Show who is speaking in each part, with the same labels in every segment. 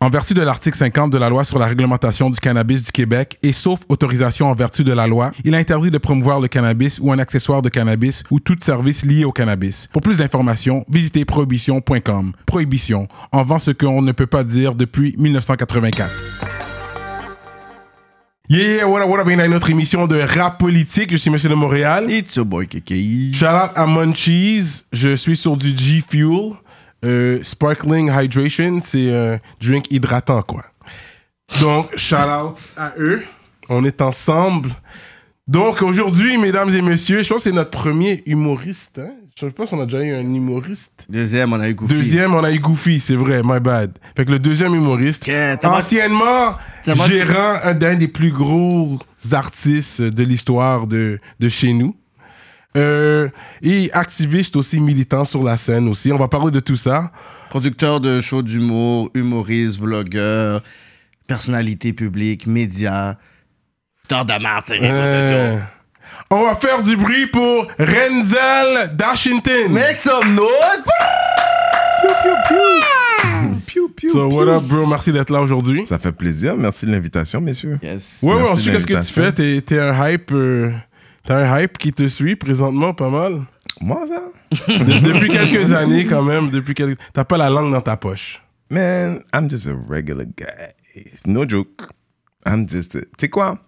Speaker 1: En vertu de l'article 50 de la loi sur la réglementation du cannabis du Québec et sauf autorisation en vertu de la loi, il est interdit de promouvoir le cannabis ou un accessoire de cannabis ou tout service lié au cannabis. Pour plus d'informations, visitez prohibition.com. Prohibition, en vend ce qu'on ne peut pas dire depuis 1984. Yeah, what up, what up, bienvenue à notre émission de rap politique. Je suis Monsieur de Montréal.
Speaker 2: It's your boy KKI.
Speaker 1: Shout out à Munchies. Je suis sur du G Fuel. Euh, sparkling Hydration, c'est un drink hydratant, quoi. Donc, shout out à eux. On est ensemble. Donc, aujourd'hui, mesdames et messieurs, je pense que c'est notre premier humoriste. Hein? Je sais pas si on a déjà eu un humoriste.
Speaker 2: Deuxième, on a eu Goofy.
Speaker 1: Deuxième, on a eu Goofy, c'est vrai, my bad. Fait que le deuxième humoriste, anciennement gérant un des plus gros artistes de l'histoire de, de chez nous. Euh, et activiste aussi, militant sur la scène aussi. On va parler de tout ça.
Speaker 2: Producteur de shows d'humour, humoriste, vlogueur, personnalité publique, média. Tard de marre, c'est réseaux
Speaker 1: Euh,
Speaker 2: sociaux.
Speaker 1: on va faire du bruit pour Renzel Dashington.
Speaker 2: Make some noise!
Speaker 3: Piou, piou,
Speaker 1: So, what up, bro? Merci d'être là aujourd'hui.
Speaker 3: Ça fait plaisir. Merci de l'invitation, messieurs.
Speaker 2: Yes.
Speaker 1: Ouais, ouais, sait qu'est-ce que tu fais? T'es, t'es un hype. euh, t'as un hype qui te suit présentement pas mal?
Speaker 3: Moi, ça?
Speaker 1: De- depuis quelques années, quand même. Depuis quelques... T'as pas la langue dans ta poche.
Speaker 3: Man, I'm just a regular guy. It's no joke. I'm just. a- Tu sais quoi?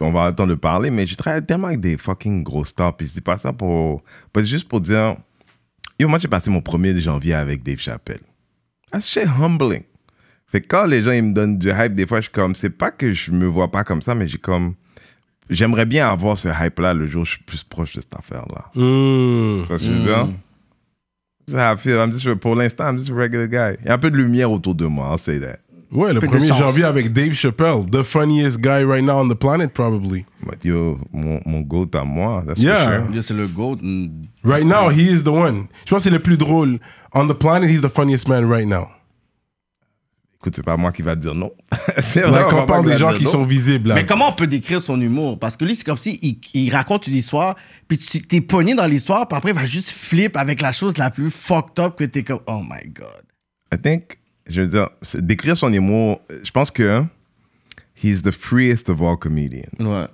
Speaker 3: On va attendre de parler, mais je travaille tellement avec des fucking gros stars. Puis je dis pas ça pour. Pas juste pour dire. Yo, moi, j'ai passé mon 1er janvier avec Dave Chappelle. That's shit humbling. Fait que quand les gens ils me donnent du hype, des fois, je suis comme. C'est pas que je me vois pas comme ça, mais j'ai comme. J'aimerais bien avoir ce hype-là le jour où je suis plus proche de cette affaire-là.
Speaker 1: Hmm.
Speaker 3: Ce que je veux dire? That's how I feel. I'm just- pour l'instant, I'm just a regular guy. Il y a un peu de lumière autour de moi, I'll say that.
Speaker 1: Ouais, le
Speaker 2: Peu
Speaker 1: 1er
Speaker 2: d'essence.
Speaker 1: janvier avec Dave Chappelle. The funniest guy right now on the planet, probably.
Speaker 3: But yo, mon, mon goat à moi, that's
Speaker 1: Yeah.
Speaker 3: for sure.
Speaker 2: Yo, c'est le GOAT.
Speaker 1: Right now, he is the one. Je pense que c'est le plus drôle. On the planet, he's the funniest man right now.
Speaker 3: Écoute, c'est pas moi qui va dire non. c'est
Speaker 1: Like,
Speaker 3: vraiment
Speaker 1: on parle des gens qui
Speaker 3: non.
Speaker 1: sont visibles. là.
Speaker 2: Mais comment on peut décrire son humour? Parce que lui, c'est comme si il, il raconte une histoire, puis tu t'es pogné dans l'histoire, puis après, il va juste flip avec la chose la plus fucked up que t'es comme, oh my god.
Speaker 3: I think, je veux dire, décrire son humour, je pense que he's the freest of all comedians.
Speaker 2: Ouais.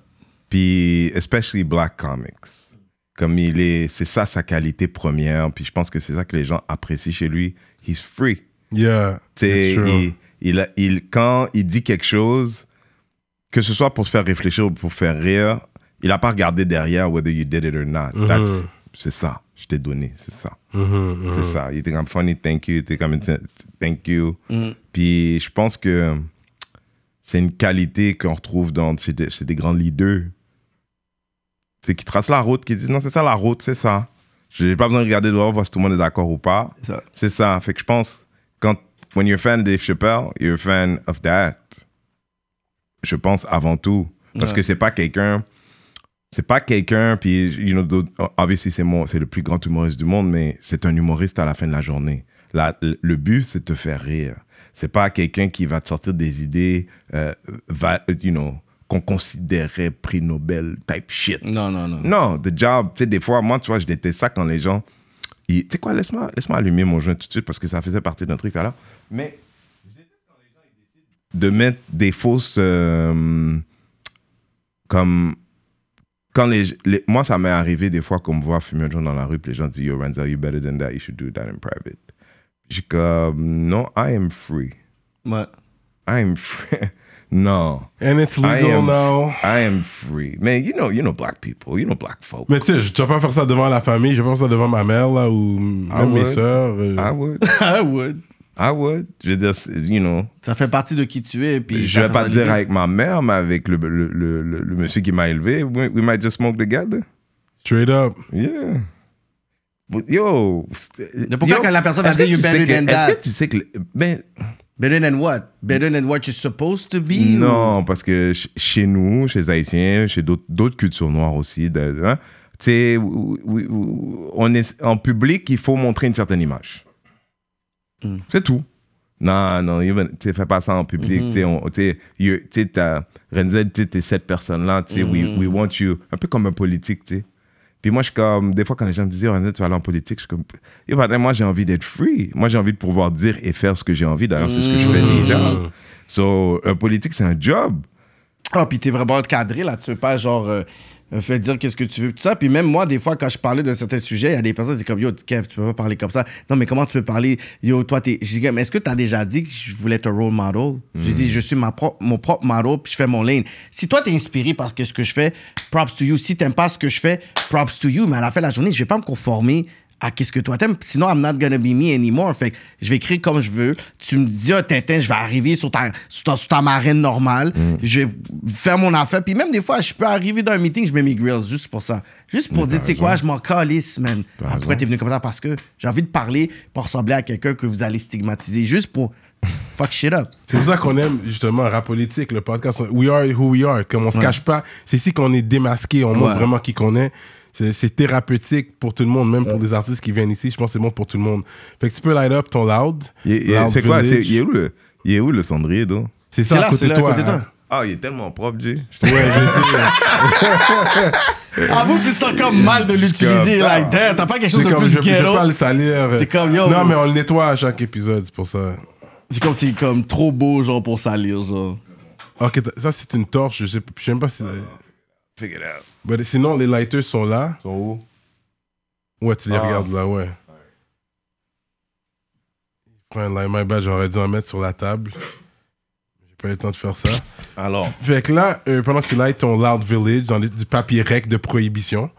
Speaker 3: Puis, especially black comics. Comme il est, c'est ça sa qualité première. Puis je pense que c'est ça que les gens apprécient chez lui. He's free.
Speaker 1: Yeah,
Speaker 3: Tu sais,
Speaker 1: it's true.
Speaker 3: il, il, a- il- quand il dit quelque chose, que ce soit pour se faire réfléchir ou pour faire rire, il n'a pas regardé derrière whether you did it or not.
Speaker 1: Mm-hmm.
Speaker 3: That's- C'est ça. Je t'ai donné. C'est ça.
Speaker 1: Mm-hmm,
Speaker 3: C'est ça. Il était comme funny, thank you. Il était comme thank you.
Speaker 1: Mm.
Speaker 3: Puis je pense que c'est une qualité qu'on retrouve dans chez des, chez des grands leaders. C'est qui tracent la route, qui disent non, c'est ça la route, c'est ça. Je n'ai pas besoin de regarder dehors, voir si tout le monde est d'accord ou pas.
Speaker 2: C'est ça.
Speaker 3: C'est ça. Fait que je pense, when you're a fan de Dave Chappelle, you're a fan of that. Je pense avant tout. Parce
Speaker 2: Ouais.
Speaker 3: que c'est pas quelqu'un. C'est pas quelqu'un, puis, you know, obviously, c'est le plus grand humoriste du monde, mais c'est un humoriste à la fin de la journée. La- le but, c'est de te faire rire. C'est pas quelqu'un qui va te sortir des idées, euh, va, you know, qu'on considérait prix Nobel type shit.
Speaker 2: Non, non, non.
Speaker 3: Non, the job, tu sais, des fois, moi, tu vois, je déteste ça quand les gens. Tu sais quoi, laisse-moi laisse allumer mon joint tout de suite parce que ça faisait partie d'un truc là. Mais je déteste quand les gens ils décident de mettre des fausses. euh, comme quand les, les- moi, ça m'est arrivé des fois qu'on me voit fumer un joint dans la rue, puis les gens disent Yo, Renzel, you better than that, you should do that in private. J'ai comme, non, I am free.
Speaker 2: Ouais.
Speaker 3: I am free. non.
Speaker 1: And it's
Speaker 3: I
Speaker 1: legal
Speaker 3: am,
Speaker 1: now.
Speaker 3: I am free. Man, you know, you know black people, you know black folk.
Speaker 1: Mais tu sais, tu vas pas faire ça devant la famille, je vais pas faire ça devant ma mère, là, ou même mes sœurs. euh.
Speaker 3: I would.
Speaker 2: I would.
Speaker 3: I would. Je veux dire, you know,
Speaker 2: Ça fait partie de qui tu es. Puis
Speaker 3: je vais pas dire avec ma mère, mais avec le, le, le, le- le monsieur qui m'a élevé, we, we might just smoke together.
Speaker 1: Straight up.
Speaker 3: Yeah. But yo.
Speaker 2: Mais pourquoi quand la personne dire,
Speaker 3: tu
Speaker 2: you better
Speaker 3: que-
Speaker 2: than
Speaker 3: Est-ce
Speaker 2: that?
Speaker 3: que tu sais que. Ben,
Speaker 2: Better than what? Better than what you're supposed to be?
Speaker 3: non, parce que ch- chez nous, chez les Haïtiens, chez d'autres cultures noires aussi, hein, tu on est en public, il faut montrer une certaine image.
Speaker 2: Mm.
Speaker 3: C'est tout. Non, non, tu sais, fais pas ça en public.
Speaker 2: Mm-hmm.
Speaker 3: Tu sais, Renzel, tu t'es cette personne-là, tu sais, we,
Speaker 2: Mm-hmm.
Speaker 3: we want you, un peu comme un politique, tu sais. Puis moi, je suis comme, des fois, quand les gens me disent, oh, tu vas aller en politique, je suis comme, Yo, ben, moi, j'ai envie d'être free. Moi, j'ai envie de pouvoir dire et faire ce que j'ai envie. D'ailleurs, c'est ce que je fais déjà. So, un politique, c'est un job.
Speaker 2: Ah, puis t'es vraiment cadré là, tu veux pas genre euh, fais dire qu'est-ce que tu veux, tout ça. Puis même moi, des fois, quand je parlais de certains sujets, il y a des personnes qui disent comme Yo, Kev, tu peux pas parler comme ça. Non, mais comment tu peux parler? Yo, toi, t'es. Je dis, mais est-ce que t'as déjà dit que je voulais être un role model? J'ai dit, je suis ma propre, mon propre model, puis je fais mon lane. Si toi, t'es inspiré par ce que je fais, props to you. Si t'aimes pas ce que je fais, props to you. Mais à la fin de la journée, je vais pas me conformer à qu'est-ce que toi t'aimes? Sinon, I'm not gonna be me anymore. Fait que je vais écrire comme je veux. Tu me dis, ah, Tintin, je vais arriver sur ta, sur ta, sur ta marraine normale. Je vais faire mon affaire. Puis même des fois, je peux arriver dans un meeting, je mets mes grills juste pour ça. Juste pour dire, tu sais quoi, je m'en calisse, man. Ah, pourquoi t'es venu comme ça? Parce que j'ai envie de parler pour ressembler à quelqu'un que vous allez stigmatiser. Juste pour fuck shit up.
Speaker 1: C'est pour ça qu'on aime justement Rap Politique, le podcast. We are who we are. Comme on se cache pas. C'est ici qu'on est démasqué, on montre
Speaker 2: Ouais.
Speaker 1: vraiment qui qu'on est. C'est thérapeutique pour tout le monde, même pour des artistes qui viennent ici. Je pense que c'est bon pour tout le monde. Fait que tu peux light up ton loud.
Speaker 3: C'est quoi? C'est- Il est où le, il est où le cendrier, donc?
Speaker 1: C'est ça
Speaker 2: là,
Speaker 1: à côté
Speaker 2: c'est
Speaker 1: de
Speaker 2: là, à
Speaker 1: toi. hein.
Speaker 3: Ah, il est tellement propre, Jay.
Speaker 1: Ouais, je sais.
Speaker 2: Avoue que tu te sens comme mal de l'utiliser. Like, t'as pas quelque chose
Speaker 1: C'est
Speaker 2: de
Speaker 1: comme,
Speaker 2: plus
Speaker 1: je, je veux
Speaker 2: ghetto?
Speaker 1: pas le salir.
Speaker 2: C'est comme, yo.
Speaker 1: Non, mais on le nettoie à chaque épisode, c'est pour ça.
Speaker 2: C'est comme, c'est comme trop beau, genre, pour salir, genre.
Speaker 1: Ok, ça c'est une torche, je sais, je sais même pas si.
Speaker 3: Figure it out.
Speaker 1: But sinon, les lighters sont là.
Speaker 3: Sont où?
Speaker 1: Ouais, tu les
Speaker 3: Ah.
Speaker 1: regardes là, ouais. Prends un light, my bad, j'aurais dû en mettre sur la table. J'ai pas eu le temps de faire ça.
Speaker 3: Alors,
Speaker 1: Fait que là, euh, pendant que tu lights ton Loud Village dans les- du papier rec de prohibition,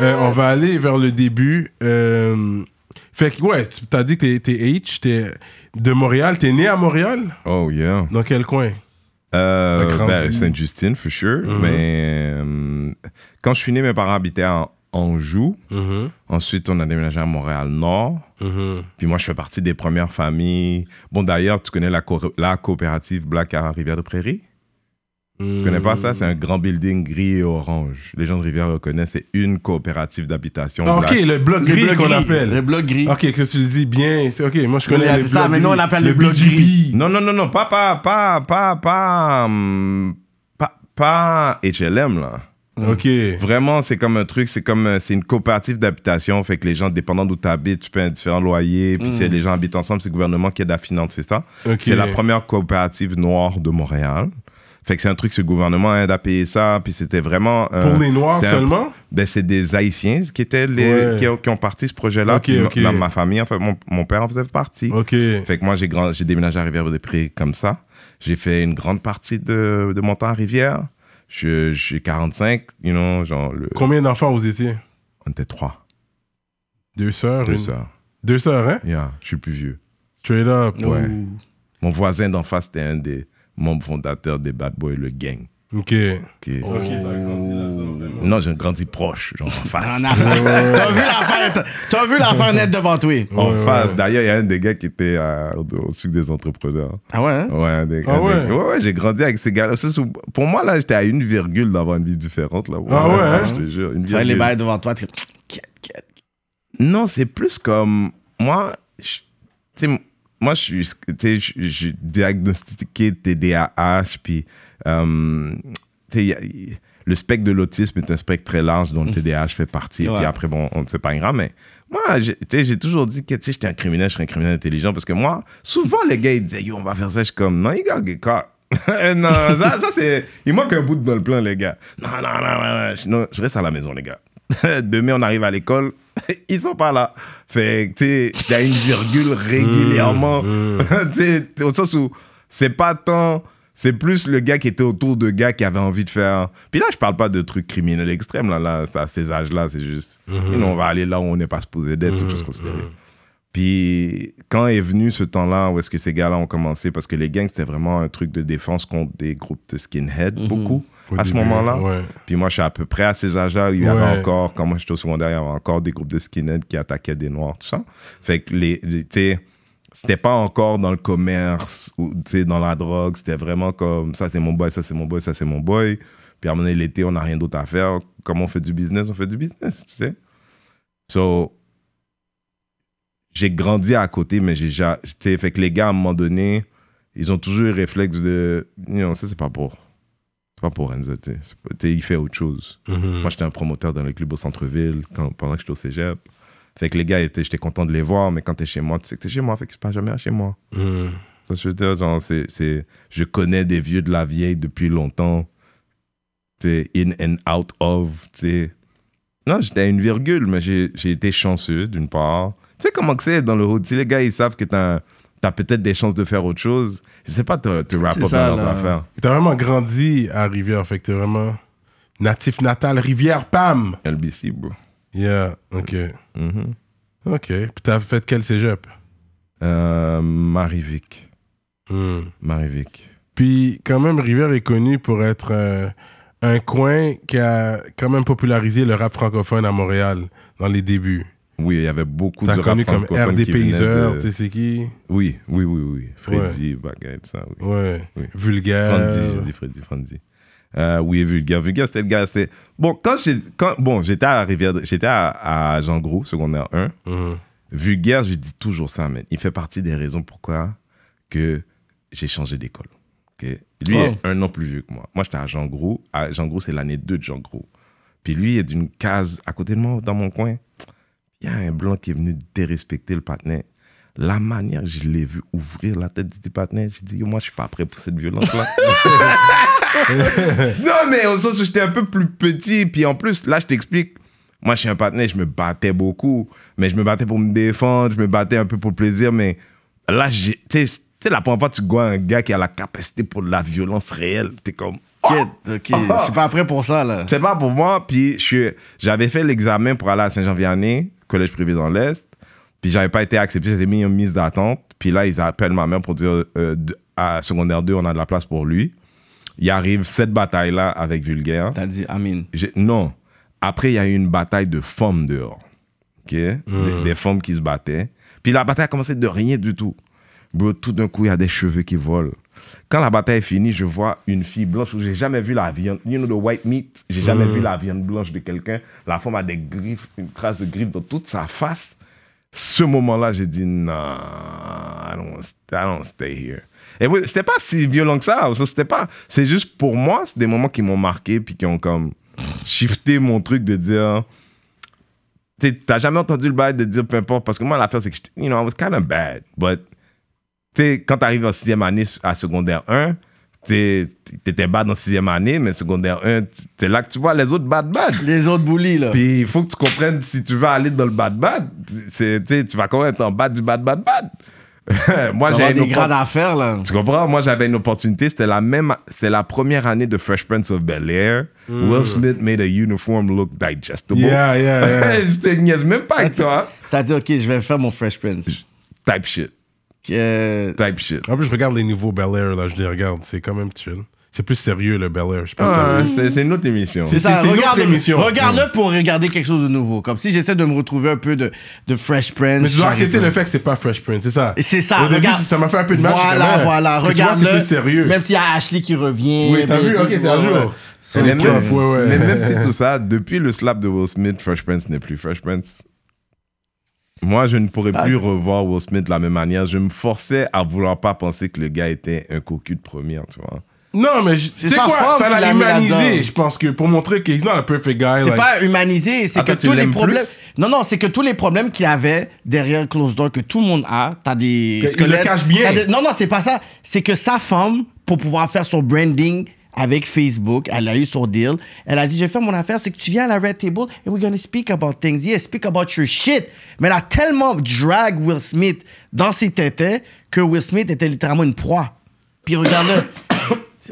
Speaker 1: euh, on va aller vers le début. euh, fait que, ouais, tu t'as dit que t'es H, t'es de Montréal. T'es né à Montréal?
Speaker 3: oh yeah.
Speaker 1: Dans quel coin?
Speaker 3: Euh, ben, Sainte-Justine, for sure.
Speaker 1: Mhm.
Speaker 3: Mais euh, quand je suis né, mes parents habitaient en Anjou.
Speaker 1: Mhm,
Speaker 3: Ensuite, on a déménagé à Montréal-Nord.
Speaker 1: mhm.
Speaker 3: Puis moi, je fais partie des premières familles. Bon, d'ailleurs, tu connais la, co- la coopérative Black à Rivière-de-Prairie? Tu connais pas ça? C'est un grand building gris et orange. Les gens de Rivière reconnaissent, c'est une coopérative d'habitation.
Speaker 1: Ah, ok,
Speaker 3: black.
Speaker 1: le bloc
Speaker 2: Le
Speaker 1: gris qu'on appelle.
Speaker 2: Le bloc gris.
Speaker 1: Ok, que tu le dis bien. C'est ok, moi je connais
Speaker 2: a
Speaker 1: le
Speaker 2: dit ça, mais nous, on l'appelle le bloc gris.
Speaker 3: Non, non, non, non, pas, pas, pas, pas, pas, hum, pas, pas HLM, là.
Speaker 1: Ok.
Speaker 3: Vraiment, c'est comme un truc, c'est comme, c'est une coopérative d'habitation, fait que les gens, dépendant d'où tu habites, tu payes un différent loyer, puis c'est les gens habitent ensemble, c'est le gouvernement qui aide à financer ça? C'est la première coopérative noire de Montréal. Fait que c'est un truc, ce gouvernement aide à payer ça, puis c'était vraiment... euh,
Speaker 1: Pour les Noirs
Speaker 3: un-
Speaker 1: seulement?
Speaker 3: ben, c'est des Haïtiens qui étaient les,
Speaker 1: Ouais.
Speaker 3: qui, ont, qui ont parti ce projet-là. Ma- famille, en fait, mon, mon père en faisait partie. Fait que moi, j'ai grand- j'ai déménagé à Rivière-des-Prés comme ça. J'ai fait une grande partie de, de mon temps à Rivière. Je, suis 45, you know, genre, le,
Speaker 1: Combien d'enfants vous étiez?
Speaker 3: On était trois,
Speaker 1: Deux sœurs
Speaker 3: deux
Speaker 1: une-
Speaker 3: sœurs.
Speaker 1: Deux sœurs, hein?
Speaker 3: Yeah, je suis plus vieux.
Speaker 1: Straight up.
Speaker 3: Ouais.
Speaker 2: Ouh.
Speaker 3: Mon voisin d'en face, c'était un des membres fondateurs des Bad Boys, le gang.
Speaker 1: Ok.
Speaker 3: Ok.
Speaker 1: Ok, t'as grandi là-dedans, vraiment.
Speaker 3: Non, j'ai grandi proche, genre en face.
Speaker 2: T'as vu l'affaire, t'as- t'as vu l'affaire nette devant toi?
Speaker 3: En face.
Speaker 1: ouais.
Speaker 3: D'ailleurs, il y a un des gars qui était euh, au- au-dessus des entrepreneurs.
Speaker 2: Ah ouais, hein?
Speaker 3: Ouais, un des,
Speaker 1: Ah
Speaker 3: un des-
Speaker 1: ouais?
Speaker 3: ouais, ouais, j'ai grandi avec ces gars-là. Pour moi, là, j'étais à une virgule d'avoir une vie différente. Là.
Speaker 1: Ah ouais, hein?
Speaker 3: Je te jure. Une
Speaker 2: Tu vois les
Speaker 3: virgule.
Speaker 2: bails devant toi, tu Quête, quête.
Speaker 3: Non, c'est plus comme. Moi, tu sais, moi, je suis. Je- je suis diagnostiqué TDAH, puis. euh, tu sais, y a- y- le spectre de l'autisme est un spectre très large dont le TDAH fait partie.
Speaker 2: Ouais.
Speaker 3: Puis après, bon, on- c'est pas grave, mais moi, j'ai- toujours dit que j'étais un criminel, je serais un criminel intelligent parce que moi, souvent, les gars, ils disaient, yo, on va faire ça. Je suis comme, non, you gotta get caught. non, ça, ça c'est. Il manque un bout dans le plan, les gars. Non, non, non, non, non, je reste à la maison, les gars. Demain, on arrive à l'école, ils sont pas là. Fait que, tu sais, une virgule régulièrement. tu sais, au sens où c'est pas tant. C'est plus le gars qui était autour de gars qui avait envie de faire. Puis là, je parle pas de trucs criminels extrêmes, là, là, à ces âges-là, c'est juste. know, on va aller là où on n'est pas supposé d'être, considérées. Puis quand est venu ce temps-là où est-ce que ces gars-là ont commencé, parce que les gangs, c'était vraiment un truc de défense contre des groupes de skinheads, beaucoup,
Speaker 1: Au
Speaker 3: à ce moment-là.
Speaker 1: ouais.
Speaker 3: Puis moi, je suis à peu près à ces âges-là, il y avait
Speaker 1: Ouais.
Speaker 3: encore, quand moi j'étais au secondaire, il y avait encore des groupes de skinheads qui attaquaient des noirs, tout ça. Fait que les, les- tu sais, c'était pas encore dans le commerce ou dans la drogue, c'était vraiment comme ça c'est mon boy, ça c'est mon boy, ça c'est mon boy. Puis à un moment l'été, on n'a rien d'autre à faire. Comment on fait du business On fait du business, tu sais. So, j'ai grandi à côté, mais j'ai déjà. Tu sais, fait que les gars, à un moment donné, ils ont toujours eu le réflexe de. Non, ça, c'est pas pour. C'est pas pour Renzo, tu sais. Il fait autre chose.
Speaker 1: Mhm.
Speaker 3: Moi, j'étais un promoteur dans le club au centre-ville pendant que j'étais au cégep. Fait que les gars, étaient- j'étais content de les voir, mais quand t'es chez moi, tu sais que t'es chez moi, fait que c'est pas jamais à chez moi. Ça, je veux dire, genre, c'est, c'est- je connais des vieux de la vieille depuis longtemps. Tu sais, in and out of, tu sais. Non, j'étais à une virgule, mais j'ai, j'ai été chanceux, d'une part. Tu sais comment que c'est dans le hood? Si les gars, ils savent que t'as, t'as peut-être des chances de faire autre chose, je sais pas te, te up
Speaker 2: ça,
Speaker 3: dans leurs
Speaker 2: là.
Speaker 3: affaires.
Speaker 1: T'as vraiment grandi à Rivière, fait que t'es vraiment natif natal, Rivière Pam.
Speaker 3: LBC, bro.
Speaker 1: Yeah, ok.
Speaker 3: Mhm.
Speaker 1: Ok. Puis t'as fait quel cégep?
Speaker 3: Euh, Marivic.
Speaker 1: Hmm.
Speaker 3: Marivic.
Speaker 1: Puis quand même, Rivière est connu pour être euh, un coin qui a quand même popularisé le rap francophone à Montréal dans les débuts.
Speaker 3: Oui, il y avait beaucoup de
Speaker 1: connu comme RD Payseur,
Speaker 3: de-
Speaker 1: tu sais c'est qui?
Speaker 3: Oui, oui, oui, oui. Freddy, Baguette, ça, oui.
Speaker 1: Ouais.
Speaker 3: Oui.
Speaker 1: Vulgaire.
Speaker 3: Frandy, j'ai dit Freddy, Frandy. Euh, oui, Vulgaire. Vulgaire, c'était le gars, c'était... Bon, quand j'ai- quand, bon, j'étais à Rivière, j'étais à, à Jean Gros, secondaire 1.
Speaker 1: Mhm.
Speaker 3: Vulgaire, je dis toujours ça, man. Il fait partie des raisons pourquoi que j'ai changé d'école. ok? Lui
Speaker 2: Oh.
Speaker 3: est un an plus vieux que moi. Moi, j'étais à Jean Gros. À Jean Gros, c'est l'année 2 de Jean Gros. Puis lui est d'une case à côté de moi, dans mon coin. Il y a un blanc qui est venu dérespecter le partenaire. La manière que je l'ai vu ouvrir la tête du partenaire, j'ai dit, moi, je suis pas prêt pour cette violence-là. non, mais au sens où j'étais un peu plus petit. Puis en plus, là, je t'explique. Moi, je suis un partenaire, je me battais beaucoup. Mais je me battais pour me défendre, je me battais un peu pour le plaisir. Mais là, tu sais, la première fois tu vois un gars qui a la capacité pour la violence réelle, t'es comme.
Speaker 2: Ok, ok. Je suis pas prêt pour ça, là.
Speaker 3: C'est pas pour moi. Puis j'avais fait l'examen pour aller à Saint-Jean-Vianney, collège privé dans l'Est. Puis j'avais pas été accepté. J'avais mis une mise d'attente. Puis là, ils appellent ma mère pour dire euh, à secondaire 2, on a de la place pour lui. Il arrive cette bataille-là avec Vulgaire.
Speaker 2: T'as dit Amin.
Speaker 3: J'ai- Non. Après, il y a eu une bataille de femmes dehors. OK? Des, des femmes qui se battaient. Puis la bataille a commencé de rien du tout. Bro, tout d'un coup, il y a des cheveux qui volent. Quand la bataille est finie, je vois une fille blanche où j'ai jamais vu la viande. You know the white meat? J'ai jamais vu la viande blanche de quelqu'un. La femme a des griffes, une trace de griffes dans toute sa face. Ce moment-là, j'ai dit, non, I don't, I don't stay here. Et oui, c'était pas si violent que ça. ça, C'était pas. C'est juste pour moi, c'est des moments qui m'ont marqué puis qui ont comme shifté mon truc de dire. T'as jamais entendu le bail de dire peu importe. Parce que moi, l'affaire, c'est que, you know, I was kind of bad. But, tu quand t'arrives en sixième année à secondaire 1, tu sais, t'étais bad en sixième année, mais secondaire 1, tu- c'est là que tu vois les autres bad bad.
Speaker 2: Les autres bullies, là.
Speaker 3: Puis il faut que tu comprennes si tu veux aller dans le bad bad, c'est, tu tu vas quand même être en bas du bad bad bad. Moi, j'ai
Speaker 2: des grandes affaires, là.
Speaker 3: tu comprends? Moi, j'avais une opportunité. C'était la même, c'est la première année de Fresh Prince of Bel Air. Will Smith made a uniform look digestible.
Speaker 1: Yeah, yeah, yeah.
Speaker 3: je te niaise même pas avec toi.
Speaker 2: T'as dit, ok, je vais faire mon Fresh Prince.
Speaker 3: Type shit.
Speaker 2: Euh,
Speaker 3: Type shit.
Speaker 1: En plus, je regarde les nouveaux Bel Air, là, je les regarde. C'est quand même chill. C'est plus sérieux, le Bel Air. Je pense
Speaker 3: Ah, c'est, une autre émission.
Speaker 1: C'est-
Speaker 2: ça,
Speaker 1: c'est une autre
Speaker 2: regarde,
Speaker 1: émission.
Speaker 2: regarde-le pour regarder quelque chose de nouveau. Comme si j'essaie de me retrouver un peu de, de Fresh Prince.
Speaker 1: Mais tu dois accepter
Speaker 2: pas.
Speaker 1: le fait que c'est pas Fresh Prince, c'est ça.
Speaker 2: C'est ça,
Speaker 1: Au début,
Speaker 2: regarde.
Speaker 1: ça m'a fait un peu de mal.
Speaker 2: Voilà, voilà, regarde-le.
Speaker 1: C'est plus sérieux.
Speaker 2: Même s'il y a Ashley qui revient.
Speaker 1: Oui, t'as vu, ok, t'es à
Speaker 2: ouais,
Speaker 1: jour.
Speaker 2: ouais.
Speaker 1: Ouais, ouais.
Speaker 3: mais même si tout ça, depuis le slap de Will Smith, Fresh Prince n'est plus Fresh Prince. Moi, je ne pourrais
Speaker 2: Ah.
Speaker 3: plus revoir Will Smith de la même manière. Je me forçais à vouloir pas penser que le gars était un cocu de première, tu vois.
Speaker 1: Non, mais
Speaker 2: C'est
Speaker 1: quoi,
Speaker 2: femme
Speaker 1: ça l'a humanisé, je pense que pour montrer qu'il est not a perfect guy.
Speaker 2: C'est
Speaker 1: like-
Speaker 2: pas humanisé, c'est que
Speaker 3: Attends, tu
Speaker 2: tous les problèmes. Non, non, c'est que tous les problèmes qu'il y avait derrière Close Door, que tout le monde a, t'as des.
Speaker 1: Que- il le cache bien.
Speaker 2: des- Non, non, c'est pas ça. C'est que sa femme pour pouvoir faire son branding avec Facebook. Elle a eu son deal. Elle a dit, je vais faire mon affaire, c'est que tu viens à la Red Table and we're gonna speak about things. Yeah, speak about your shit. Mais elle a tellement drag Will Smith dans ses tétés que Will Smith était littéralement une proie. Puis regarde-le.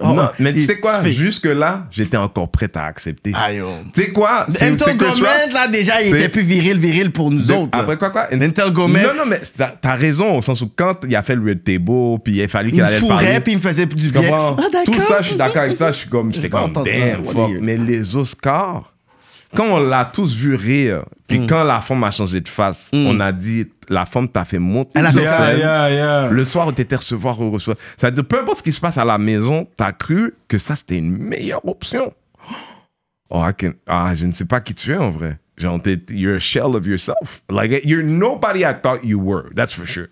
Speaker 2: Oh,
Speaker 3: non, mais tu
Speaker 2: il-
Speaker 3: sais quoi,
Speaker 2: tu
Speaker 3: Jusque-là, j'étais encore prête à accepter.
Speaker 2: Oh.
Speaker 3: Tu sais quoi? que
Speaker 2: Gomez, là, déjà, il était plus viril, viril pour nous
Speaker 3: de-
Speaker 2: autres.
Speaker 3: Après quoi, quoi?
Speaker 2: Mental Gomez.
Speaker 3: Non, non, mais t'as raison, au sens où quand il a fait le Red Table, puis il a fallu
Speaker 2: il
Speaker 3: qu'il allait parler.
Speaker 2: puis il me faisait du
Speaker 3: Tu
Speaker 2: bien. Ah.
Speaker 3: Tout ça, je suis d'accord avec toi. Je suis comme, j'étais comme, damn, fuck. Mais les Oscars, quand on l'a tous vu rire, puis
Speaker 2: Mm.
Speaker 3: quand la femme a changé de face, on a dit, la femme t'a fait monter
Speaker 2: Elle a
Speaker 3: sur
Speaker 2: fait
Speaker 1: Yeah,
Speaker 3: scène.
Speaker 1: yeah, yeah.
Speaker 3: Le soir où t'étais recevoir ou recevoir. C'est-à-dire, peu importe ce qui se passe à la maison, t'as cru que ça, c'était une meilleure option. Oh, I can- ah, je ne sais pas qui tu es en vrai. Genre, you're a shell of yourself. Like, you're nobody I thought you were. That's for sure.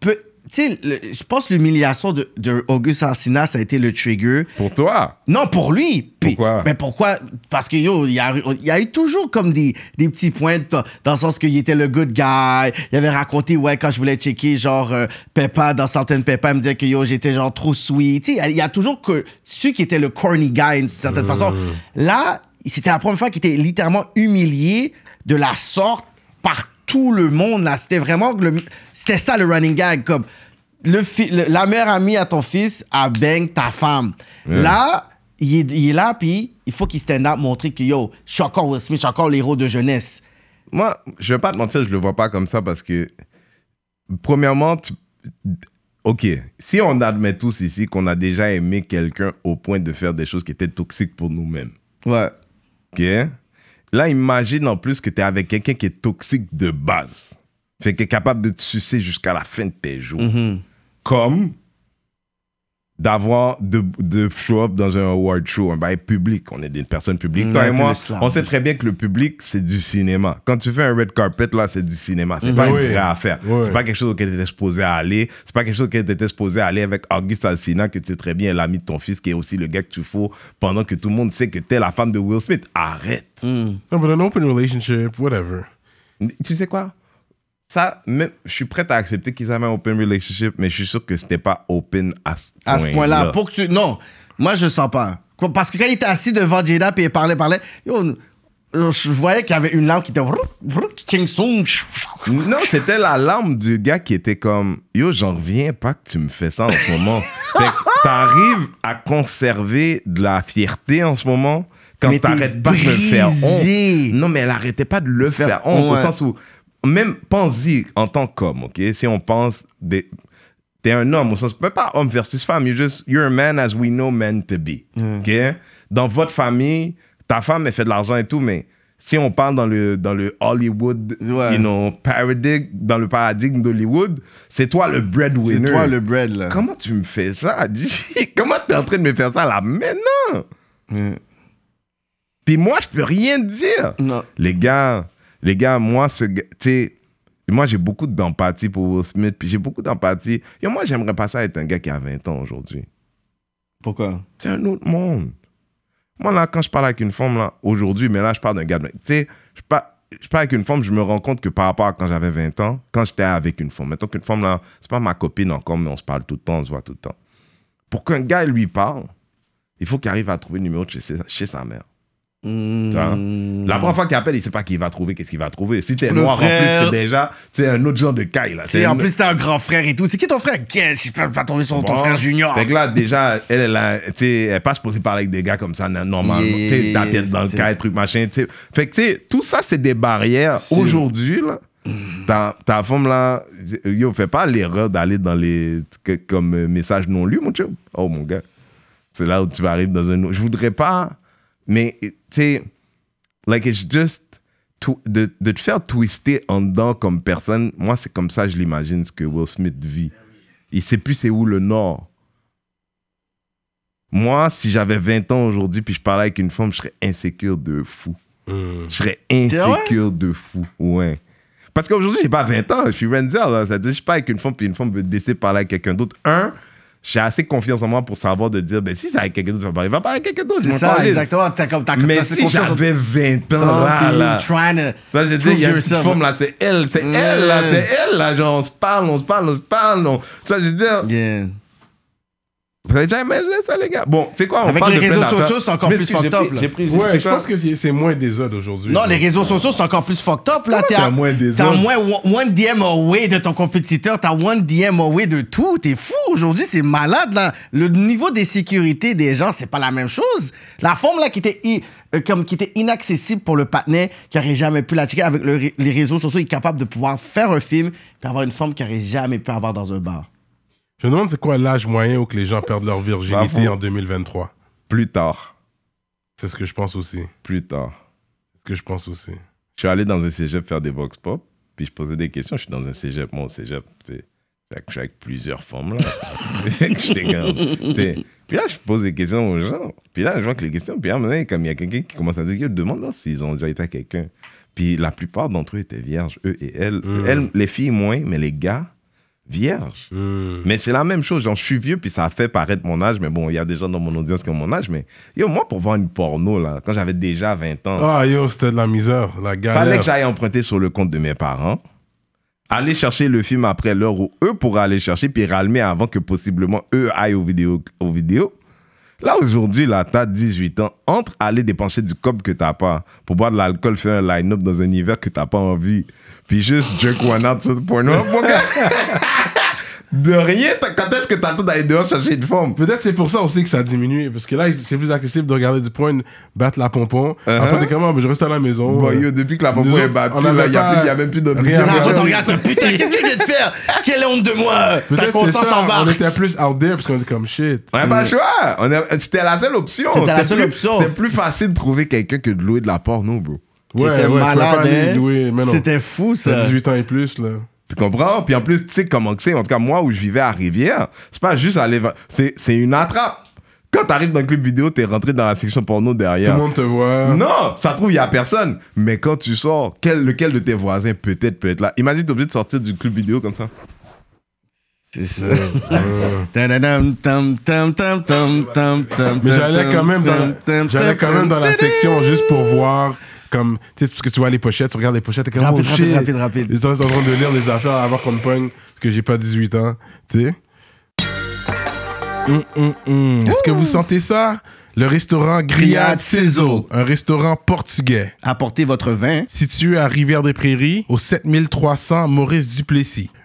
Speaker 2: Peu- Tu sais, je pense l'humiliation de, de Auguste Alsina, ça a été le trigger.
Speaker 3: Pour toi?
Speaker 2: Non, pour lui. Puis-
Speaker 3: Pourquoi?
Speaker 2: Mais pourquoi? Parce que, yo, il y a, il y a eu toujours comme des, des petits points dans, dans le sens qu'il était le good guy. Il avait raconté, ouais, quand je voulais checker, genre, euh, Peppa, dans certaines Peppa, il me disait que, yo, j'étais genre trop sweet. Tu sais, il y a toujours que celui qui était le corny guy, d'une certaine façon. Là, c'était la première fois qu'il était littéralement humilié de la sorte par tout le monde. Là, c'était vraiment le, c'était ça le running gag, comme le, la meilleure amie à ton fils a bang ta femme. Là, il est, il est là, puis il faut qu'il stand up, montrer que yo, je suis encore Will Smith, je suis encore l'héros de jeunesse.
Speaker 3: Moi, je vais pas te mentir, je le vois pas comme ça parce que, premièrement, tu- ok, si on admet tous ici qu'on a déjà aimé quelqu'un au point de faire des choses qui étaient toxiques pour nous-mêmes,
Speaker 2: Ouais.
Speaker 3: ok, là, imagine en plus que tu es avec quelqu'un qui est toxique de base, fait qu'il est capable de te sucer jusqu'à la fin de tes jours,
Speaker 2: Mm-hmm.
Speaker 3: comme d'avoir de, de show up dans un award show, un bail public. On est des personnes publiques. Toi
Speaker 2: Ouais,
Speaker 3: et
Speaker 2: un peu
Speaker 3: moi,
Speaker 2: le slam.
Speaker 3: on sait très bien que le public, c'est du cinéma. Quand tu fais un red carpet, là, c'est du cinéma. C'est pas
Speaker 1: Mhm. Oui.
Speaker 3: une vraie affaire.
Speaker 1: Oui.
Speaker 3: C'est pas quelque chose auquel tu étais supposé aller. C'est pas quelque chose auquel tu étais supposé aller avec Auguste Alsina, que tu sais très bien, l'ami de ton fils, qui est aussi le gars que tu fous, pendant que tout le monde sait que t'es la femme de Will Smith. Arrête.
Speaker 1: No, but an open relationship, whatever.
Speaker 3: Tu sais quoi? Ça, même, je suis prêt à accepter qu'ils avaient un open relationship, mais je suis sûr que c'était pas open à ce
Speaker 2: À ce point-là, pour que tu. Non, moi, je sens pas. Parce que quand il était assis devant Jada, puis il parlait, parlait, yo, je voyais qu'il y avait une lampe qui était.
Speaker 3: Non, c'était la larme du gars qui était comme Yo, j'en reviens pas que tu me fais ça en ce moment. fait que t'arrives à conserver de la fierté en ce moment quand t'arrêtes pas de me faire honte. Non, mais elle arrêtait pas de le
Speaker 2: Faire
Speaker 3: honte, au sens où, même pense-y en tant qu'homme, ok? Si on pense, des, t'es un homme, au sens, pas homme versus femme, you're just, you're a man as we know men to be, ok? Dans votre famille, ta femme, elle fait de l'argent et tout, mais si on parle dans le, dans le Hollywood,
Speaker 2: Ouais.
Speaker 3: you know, paradigme, dans le paradigme d'Hollywood, c'est toi le
Speaker 2: C'est
Speaker 3: breadwinner.
Speaker 2: toi le bread, là.
Speaker 3: Comment tu me fais ça? Comment t'es en train de me faire ça là maintenant?
Speaker 2: Mm.
Speaker 3: Puis moi, je peux rien dire.
Speaker 2: Non.
Speaker 3: Les gars, les gars, moi, ce gars- tu sais, moi, j'ai beaucoup d'empathie pour Will Smith, puis j'ai beaucoup d'empathie. Yo, moi, j'aimerais pas ça être un gars qui a 20 ans aujourd'hui.
Speaker 2: Pourquoi?
Speaker 3: C'est un autre monde. Moi, là, quand je parle avec une femme, là, aujourd'hui, mais là, je parle d'un gars de... Tu sais, je parle, je parle avec une femme, je me rends compte que par rapport à quand j'avais 20 ans, quand j'étais avec une femme, mettons qu'une femme, là, c'est pas ma copine encore, mais on se parle tout le temps, on se voit tout le temps. Pour qu'un gars lui parle, il faut qu'il arrive à trouver le numéro de chez sa mère.
Speaker 2: Mm.
Speaker 3: Vois? La première fois qu'il appelle, il sait pas qui va trouver, qu'est-ce qu'il va trouver. Si t'es noir
Speaker 2: frère.
Speaker 3: en plus, déjà c'est un autre genre de caille. Là.
Speaker 2: C'est en plus, t'es un grand frère et tout. C'est qui ton frère? Qu'est-ce Je peux pas tomber sur ton frère junior.
Speaker 3: Fait que là, déjà, elle, elle, a- elle pas supposée parler avec des gars comme ça, normalement.
Speaker 2: Yeah,
Speaker 3: tu sais, ta pièce dans le caille, truc, machin. tu sais. Fait que, tu sais, tout ça, c'est des barrières. Aujourd'hui, là, ta, ta femme, là, yo, fais pas l'erreur d'aller dans les. comme euh, message non lu, mon chum. Oh, mon gars. C'est là où tu vas arriver dans un autre. Je voudrais pas, mais, tu sais, like, it's just. De, de te faire twister en dedans comme personne, moi, c'est comme ça, je l'imagine, ce que Will Smith vit. Il sait plus c'est où le nord. Moi, si j'avais 20 ans aujourd'hui puis je parlais avec une femme, je serais insécure de fou. Je serais insécure de fou. Ouais. Parce qu'aujourd'hui, j'ai pas 20 ans, je suis Renzel. Là. Ça veut dire, je suis pas avec une femme puis une femme veut décider de parler avec quelqu'un d'autre. Un, j'ai assez confiance en moi pour savoir de dire, ben si c'est avec quelqu'un d'autre, tu vas parler, va parler avec quelqu'un d'autre.
Speaker 2: C'est ça,
Speaker 3: calisse.
Speaker 2: exactement. T'as comme t'as
Speaker 3: Mais si j'avais 20 ans, là, là.
Speaker 2: trying to
Speaker 3: Ça, dis,
Speaker 2: prove
Speaker 3: il y a une
Speaker 2: yourself.
Speaker 3: femme là, c'est elle, c'est elle là, c'est elle là, genre on se parle, on se parle, on se parle. on- Ça, veux dire,
Speaker 2: Yeah.
Speaker 3: Vous avez déjà imaginé ça, les gars? Bon, tu sais quoi, on
Speaker 2: Avec
Speaker 3: parle
Speaker 2: les
Speaker 3: de
Speaker 2: réseaux sociaux, c'est encore
Speaker 3: Mais
Speaker 2: plus
Speaker 3: si,
Speaker 2: fucked up,
Speaker 3: pris-. J'ai pris,
Speaker 1: Ouais,
Speaker 3: c'est
Speaker 1: je pense que c'est c'est moins des autres aujourd'hui.
Speaker 2: Non, les réseaux sociaux sont encore plus fucked up. Là, t'es
Speaker 1: c'est
Speaker 2: à,
Speaker 1: moins
Speaker 2: à
Speaker 1: autres?
Speaker 2: moins one- DM away de ton compétiteur, t'as one DM away de tout. T'es fou aujourd'hui, c'est malade là. Le niveau des sécurités des gens, c'est pas la même chose. La forme là qui était, euh, comme, qui était inaccessible pour le patinet, qui aurait jamais pu la checker avec le les réseaux sociaux, il est capable de pouvoir faire un film et avoir une forme qu'il aurait jamais pu avoir dans un bar.
Speaker 1: Je me demande c'est quoi l'âge moyen où que les gens perdent leur virginité
Speaker 3: Bravo.
Speaker 1: en 2023.
Speaker 3: Plus tard.
Speaker 1: C'est ce que je pense aussi.
Speaker 3: Plus tard.
Speaker 1: C'est ce que je pense aussi.
Speaker 3: Je suis allé dans un cégep faire des vox pop, puis je posais des questions. Je suis dans un cégep, moi, au cégep, tu sais. Je avec plusieurs femmes, là. Sais. Puis là, je pose des questions aux gens. Puis là, je vois que les questions, puis à un moment donné, comme il y a quelqu'un qui commence à dire, Yo, demande-leur s'ils ont déjà été à quelqu'un. Puis la plupart d'entre eux étaient vierges, eux et elles.
Speaker 1: Mm.
Speaker 3: Elles, les filles moins, mais les gars, vierges.
Speaker 1: Hmm.
Speaker 3: Mais c'est la même chose. Genre, je suis vieux, puis ça a fait paraître mon âge. Mais bon, il y a des gens dans mon audience qui ont mon âge. Mais yo, moi, pour voir une porno, là, quand j'avais déjà 20 ans,
Speaker 1: Ah yo, c'était de la misère, la galère.
Speaker 3: fallait que j'aille emprunter sur le compte de mes parents. Aller chercher le film après l'heure où eux pourraient aller chercher, puis ralmer avant que possiblement eux aillent aux vidéos. Aux vidéos. Là, aujourd'hui, là, t'as 18 ans. Entre aller dépenser du cop que t'as pas pour boire de l'alcool, faire un line-up dans un hiver que t'as pas envie, puis juste jerk one out sur le porno. De rien, quand est-ce que t'attends d'aller dehors chercher une forme?
Speaker 1: Peut-être c'est pour ça aussi que ça a diminué. Parce que là, c'est plus accessible de regarder du point, battre la pompon.
Speaker 3: Uh-huh.
Speaker 1: Après, t'es comment? Je reste à la maison.
Speaker 3: Bon,
Speaker 1: euh,
Speaker 3: yo, depuis que la popo est battue,
Speaker 1: on
Speaker 3: il n'y a, même plus
Speaker 1: rien
Speaker 3: d'obligation.
Speaker 2: Ça, regardes, putain, qu'est-ce que je viens de faire? Quelle honte de moi Ta
Speaker 1: Peut-être c'est
Speaker 2: conscience
Speaker 1: ça, on
Speaker 2: embarque.
Speaker 1: était plus out there parce qu'on était comme shit.
Speaker 3: On n'a pas le choix. On a- C'était la seule option.
Speaker 2: C'était la seule
Speaker 3: plus-
Speaker 2: option.
Speaker 3: C'était plus facile de trouver quelqu'un que de louer de la porno, bro.
Speaker 2: C'était
Speaker 1: peux pas
Speaker 2: malade, hein? C'était fou,
Speaker 1: C'est
Speaker 2: ça.
Speaker 1: 18 ans et plus, là.
Speaker 3: Tu comprends? Puis en plus, tu sais comment que c'est. En tout cas, moi, où je vivais à Rivière, c'est pas juste aller... C'est c'est une attrape. Quand t'arrives dans le club vidéo, t'es rentré dans la section porno
Speaker 1: Tout
Speaker 3: derrière.
Speaker 1: le monde te voit.
Speaker 3: Non, ça trouve, il y a personne. Mais quand tu sors, quel, lequel de tes voisins peut-être peut être là? Imagine, t'es obligé de sortir du club vidéo comme ça.
Speaker 2: C'est ça. Tadadam, tam, tam, tam, tam, tam, tam,
Speaker 1: Mais j'allais quand même dans, j'allais quand même dans la section juste pour voir, comme, tu sais, parce que tu vois les pochettes, tu regardes les pochettes, t'es comme,
Speaker 2: Rapide,
Speaker 1: oh
Speaker 2: rapide,
Speaker 1: shit.
Speaker 2: rapide, rapide.
Speaker 1: Ils sont en train de lire les affaires avant qu'on me pogne, parce que j'ai pas 18 ans, tu sais. Hum, hum, hum. Est-ce que vous sentez ça? Le restaurant Grillade
Speaker 2: Cézo.
Speaker 1: un restaurant portugais.
Speaker 2: Apportez votre vin.
Speaker 1: Situé à Rivière-des-Prairies, au 7300 Maurice Duplessis.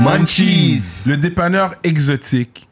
Speaker 2: Munchies.
Speaker 1: Le dépanneur exotique.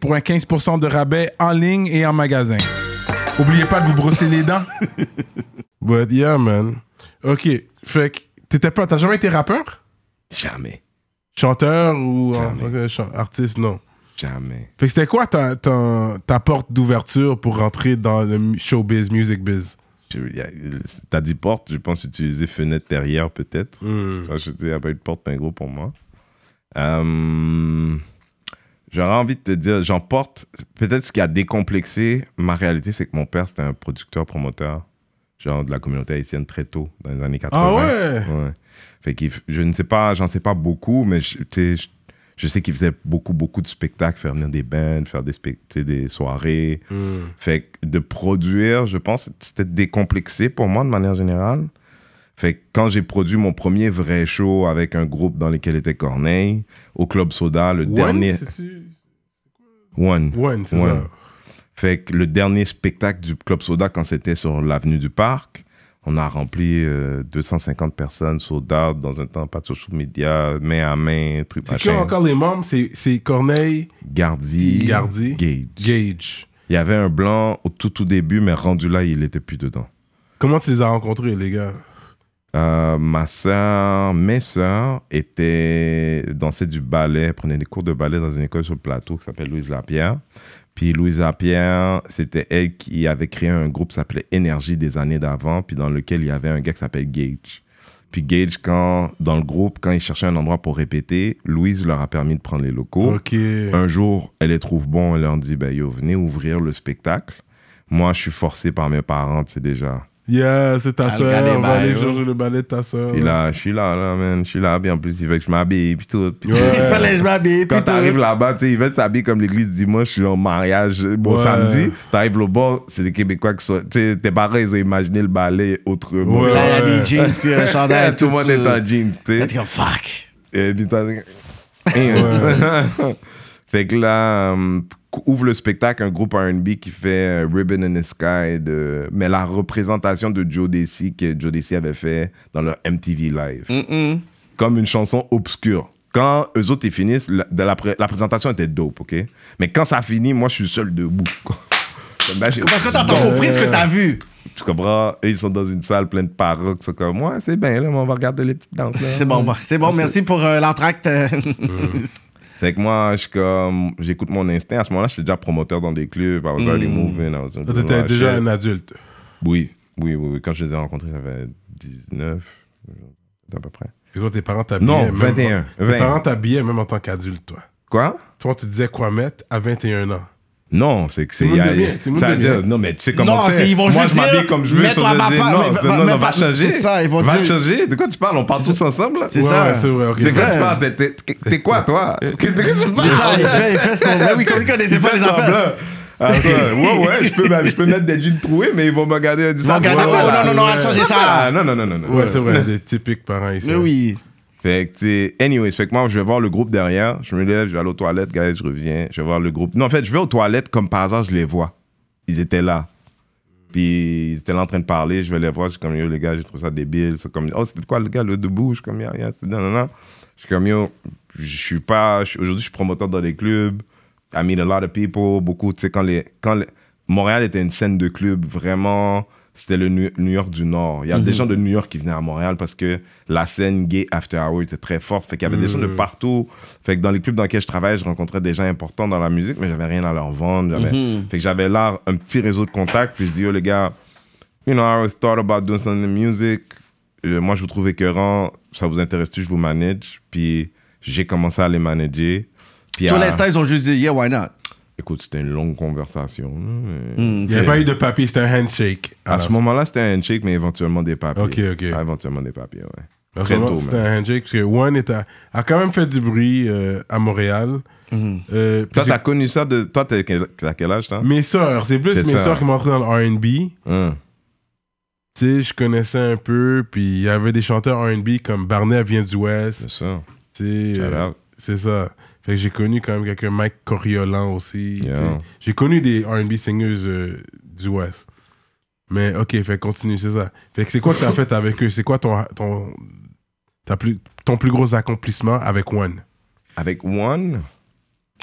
Speaker 1: Pour un 15% de rabais en ligne et en magasin. Oubliez pas de vous brosser les dents. But yeah, man. Ok, fait que t'étais pas, t'as jamais été rappeur?
Speaker 3: Jamais.
Speaker 1: Chanteur ou
Speaker 3: Jamais.
Speaker 1: ok, chan- artiste? Non.
Speaker 3: Jamais.
Speaker 1: Fait que c'était quoi ta, ta, ta porte d'ouverture pour rentrer dans le mu- showbiz, music biz?
Speaker 3: Je- y a- T'as dit porte, je pense utiliser fenêtre derrière peut-être.
Speaker 1: Hmm.
Speaker 3: Ça, je dis, il n'y a pas eu de porte, un gros pour moi. Euh, J'aurais envie de te dire, j'en porte. Peut-être ce qui a décomplexé ma réalité, c'est que mon père, c'était un producteur, promoteur, genre de la communauté haïtienne très tôt, dans les années 80.
Speaker 1: Ah ouais?
Speaker 3: Ouais. Fait que je ne sais pas, j'en sais pas beaucoup, mais je, tu sais, je, je sais qu'il faisait beaucoup, beaucoup de spectacles, faire venir des bands, faire des, des soirées. Fait que de produire, je pense, c'était décomplexé pour moi de manière générale. Fait que quand j'ai produit mon premier vrai show avec un groupe dans lequel était Corneille, au Club Soda, le dernier.
Speaker 1: One, c'est-tu?
Speaker 3: One.
Speaker 1: One, c'est ça.
Speaker 3: Fait que le dernier spectacle du Club Soda, quand c'était sur l'avenue du Parc, on a rempli euh, 250 personnes out dans un temps, pas de social media, main à main, truc
Speaker 1: C'est qui
Speaker 3: machin.
Speaker 1: encore les membres? C'est c'est Corneille,
Speaker 3: Gardi,
Speaker 1: Gardi,
Speaker 3: Gage.
Speaker 1: Gage.
Speaker 3: Il y avait un blanc au tout, tout début, mais rendu là, il était plus dedans.
Speaker 1: Comment tu les as rencontrés, les gars?
Speaker 3: Euh, ma soeur, mes soeurs étaient dansaient du ballet, prenaient des cours de ballet dans une école sur le plateau qui s'appelle Louise Lapierre. Puis Louise Lapierre, c'était elle qui avait créé un groupe qui s'appelait Énergie des années d'avant, puis dans lequel il y avait un gars qui s'appelle Gage. Puis Gage, quand, dans le groupe, quand il cherchait un endroit pour répéter, Louise leur a permis de prendre les locaux. Un jour, elle les trouve bons, elle leur dit, ben yo, venez ouvrir le spectacle. Moi, je suis forcé par mes parents, tu sais déjà.
Speaker 1: Yeah, c'est ta soeur.
Speaker 2: des
Speaker 1: On va aller changer le ballet de ta soeur.
Speaker 3: Puis là, je suis là, là, man, je suis là, puis en plus, il veut que je m'habille, puis tout. Puis
Speaker 1: Ouais.
Speaker 2: Il fallait que je m'habille.
Speaker 3: Quand t'arrives là-bas, tu sais, ils veulent t'habiller comme l'église dimanche, je suis en mariage. Bon,
Speaker 1: Ouais.
Speaker 3: samedi, t'arrives au bord, c'est des Québécois qui sont. Tu sais, tes parents, ils ont imaginé le ballet autrement.
Speaker 1: Ouais.
Speaker 2: Là, il y a des jeans puis un chandail.
Speaker 3: tout le monde est en jeans, tu sais.
Speaker 2: t'es comme fuck.
Speaker 3: Et puis t'as- fait que là, euh, ouvre le spectacle un groupe R&B qui fait euh, Ribbon in the Sky, de... mais la représentation de Joe Desi que Joe Desi avait fait dans leur MTV Live. Comme une chanson obscure. Quand eux autres, ils finissent, la, de la, pré- la présentation était dope, OK? Mais quand ça finit, moi, je suis seul debout. Là, j'ai-
Speaker 2: Parce que t'as t'as compris ce que t'as vu.
Speaker 3: Tu comprends? Eux, ils sont dans une salle pleine de paroles. C'est comme, ouais, c'est bien, là, mais on va regarder les petites danses.
Speaker 2: C'est bon, bah, c'est bon. Merci pour euh, l'entracte.
Speaker 3: Fait que moi, je comme, j'écoute mon instinct. À ce moment-là, j'étais déjà promoteur dans des clubs. I was already moving. I was doing
Speaker 1: T'étais déjà
Speaker 3: shit.
Speaker 1: un adulte.
Speaker 3: Oui, oui, oui, oui. Quand je les ai rencontrés, j'avais 19, à peu près.
Speaker 1: Et toi, tes parents t'habillaient.
Speaker 3: Non,
Speaker 1: même
Speaker 3: 21.
Speaker 1: en-
Speaker 3: 20.
Speaker 1: Tes parents t'habillaient même en tant qu'adulte, toi.
Speaker 3: Quoi?
Speaker 1: Toi, tu disais quoi mettre à 21 ans?
Speaker 3: Non, c'est que c'est.
Speaker 1: Tout le monde
Speaker 3: y a-
Speaker 1: devient- tout le monde
Speaker 3: Ça veut
Speaker 1: devient.
Speaker 3: dire, non, mais tu sais comment c'est.
Speaker 2: ils vont
Speaker 3: Moi,
Speaker 2: juste
Speaker 3: je m'habille
Speaker 2: dire,
Speaker 3: comme je veux. sur le
Speaker 2: ma
Speaker 3: dire,
Speaker 2: part,
Speaker 3: non,
Speaker 2: va-
Speaker 3: non, non, va changer.
Speaker 2: c'est ça, ils vont
Speaker 3: Va
Speaker 2: dire-
Speaker 3: changer. De quoi tu parles? On parle tous ensemble, là?
Speaker 2: C'est
Speaker 1: ouais,
Speaker 2: ça.
Speaker 1: c'est vrai, ok.
Speaker 3: C'est quoi tu parles? T'es- quoi, toi? Qu'est-ce que tu parles?
Speaker 2: ça, il fait, il fait son. Ben oui, comme il connaissait
Speaker 3: Il
Speaker 2: pas
Speaker 3: fait
Speaker 2: les affaires.
Speaker 3: Attends, ouais, ouais, je peux, je peux mettre des jeans troués, mais ils vont me regarder
Speaker 2: vont regarder, oh, non, non, non, elle a changé ça.
Speaker 3: Ah, non, non, non, non. non.
Speaker 1: Ouais, c'est vrai, des typiques parents ici.
Speaker 2: Mais oui.
Speaker 3: Fait que, tu anyways, fait que moi, je vais voir le groupe derrière. Je me lève, je vais aller aux toilettes, guys, je reviens. Je vais voir le groupe. Non, en fait, je vais aux toilettes, comme par hasard, je les vois. Ils étaient là. Puis, ils étaient là en train de parler. Je vais les voir. Je suis comme, yo, les gars, j'ai trouvé ça débile. C'est comme, oh, c'était quoi, le gars, le debout? Je suis comme, yeah, yeah, non, non, non. Je suis comme, yo, je suis pas. Aujourd'hui, je suis promoteur dans des clubs. I meet a lot of people. Beaucoup, tu sais, quand les. Quand les- Montréal était une scène de club vraiment. C'était le New York du Nord. Il y avait des gens de New York qui venaient à Montréal parce que la scène gay after hour était très forte. Fait qu'il y avait des gens de partout. Fait que dans les clubs dans lesquels je travaillais, je rencontrais des gens importants dans la musique, mais j'avais rien à leur vendre. J'avais- Fait que j'avais là un petit réseau de contacts. Puis je dis, yo les gars, you know, I always thought about doing something in music. Euh, moi, je vous trouve écœurant. Ça vous intéresse-tu? Je vous manage. Puis j'ai commencé à les manager. Puis
Speaker 2: Sur
Speaker 3: à-
Speaker 2: l'instant, ils ont juste dit, yeah, why not?
Speaker 3: Écoute, c'était une longue conversation. là, mais-
Speaker 2: Mm,
Speaker 1: Il n'y a pas eu de papier, c'était un handshake.
Speaker 3: À ce moment-là, c'était un handshake, mais éventuellement des papiers.
Speaker 1: Ok, ok.
Speaker 3: Ah, éventuellement des papiers, ouais.
Speaker 1: À
Speaker 3: Très tôt,
Speaker 1: C'était un handshake parce que One est à- a quand même fait du bruit euh, à Montréal.
Speaker 2: Mhm.
Speaker 1: Euh,
Speaker 3: Toi, t'as connu ça de. Toi, t'as quel, quel âge, toi?
Speaker 1: Mes sœurs, c'est plus mes sœurs qui m'ont entré dans le RB.
Speaker 3: Hum.
Speaker 1: Tu sais, je connaissais un peu, puis il y avait des chanteurs RB comme Barnett vient du Ouest.
Speaker 3: C'est ça.
Speaker 1: Euh, c'est ça. Fait que j'ai connu quand même quelqu'un, Mike Coriolan aussi.
Speaker 3: Yeah.
Speaker 1: J'ai connu des RB singers euh, du Ouest. Mais ok, fait continue, c'est ça. Fait que c'est quoi que t'as fait avec eux? C'est quoi ton, ton, ta plus, ton plus gros accomplissement avec One?
Speaker 3: Avec One,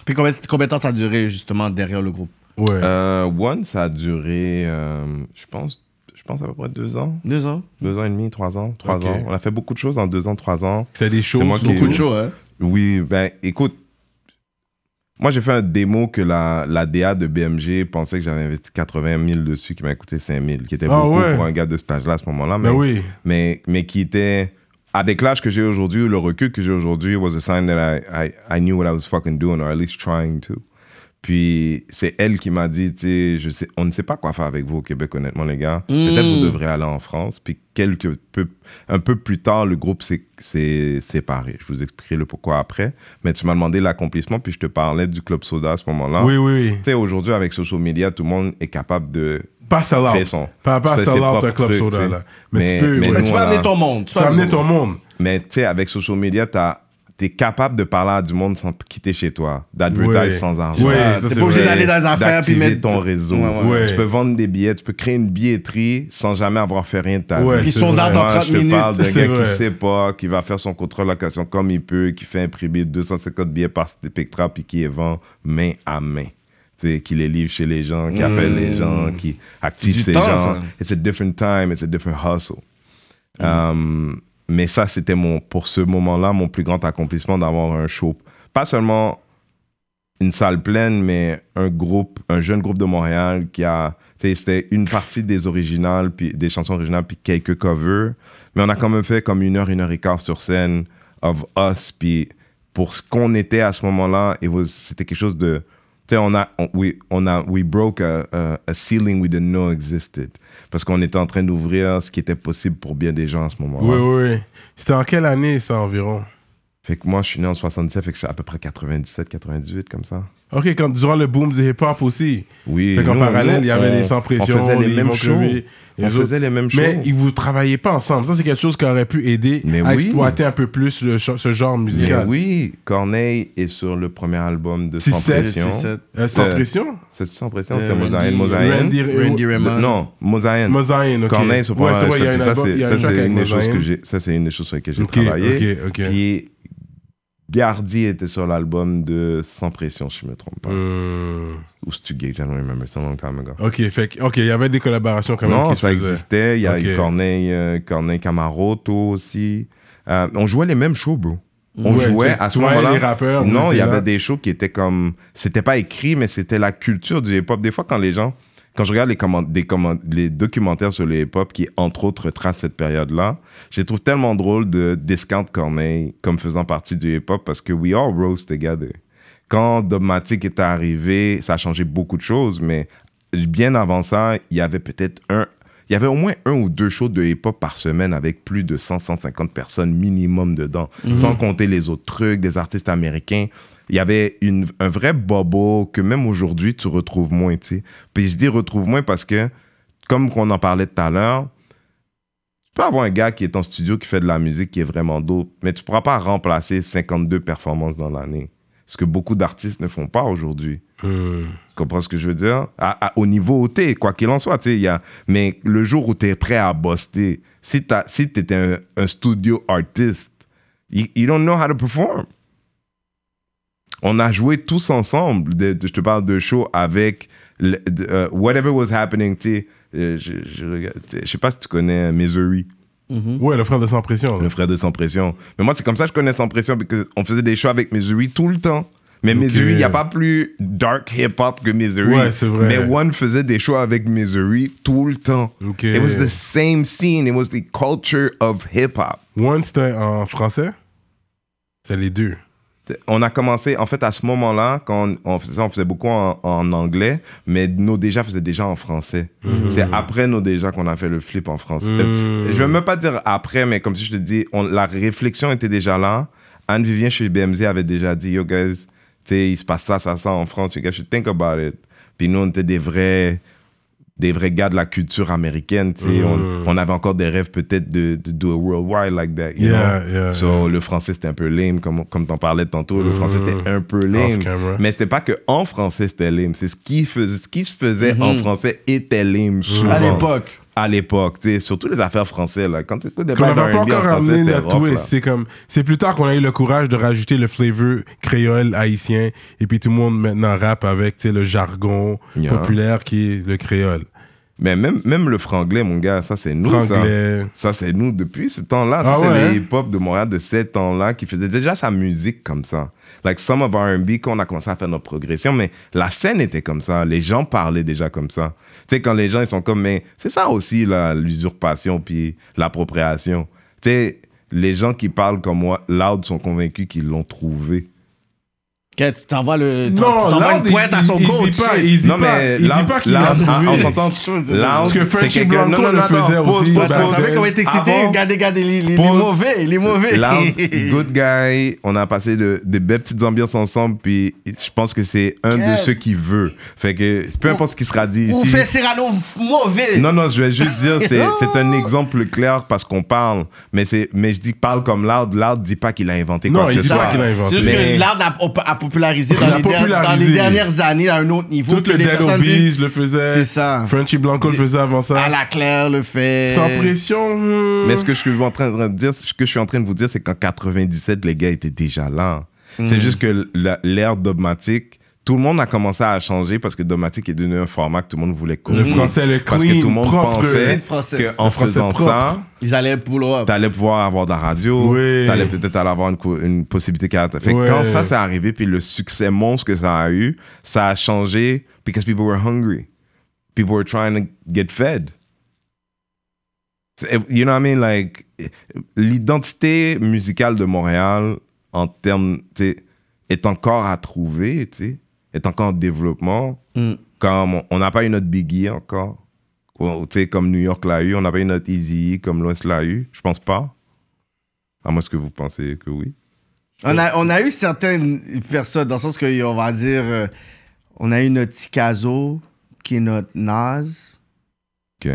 Speaker 2: Puis combien, combien de temps ça a duré, justement, derrière le groupe?
Speaker 1: Ouais.
Speaker 3: euh, One, ça a duré, euh, je pense, je pense à peu près deux ans.
Speaker 2: Deux ans.
Speaker 3: Deux ans et demi, trois ans. Trois ans. On a fait beaucoup de choses en deux ans, trois ans.
Speaker 1: c'est des
Speaker 3: qui-
Speaker 2: Beaucoup de shows, hein?
Speaker 3: Oui, ben écoute, moi j'ai fait un démo que la, la DA de BMG pensait que j'avais investi 80 000 dessus, qui m'a coûté 5 000, qui était
Speaker 1: Ah
Speaker 3: beaucoup
Speaker 1: ouais.
Speaker 3: pour un gars de stage là à ce moment-là.
Speaker 1: Ben
Speaker 3: mais,
Speaker 1: oui.
Speaker 3: mais, mais qui était, avec l'âge que j'ai aujourd'hui, le recul que j'ai aujourd'hui, was a sign that I, I, I knew what I was fucking doing, or at least trying to. Puis c'est elle qui m'a dit, tu sais, on ne sait pas quoi faire avec vous au Québec, honnêtement, les gars. Peut-être vous devrez aller en France. Puis quelques peu, un peu plus tard, le groupe s'est- séparé. Je vous expliquerai le pourquoi après. Mais tu m'as demandé l'accomplissement, puis je te parlais du Club Soda à ce moment-là.
Speaker 1: Oui, oui, oui.
Speaker 3: Tu sais, aujourd'hui, avec social media, tout le monde est capable de
Speaker 1: Pas sell out.
Speaker 3: son...
Speaker 1: Pas, pas sell out un club soda, là. Mais,
Speaker 3: Mais-
Speaker 1: tu peux,
Speaker 3: mais
Speaker 1: ouais.
Speaker 2: Mais
Speaker 3: nous,
Speaker 2: tu peux amener ton monde.
Speaker 1: tu peux amener ton monde.
Speaker 3: Mais tu sais, avec social media, tu es capable de parler à du monde sans quitter chez toi, d'advertise
Speaker 1: Ouais.
Speaker 3: sans argent.
Speaker 2: Ça, T'es pas obligé d'aller dans les affaires puis
Speaker 3: d'activer
Speaker 2: mettre
Speaker 3: ton réseau.
Speaker 2: Ouais, ouais.
Speaker 1: Ouais.
Speaker 3: Tu peux vendre des billets, tu peux créer une billetterie sans jamais avoir fait rien de ta
Speaker 1: Ouais,
Speaker 3: vie.
Speaker 2: Out
Speaker 1: vrai.
Speaker 2: en
Speaker 3: Moi,
Speaker 2: 30
Speaker 3: je te
Speaker 2: minutes.
Speaker 3: parle d'un gars
Speaker 1: vrai.
Speaker 3: qui sait pas, qui va faire son contrat de location comme il peut, qui fait imprimer 250 billets par Spectra puis qui les vend main à main. Tu t'sais, qui les livre chez les gens, qui appelle les gens, qui active ces
Speaker 2: temps,
Speaker 3: gens.
Speaker 2: ça.
Speaker 3: It's a different time, it's a different hustle. Um, mais ça, c'était mon, pour ce moment-là, mon plus grand accomplissement d'avoir un show. Pas seulement une salle pleine, mais un groupe, un jeune groupe de Montréal qui a, c'était une partie des originales, puis des chansons originales, puis quelques covers. Mais on a quand même fait comme une heure, une heure et quart sur scène of us, puis pour ce qu'on était à ce moment-là, c'était quelque chose de, tu sais, on a, on, we, on a, we broke a, a, a ceiling we didn't know existed. Parce qu'on était en train d'ouvrir ce qui était possible pour bien des gens à ce moment-là.
Speaker 1: Oui, oui, oui. C'était en quelle année, ça, environ?
Speaker 3: Fait que moi, je suis né en 77, fait que c'est à peu près 97, 98, comme ça.
Speaker 1: Ok, quand, durant le boom du hip-hop aussi.
Speaker 3: Oui.
Speaker 1: Fait qu'en parallèle, il y avait
Speaker 3: on-
Speaker 1: les Sans Pression,
Speaker 3: On faisait les
Speaker 1: les
Speaker 3: mêmes shows.
Speaker 1: les
Speaker 3: On
Speaker 1: autres.
Speaker 3: faisait les mêmes shows.
Speaker 1: Mais ils vous travaillaient pas ensemble. Ça, c'est quelque chose qui aurait pu aider
Speaker 3: Mais
Speaker 1: à
Speaker 3: oui.
Speaker 1: exploiter un peu plus le ce genre
Speaker 3: Mais
Speaker 1: musical.
Speaker 3: oui, Corneille est sur le premier album de Sans
Speaker 1: 6-7,
Speaker 3: Pression.
Speaker 2: 6-7.
Speaker 1: Euh, sans
Speaker 3: Euh,
Speaker 1: pression?
Speaker 3: C'est Sans Pression,
Speaker 2: Euh,
Speaker 3: c'était
Speaker 2: Randy-
Speaker 3: Mosaïen? Mosaïen.
Speaker 1: Randy,
Speaker 2: Randy Raymond.
Speaker 3: Non, Mosaïen.
Speaker 1: Mosaïen, ok.
Speaker 3: Corneille sur le premier
Speaker 1: c'est
Speaker 3: album. Ça, c'est c'est une des choses
Speaker 1: Mosaïen.
Speaker 3: c'est choses sur lesquelles j'ai travaillé.
Speaker 1: ok, ok.
Speaker 3: Puis Gardi était sur l'album de Sans Pression, si je me trompe pas.
Speaker 1: Hmm.
Speaker 3: Ou Stugate, I don't remember. A long time ago.
Speaker 1: Ok, il y avait des collaborations quand même
Speaker 3: Non,
Speaker 1: qui
Speaker 3: ça existait. Il y a
Speaker 1: Ok.
Speaker 3: eu Corneille, euh, Corneille Camaroto aussi. Euh, on jouait les mêmes shows, bro. On
Speaker 1: Ouais,
Speaker 3: jouait à ce moment-là. non, il y avait des shows qui étaient comme. C'était pas écrit, mais c'était la culture du hip-hop. Des fois, quand les gens. Quand je regarde les, comment- des comment- les documentaires sur le hip-hop qui, entre autres, retracent cette période-là, je les trouve tellement drôle de discount Corneille comme faisant partie du hip-hop parce que we all rose together. Quand Dogmatic est arrivé, ça a changé beaucoup de choses, mais bien avant ça, il y avait peut-être un. Il y avait au moins un ou deux shows de hip-hop par semaine avec plus de 100-150 personnes minimum dedans, sans compter les autres trucs, des artistes américains. Il y avait une, un vrai bubble que même aujourd'hui, tu retrouves moins, tu sais. Puis je dis retrouve moins parce que, comme on en parlait tout à l'heure, tu peux avoir un gars qui est en studio, qui fait de la musique, qui est vraiment dope, mais tu pourras pas remplacer 52 performances dans l'année. Ce que beaucoup d'artistes ne font pas aujourd'hui.
Speaker 1: Hmm.
Speaker 3: Tu comprends ce que je veux dire? À- à- au niveau où t'es, quoi qu'il en soit, tu sais, il y a... Mais le jour où t'es prêt à bosser, si tu si un studio artiste, you, you don't know how to perform. On a joué tous ensemble, de- de- je te parle de show avec le- de- euh, whatever was happening, tu sais. euh, je, je, sais, je sais pas si tu connais Misery,
Speaker 1: Ouais, le frère de Sans Pression.
Speaker 3: le frère de Sans Pression. Mais moi, c'est comme ça que je connais Sans Pression, parce qu'on faisait des shows avec Misery tout le temps. Mais
Speaker 1: Ok.
Speaker 3: Misery, il n'y a pas plus dark hip-hop que Misery.
Speaker 1: Ouais, c'est vrai.
Speaker 3: Mais One faisait des shows avec Misery tout le temps.
Speaker 1: Ok.
Speaker 3: It was the same scene. It was the culture of hip-hop.
Speaker 1: One, c'était en français? C'est les deux.
Speaker 3: On a commencé, en fait, à ce moment-là, quand on, on faisait, on faisait beaucoup en, en anglais, mais nos déjà faisaient déjà en français. C'est après nos déjà qu'on a fait le flip en français.
Speaker 1: Mhm.
Speaker 3: Je vais même pas dire après, mais comme si je te dis, on- la réflexion était déjà là. Anne Vivien chez BMZ avait déjà dit, yo guys, tu sais, il se passe ça, ça, ça en France, you guys should think about it. Puis nous, on était des vrais, des vrais gars de la culture américaine, tu sais. On, on avait encore des rêves peut-être de, de do a worldwide like that, you
Speaker 1: Yeah,
Speaker 3: know?
Speaker 1: yeah,
Speaker 3: So,
Speaker 1: yeah.
Speaker 3: le français, c'était un peu lame, comme, comme t'en parlais tantôt. Le français, c'était un peu lame. Mais c'était pas que en français, c'était lame. C'est ce qui, faisait, ce qui se faisait en français était lame souvent.
Speaker 2: À l'époque.
Speaker 3: À l'époque, tu sais, surtout les affaires françaises, là. Quand tu écoutes des
Speaker 1: on va pas encore ramené notre twist. C'est comme, c'est plus tard qu'on a eu le courage de rajouter le flavor créole haïtien et puis tout le monde maintenant rappe avec, tu sais, le jargon
Speaker 3: Yeah.
Speaker 1: populaire qui est le créole.
Speaker 3: Mais même, même le franglais, mon gars, ça, c'est nous, ça.
Speaker 1: Franglais.
Speaker 3: Ça, c'est nous depuis ce temps-là. Ça,
Speaker 1: Ah
Speaker 3: c'est
Speaker 1: hein?
Speaker 3: les hip-hop de Montréal de ces temps-là qui faisaient déjà sa musique comme ça. Like some of R&B, quand on a commencé à faire notre progression, mais la scène était comme ça. Les gens parlaient déjà comme ça. Tu sais, quand les gens, ils sont comme, mais c'est ça aussi, l'usurpation puis l'appropriation. Tu sais, les gens qui parlent comme moi, loud, sont convaincus qu'ils l'ont trouvé.
Speaker 2: Que tu t'envoies le.
Speaker 1: Non,
Speaker 2: tu t'envoies une pointe à son
Speaker 1: il,
Speaker 2: coach.
Speaker 1: il dit pas, il dit
Speaker 3: Non,
Speaker 1: pas,
Speaker 3: mais
Speaker 1: il dit
Speaker 3: loud-
Speaker 1: pas qu'il l'a
Speaker 3: loud,
Speaker 1: trouvé.
Speaker 3: on s'entend.
Speaker 2: Parce
Speaker 3: Loud,
Speaker 1: que Frenchy Blanco le faisait aussi,
Speaker 3: pause.
Speaker 2: T'as vu comment il est excité? Regardez, regardez, il, il est mauvais, il est mauvais.
Speaker 3: Loud, good guy. On a passé de, des belles petites ambiances ensemble. Puis je pense que c'est un de ceux qui veut. Fait que peu importe ce qui sera dit
Speaker 2: Ou
Speaker 3: ici.
Speaker 2: fait Cyrano mauvais.
Speaker 3: Non, non, je vais juste dire, c'est, c'est un exemple clair parce qu'on parle. Mais, c'est, mais je dis parle comme Loud. Loud dit pas qu'il a inventé
Speaker 1: Non,
Speaker 3: quoi que
Speaker 1: il
Speaker 3: ce
Speaker 1: dit pas qu'il a inventé.
Speaker 2: C'est juste que a, a popularisé
Speaker 1: Il
Speaker 2: dans
Speaker 1: a
Speaker 2: les, dans les dernières années à un autre niveau.
Speaker 1: Tout
Speaker 2: que
Speaker 1: le
Speaker 2: les
Speaker 1: Dead Obies le faisait.
Speaker 2: C'est ça.
Speaker 1: Frenchy Blanco le faisait avant
Speaker 2: À
Speaker 1: ça.
Speaker 2: la Claire le fait.
Speaker 1: Sans pression. hmm.
Speaker 3: Mais ce que je suis en train de dire, ce que je suis en train de vous dire, c'est qu'en 97, les gars étaient déjà là.
Speaker 1: Hmm.
Speaker 3: C'est juste que l'ère dogmatique, tout le monde a commencé à changer parce que Domatic est devenu un format que tout le monde voulait
Speaker 1: Le
Speaker 3: copier.
Speaker 1: français, le
Speaker 3: Parce que
Speaker 1: clean,
Speaker 3: tout le monde
Speaker 1: propre.
Speaker 3: pensait
Speaker 2: Clean
Speaker 3: qu'en
Speaker 1: Le
Speaker 3: faisant
Speaker 1: propre.
Speaker 3: ça,
Speaker 2: Ils allaient
Speaker 3: t'allais pouvoir avoir de la radio,
Speaker 1: Oui.
Speaker 3: t'allais peut-être aller avoir une, possibilité caractère. Fait que
Speaker 1: Ouais.
Speaker 3: quand ça s'est arrivé, puis le succès monstre que ça a eu, ça a changé because people were hungry. People were trying to get fed. You know what I mean? Like, l'identité musicale de Montréal, en termes, est encore à trouver, tu sais, est encore en développement.
Speaker 2: Mm.
Speaker 3: Comme on- n'a pas eu notre Biggie encore. Ou, Tu sais, comme New York l'a eu, on n'a pas eu notre Easy comme l'Ouest l'a eu. Je pense pas. À moins que vous pensez que oui.
Speaker 2: On a, on a eu certaines personnes, dans le sens que, on va dire, euh, on a eu notre Tikazo, qui est notre Nas,
Speaker 3: Ok.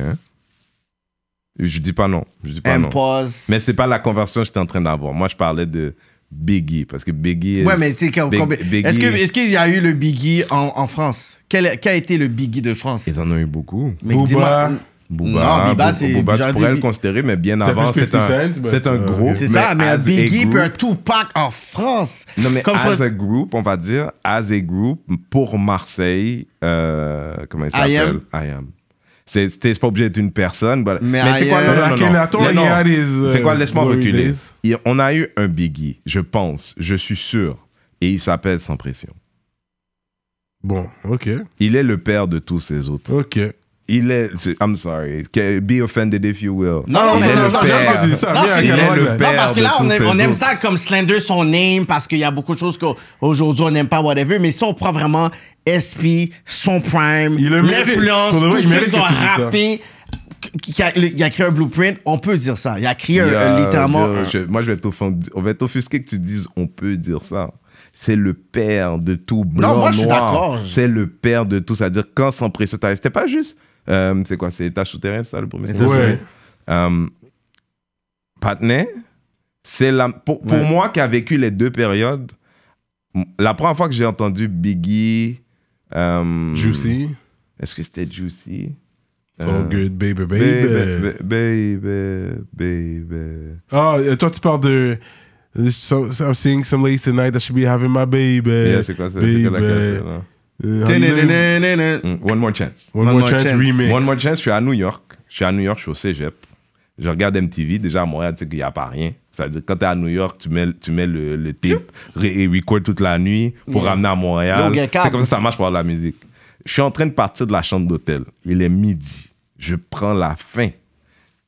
Speaker 3: Je dis pas non. Je dis pas non.
Speaker 2: Impose.
Speaker 3: Mais c'est pas la conversion que j'étais en train d'avoir. Moi, je parlais de Biggie parce que Biggie.
Speaker 2: Ouais,
Speaker 3: is-
Speaker 2: mais tu sais, est-ce que- est-ce qu'il y a eu le Biggie en, en France? Quel, quel a été le Biggie de France?
Speaker 3: Ils en ont eu beaucoup.
Speaker 2: Mais
Speaker 1: Booba.
Speaker 3: Booba,
Speaker 2: Non,
Speaker 3: Boo-
Speaker 2: c'est-
Speaker 3: Booba, tu
Speaker 2: dit
Speaker 3: pourrais le considérer, mais bien avant, c'est un,
Speaker 1: 50 Cent,
Speaker 3: c'est un
Speaker 1: but,
Speaker 3: groupe.
Speaker 2: C'est ça, mais un Biggie
Speaker 3: group-
Speaker 2: puis un Tupac en France.
Speaker 3: Non, mais
Speaker 2: Comme
Speaker 3: as a group, on va dire, as a group, pour Marseille, euh, comment il
Speaker 2: I
Speaker 3: s'appelle? I am. C'est c'est pas obligé d'être une personne. but-
Speaker 2: Mais
Speaker 3: sais
Speaker 2: I
Speaker 3: quoi? Non, non, non, Mais
Speaker 1: had his, euh,
Speaker 3: quoi? Laisse-moi reculer. Il- on a eu un Biggie, je pense, je suis sûr, et il s'appelle Sans Pression.
Speaker 1: Bon, ok.
Speaker 3: Il est le père de tous ces autres.
Speaker 1: Ok.
Speaker 3: Il est. I'm sorry. Be offended if you will.
Speaker 2: Non, non,
Speaker 3: il
Speaker 2: mais
Speaker 3: est
Speaker 2: c'est-
Speaker 3: le
Speaker 2: non,
Speaker 3: père.
Speaker 1: dis ça.
Speaker 2: Non, c'est-
Speaker 3: Il est le.
Speaker 2: Non,
Speaker 3: père
Speaker 2: parce que là, on aime, on ça comme Slender son name, parce qu'il y a beaucoup de choses qu'aujourd'hui on n'aime pas, whatever. Mais si on prend vraiment SP, son prime, l'influence, tous
Speaker 1: il
Speaker 2: ceux qui ont rappé, qui- a, il a créé un blueprint, on peut dire ça. Il a créé un-
Speaker 3: Yeah,
Speaker 2: un- littéralement.
Speaker 3: je- moi, je vais. On va t'offusquer que tu dises on peut dire ça. C'est le père de tout blanc,
Speaker 2: moi, je suis
Speaker 3: noir.
Speaker 2: d'accord.
Speaker 3: C'est le père de tout. C'est-à-dire, quand sans pression, t'arrives- c'était pas juste. Euh, c'est quoi C'est étage souterrain, c'est ça le premier
Speaker 2: Étage
Speaker 1: Ouais.
Speaker 3: Euh, Patnais, c'est la. Pour, pour
Speaker 2: Ouais.
Speaker 3: moi qui a vécu les deux périodes, m- la première fois que j'ai entendu Biggie. euh,
Speaker 1: Juicy.
Speaker 3: Est-ce que c'était Juicy?
Speaker 1: Oh,
Speaker 3: Euh,
Speaker 1: good, baby,
Speaker 3: Baby,
Speaker 1: baby.
Speaker 3: baby, baby, baby.
Speaker 1: Ah, euh, toi, tu parles de. So, so I'm seeing some ladies tonight that should be having my baby.
Speaker 3: Yeah, c'est quoi ça? C'est quoi la cassette, là?
Speaker 1: Euh.
Speaker 3: Mm, One More Chance.
Speaker 1: One, more, chance, remix.
Speaker 3: One More Chance, je suis à New York. Je suis à New York, je suis au cégep. Je regarde MTV. Déjà, à Montréal, tu sais qu'il n'y a pas rien. C'est-à-dire, quand tu es à New York, tu mets, tu mets le, le tape et record toute la nuit pour
Speaker 2: Yeah.
Speaker 3: ramener à Montréal. C'est comme ça que ça marche pour la musique. Je suis en train de partir de la chambre d'hôtel. Il est midi. Je prends la fin.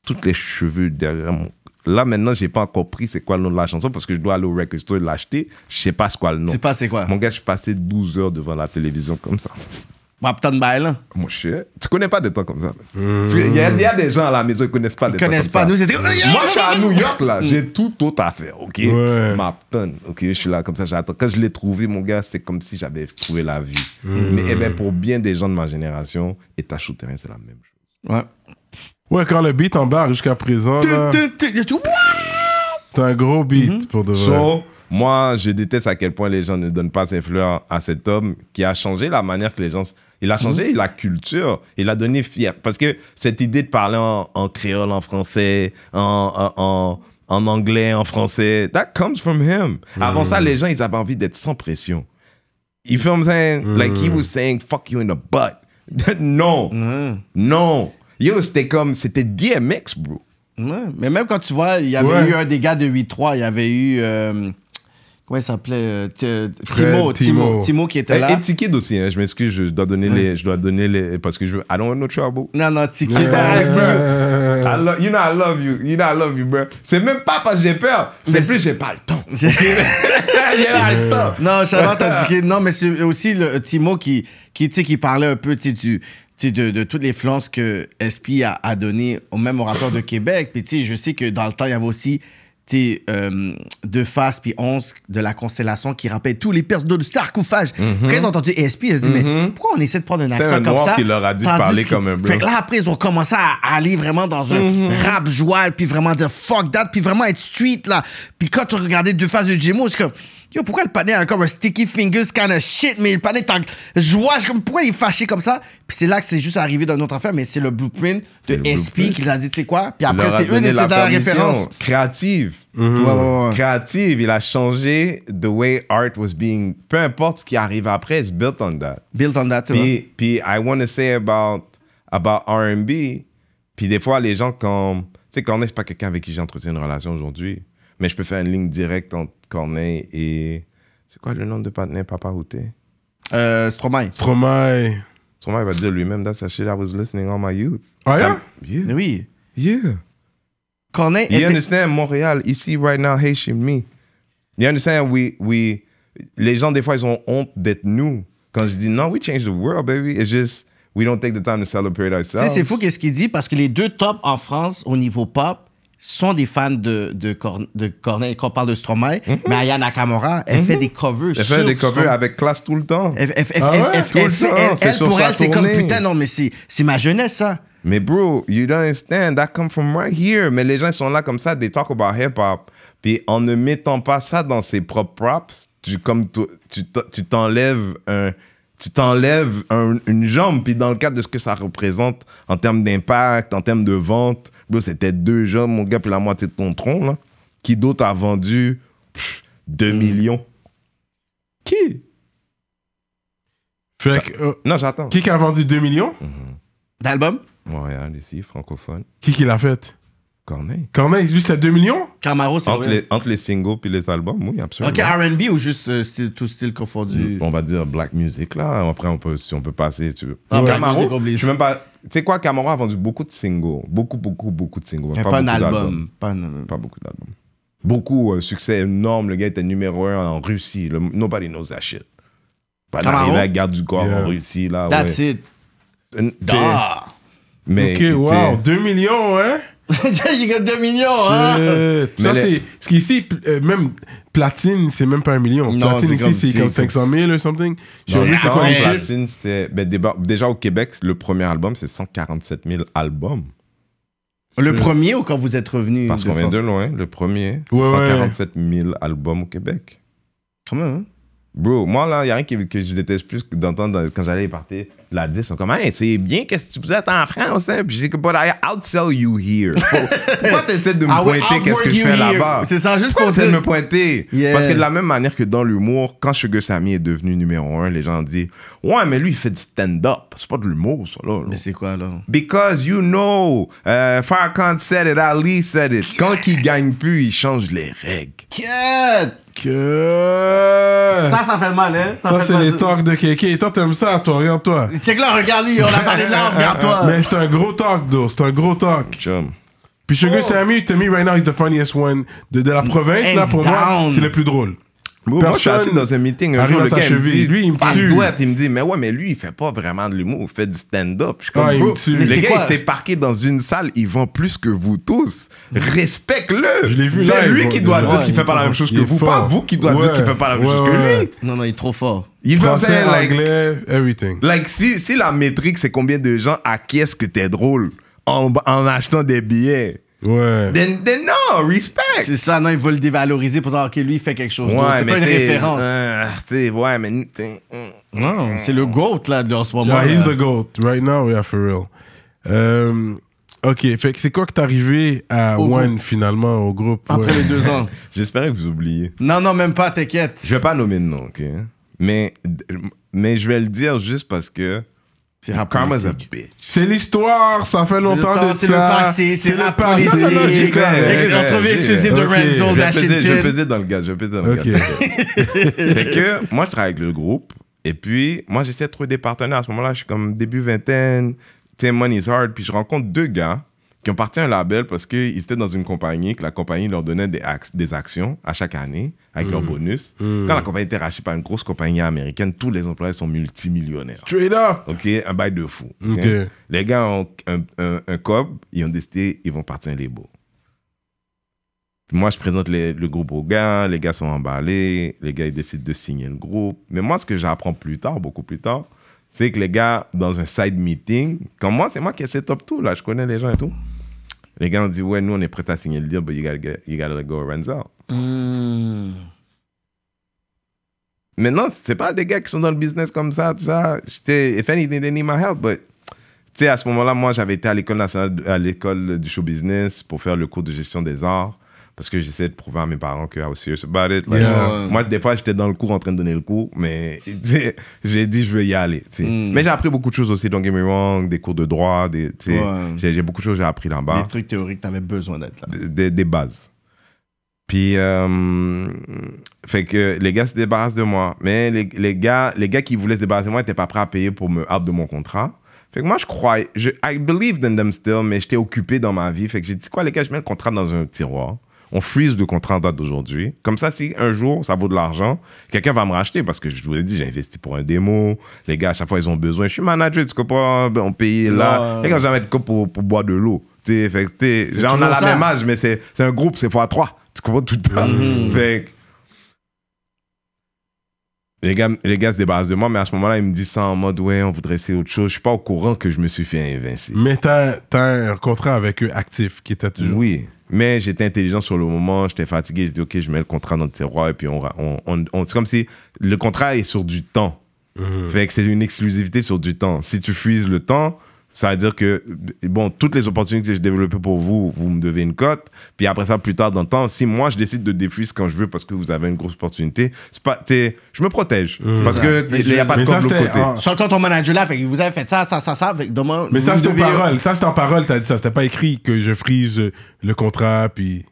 Speaker 3: Tous les cheveux derrière mon... Là, maintenant, j'ai pas encore pris c'est quoi le nom de la chanson parce que je dois aller au record store et l'acheter. Je sais pas c'est quoi le nom.
Speaker 2: Sais pas c'est quoi?
Speaker 3: Mon gars, je suis passé 12 heures devant la télévision comme ça.
Speaker 2: Wapton Bail, là.
Speaker 3: Mon cher, tu connais pas des temps comme ça? Parce qu'il y, a- il y a des gens à la maison qui connaissent pas des
Speaker 2: Ils
Speaker 3: temps
Speaker 2: connaissent
Speaker 3: comme
Speaker 2: pas.
Speaker 3: ça.
Speaker 2: Nous, c'était.
Speaker 3: Moi, je suis à New York, là. J'ai tout autre à faire, OK?
Speaker 1: Ouais.
Speaker 3: Ma tonne, OK? Je suis là comme ça, j'attends. Quand je l'ai trouvé, mon gars, c'était comme si j'avais trouvé la vie. Mais eh ben, pour bien des gens de ma génération, étage souterrain, c'est la même chose.
Speaker 2: Ouais.
Speaker 1: Ouais, quand le beat embarque jusqu'à présent, là,
Speaker 2: Tu- tu- tu- tu-
Speaker 1: c'est un gros beat pour de vrai.
Speaker 3: So, moi, je déteste à quel point les gens ne donnent pas cette fleur à cet homme qui a changé la manière que les gens. Il a changé la culture. Il a donné fier. Parce que cette idée de parler en, en créole, en français, en, en, en- en anglais, en français, that comes from him. Avant ça, les gens, ils avaient envie d'être sans pression. You feel what I'm saying? Like he was saying, fuck you in the butt. non. Non. Yo, c'était comme, c'était DMX, bro.
Speaker 2: Ouais, mais même quand tu vois, il y avait
Speaker 1: Ouais.
Speaker 2: eu un des gars de 8-3, il y avait eu. euh, comment il s'appelait euh,
Speaker 1: Fred,
Speaker 2: Timo, Timo.
Speaker 1: Timo.
Speaker 2: Qui était là.
Speaker 3: et Tikid aussi, hein, je m'excuse, je dois donner les, je dois donner les, parce que je veux, I don't want no trouble.
Speaker 2: Non, non, Tiki.
Speaker 1: Euh,
Speaker 3: I lo- you know I love you, you know I love you, bro. C'est même pas parce que j'ai peur, c'est plus j'ai pas le temps. j'ai pas le temps.
Speaker 2: Non, Charlotte a dit que non, mais c'est aussi le Timo qui, qui, qui parlait un peu tu sais, du, de, de toutes les flances que SP a, a donné au même au rappeur de Québec. Puis, tu sais, je sais que dans le temps, il y avait aussi euh, deux faces puis 11 de la constellation qui rappellent tous les personnages de sarcophage. Quand ils ont entendu SP, ils se disent, mais pourquoi on essaie de prendre un
Speaker 3: Mhm. C'est
Speaker 2: accent
Speaker 3: un
Speaker 2: comme
Speaker 3: noir
Speaker 2: ça?
Speaker 3: qui leur a dit de parler comme un.
Speaker 2: Fait que là, après, ils ont commencé à aller vraiment dans un
Speaker 3: Mhm.
Speaker 2: rap joie, puis vraiment dire fuck that, puis vraiment être street, là. Puis quand tu regardais deux faces de Gémeaux, c'est comme, Yo, pourquoi le panais a comme un sticky fingers kind of shit, mais le en joie? Je suis comme, pourquoi il est fâché comme ça? Puis c'est là que c'est juste arrivé dans une autre affaire, mais c'est le blueprint de
Speaker 3: le
Speaker 2: SP qui les a dit, tu sais quoi? Puis après, c'est eux qui la
Speaker 3: permission
Speaker 2: référence.
Speaker 3: Créative.
Speaker 2: Ouais, ouais, ouais.
Speaker 3: Créative, il a changé the way art was being. Peu importe ce qui arrive après, it's built on that.
Speaker 2: Built on that, tu vois.
Speaker 3: Puis, puis I want to say about, about R&B, puis des fois, les gens, quand... Tu sais, Corneille, c'est pas quelqu'un avec qui j'entretiens une relation aujourd'hui, mais je peux faire une ligne directe entre Corneille et... C'est quoi le nom de partenaire Papa Routé?
Speaker 2: Euh, Stromae.
Speaker 1: Stromae.
Speaker 3: Il va dire lui-même, that's a shit I was listening all my youth.
Speaker 1: Ah, yeah?
Speaker 3: Yeah.
Speaker 2: Oui.
Speaker 3: Yeah.
Speaker 2: Corneille
Speaker 3: You
Speaker 2: était-
Speaker 3: understand? Montréal, ici, right now, hey, shit me. You understand? We, we, les gens, des fois, ils ont honte d'être nous. Quand je dis, non, we change the world, baby. It's just, we don't take the time to celebrate
Speaker 2: Tu sais,
Speaker 3: ourselves.
Speaker 2: c'est fou qu'est-ce qu'il dit parce que les deux tops en France au niveau pop sont des fans de, de, de Corneille. Quand on parle de Stromae, mais Aya Nakamura, elle fait des covers.
Speaker 3: Elle fait des covers avec classe tout le temps.
Speaker 2: Elle, elle- elle-
Speaker 1: Ah
Speaker 2: elle-
Speaker 1: ouais?
Speaker 2: elle-
Speaker 3: Tout
Speaker 2: elle
Speaker 3: le
Speaker 2: fait-
Speaker 3: temps,
Speaker 2: elle-
Speaker 3: c'est
Speaker 2: elle,
Speaker 3: sur
Speaker 2: pour elle, c'est comme putain, non, mais c'est ma jeunesse, ça.
Speaker 3: Mais bro, you don't understand, that come from right here. Mais les gens sont là comme ça, they talk about hip-hop. Puis en ne mettant pas ça dans ses propres props, tu comme tu tu t- tu t'enlèves un tu t'enlèves un- une jambe. Puis dans le cadre de ce que ça représente en termes d'impact, en termes de vente, bro, c'était deux jambes, mon gars, puis la moitié de ton tronc, là. Qui d'autre a vendu 2 millions? Qui?
Speaker 1: Fait que, euh,
Speaker 3: Non, j'attends.
Speaker 1: qui qui a vendu 2 millions?
Speaker 2: D'album?
Speaker 3: Montréal, ici, francophone.
Speaker 1: Qui qui l'a fait?
Speaker 3: Corneille.
Speaker 1: Corneille, lui, c'est 2 millions?
Speaker 2: Camaro, c'est
Speaker 3: Entre les, entre les singles puis les albums, oui, absolument.
Speaker 2: Ok, R&B ou juste euh, style- tout style confondu?
Speaker 3: On va dire black music là. Après, on peut, si on peut passer, tu veux.
Speaker 2: Ah, black
Speaker 3: Camaro,
Speaker 2: music oblige.
Speaker 3: je suis même pas. Tu sais quoi, Camaro a vendu beaucoup de singles. Beaucoup, beaucoup, beaucoup de singles.
Speaker 2: Mais pas,
Speaker 3: beaucoup
Speaker 2: un
Speaker 3: d'albums.
Speaker 2: album. Pas un-
Speaker 3: Pas beaucoup d'albums. Beaucoup, euh, succès énorme. Le gars était numéro un en Russie. Le- nobody knows that shit. Pas
Speaker 2: Camaro?
Speaker 3: d'arriver à Garde du Corps
Speaker 1: Yeah.
Speaker 3: en Russie là.
Speaker 2: That's
Speaker 3: ouais.
Speaker 2: it.
Speaker 3: Euh! Mais,
Speaker 1: ok, wow, 2 millions, hein?
Speaker 2: Il gagne 2 millions, hein?
Speaker 1: Ça, c'est. Parce qu'ici, euh, même platine, c'est même pas un million.
Speaker 2: Non,
Speaker 1: platine ici, c'est comme
Speaker 2: comme-
Speaker 1: 500 000 ou something. Lui,
Speaker 3: le
Speaker 1: c'est quoi.
Speaker 3: Platine, c'était. ben, déjà au Québec, le premier album, c'est 147 000 albums.
Speaker 2: Le premier ou quand vous êtes revenu?
Speaker 3: Parce qu'on vient de loin, le premier,
Speaker 1: Ouais, ouais.
Speaker 3: 147 000 albums au Québec.
Speaker 2: Quand même, hein?
Speaker 3: Bro, moi là, il n'y a rien que je déteste plus que d'entendre quand j'allais partir la 10, ils sont comme, hey, c'est bien, qu'est-ce que vous êtes en France, hein? Puis j'ai que, but I outsell you here. Pour- Pourquoi tu essaies de me pointer qu'est-ce que je fais là-bas?
Speaker 2: C'est ça, juste pour
Speaker 3: essaies de
Speaker 2: dire-
Speaker 3: me pointer?
Speaker 2: Yeah.
Speaker 3: Parce que de la même manière que dans l'humour, quand Sugar Sammy est devenu numéro un, les gens disent, ouais, mais lui, il fait du stand-up. C'est pas de l'humour, ça, là. là.
Speaker 2: Mais c'est quoi, là?
Speaker 3: Because you know, euh, Farrakhan said it, Ali said it. Quand il gagne plus, il change les règles.
Speaker 2: Quête!
Speaker 1: Que.
Speaker 2: Ça, ça fait mal, hein?
Speaker 1: Ça,
Speaker 2: fait
Speaker 1: c'est
Speaker 2: mal.
Speaker 1: les talks de Kéké. Et toi, t'aimes ça, toi, regarde-toi.
Speaker 2: Check là, regarde lui, on a parlé de là, regarde-toi.
Speaker 1: Mais c'est un gros talk, though. C'est un gros talk.
Speaker 3: Chum.
Speaker 1: Puis Sugar
Speaker 2: Oh.
Speaker 1: Sammy, to me, right now, is the funniest one. De, de la province, là, pour moi,
Speaker 2: down.
Speaker 1: c'est le plus drôle.
Speaker 3: Moi, je suis assis dans un meeting, un
Speaker 1: arrive
Speaker 3: jour, le gars, il me dit,
Speaker 1: Lui, il me tue.
Speaker 3: il me dit, mais ouais, mais lui, il fait pas vraiment de l'humour, il fait du stand-up. Je suis comme,
Speaker 1: Ah,
Speaker 3: bro, le gars,
Speaker 2: quoi?
Speaker 3: il s'est parqué dans une salle, il vend plus que vous tous. Respecte-le.
Speaker 1: Je l'ai vu
Speaker 3: C'est lui qui doit dire
Speaker 1: il
Speaker 3: qu'il fait pas la même chose que vous, pas vous qui doit dire qu'il fait pas la même chose que lui.
Speaker 2: Non, non, il est trop fort.
Speaker 3: Il
Speaker 1: Français,
Speaker 3: ça, like,
Speaker 1: anglais, everything.
Speaker 3: like, si, si la métrique, c'est combien de gens acquiescent que t'es drôle en, en achetant des billets,
Speaker 1: Ouais.
Speaker 3: then, then non, respect.
Speaker 2: C'est ça, non, il veut le dévaloriser pour dire, OK, lui, il fait quelque chose d'autre.
Speaker 3: Ouais,
Speaker 2: C'est pas une référence.
Speaker 3: euh, t'sais, ouais, mais t'sais, hum.
Speaker 2: Non, c'est le GOAT, là, en ce moment.
Speaker 1: Yeah, he's
Speaker 2: là.
Speaker 1: the GOAT. Right now, yeah, for real. Euh, ok, fait que c'est quoi que t'es arrivé à
Speaker 2: Au
Speaker 1: One, finalement, au groupe?
Speaker 2: Après
Speaker 1: ouais.
Speaker 2: les deux ans.
Speaker 3: J'espérais que vous oubliez.
Speaker 2: Non, non, même pas, t'inquiète.
Speaker 3: Je vais pas nommer de nom, ok? Mais, mais je vais le dire juste parce que
Speaker 2: C'est rap
Speaker 3: Karma's a bitch.
Speaker 1: C'est l'histoire, ça fait longtemps
Speaker 2: temps,
Speaker 1: de
Speaker 2: c'est
Speaker 1: ça.
Speaker 2: le passé, c'est rap
Speaker 1: passé.
Speaker 3: fait,
Speaker 2: Entrevue exclusive de. Renzo,
Speaker 3: Je vais, peser, je vais peser dans le gaz, je vais peser dans le gaz. fait que moi, je travaille avec le groupe. Et puis, moi, j'essaie de trouver des partenaires. À ce moment-là, je suis comme début vingtaine. Tu sais, money's hard. Puis je rencontre deux gars qui ont parti à un label parce qu'ils étaient dans une compagnie, que la compagnie leur donnait des, ac- des actions à chaque année avec leur bonus. Quand la compagnie était rachetée par une grosse compagnie américaine, tous les employés sont multimillionnaires.
Speaker 1: Straight up.
Speaker 3: OK, un bail de fou. Les gars ont un, un, un cob, ils ont décidé, ils vont partir un label. Moi, je présente les- le groupe aux gars, les gars sont emballés, les gars, ils décident de signer le groupe. Mais moi, ce que j'apprends plus tard, beaucoup plus tard, c'est que les gars, dans un side meeting, comme moi, c'est moi qui ai set up tout, là, je connais les gens et tout. Les gars ont dit, ouais, nous, on est prêts à signer le deal, but you gotta, get- you gotta let go of Renzo.
Speaker 2: Hmm.
Speaker 3: maintenant, c'est pas des gars qui sont dans le business comme ça, tout ça. J'étais, if anything, they need my help, but. Tu sais, à ce moment-là, moi, j'avais été à l'école nationale, à l'école du show business pour faire le cours de gestion des arts. Parce que j'essayais de prouver à mes parents que I was serious about it. Like,
Speaker 1: Yeah.
Speaker 3: Moi, des fois, j'étais dans le cours en train de donner le cours, mais j'ai dit, je veux y aller. sais. Mais j'ai appris beaucoup de choses aussi, don't get me wrong, des cours de droit, des,
Speaker 2: Ouais.
Speaker 3: j'ai, beaucoup de choses que j'ai appris là-bas
Speaker 2: Des trucs théoriques, t'avais besoin d'être là.
Speaker 3: des, des bases. Puis, euh, fait que les gars se débarrassent de moi. Mais les, les gars, les gars qui voulaient se débarrasser de moi n'étaient pas prêts à payer pour me out de mon contrat. Fait que moi, je croyais, je, I believed in them still, mais j'étais occupé dans ma vie. Fait que j'ai dit, quoi, les gars, je mets le contrat dans un tiroir. On freeze le contrat en date d'aujourd'hui. Comme ça, si un jour, ça vaut de l'argent, quelqu'un va me racheter parce que je vous l'ai dit, j'ai investi pour un démo. Les gars, à chaque fois, ils ont besoin. Je suis manager, tu comprends? On paye là. Les gars, jamais de pour, pour boire de l'eau. Tu sais, fait genre, on a la
Speaker 2: ça.
Speaker 3: même âge, mais c'est c'est un groupe, c'est fois 3 Tu comprends tout le temps? Fait que- les gars, les gars se débarrassent de moi, mais à ce moment-là, ils me disent ça en mode, ouais, on voudrait essayer autre chose. Je suis pas au courant que je me suis fait invincer.
Speaker 1: Mais t'as t'as un contrat avec eux actif qui était toujours.
Speaker 3: Oui, mais j'étais intelligent sur le moment, j'étais fatigué, j'ai dit, ok, je mets le contrat dans le tiroir, et puis on, on, on- on- c'est comme si le contrat est sur du temps. Fait que c'est une exclusivité sur du temps. Si tu fuises le temps, ça veut dire que, bon, toutes les opportunités que j'ai développées pour vous, vous me devez une cote. Puis après ça, plus tard dans le temps, si moi je décide de défuser quand je veux parce que vous avez une grosse opportunité, c'est pas, tu sais, je me protège. Parce que il n'y a pas de l'autre côté.
Speaker 2: quand ton manager là, fait que vous avez fait ça, ça, ça, ça, fait que demain.
Speaker 1: Mais ça, c'est en
Speaker 2: devez-
Speaker 1: parole. Ça, c'est en parole, t'as dit ça. C'était pas écrit que je frise le contrat, puis.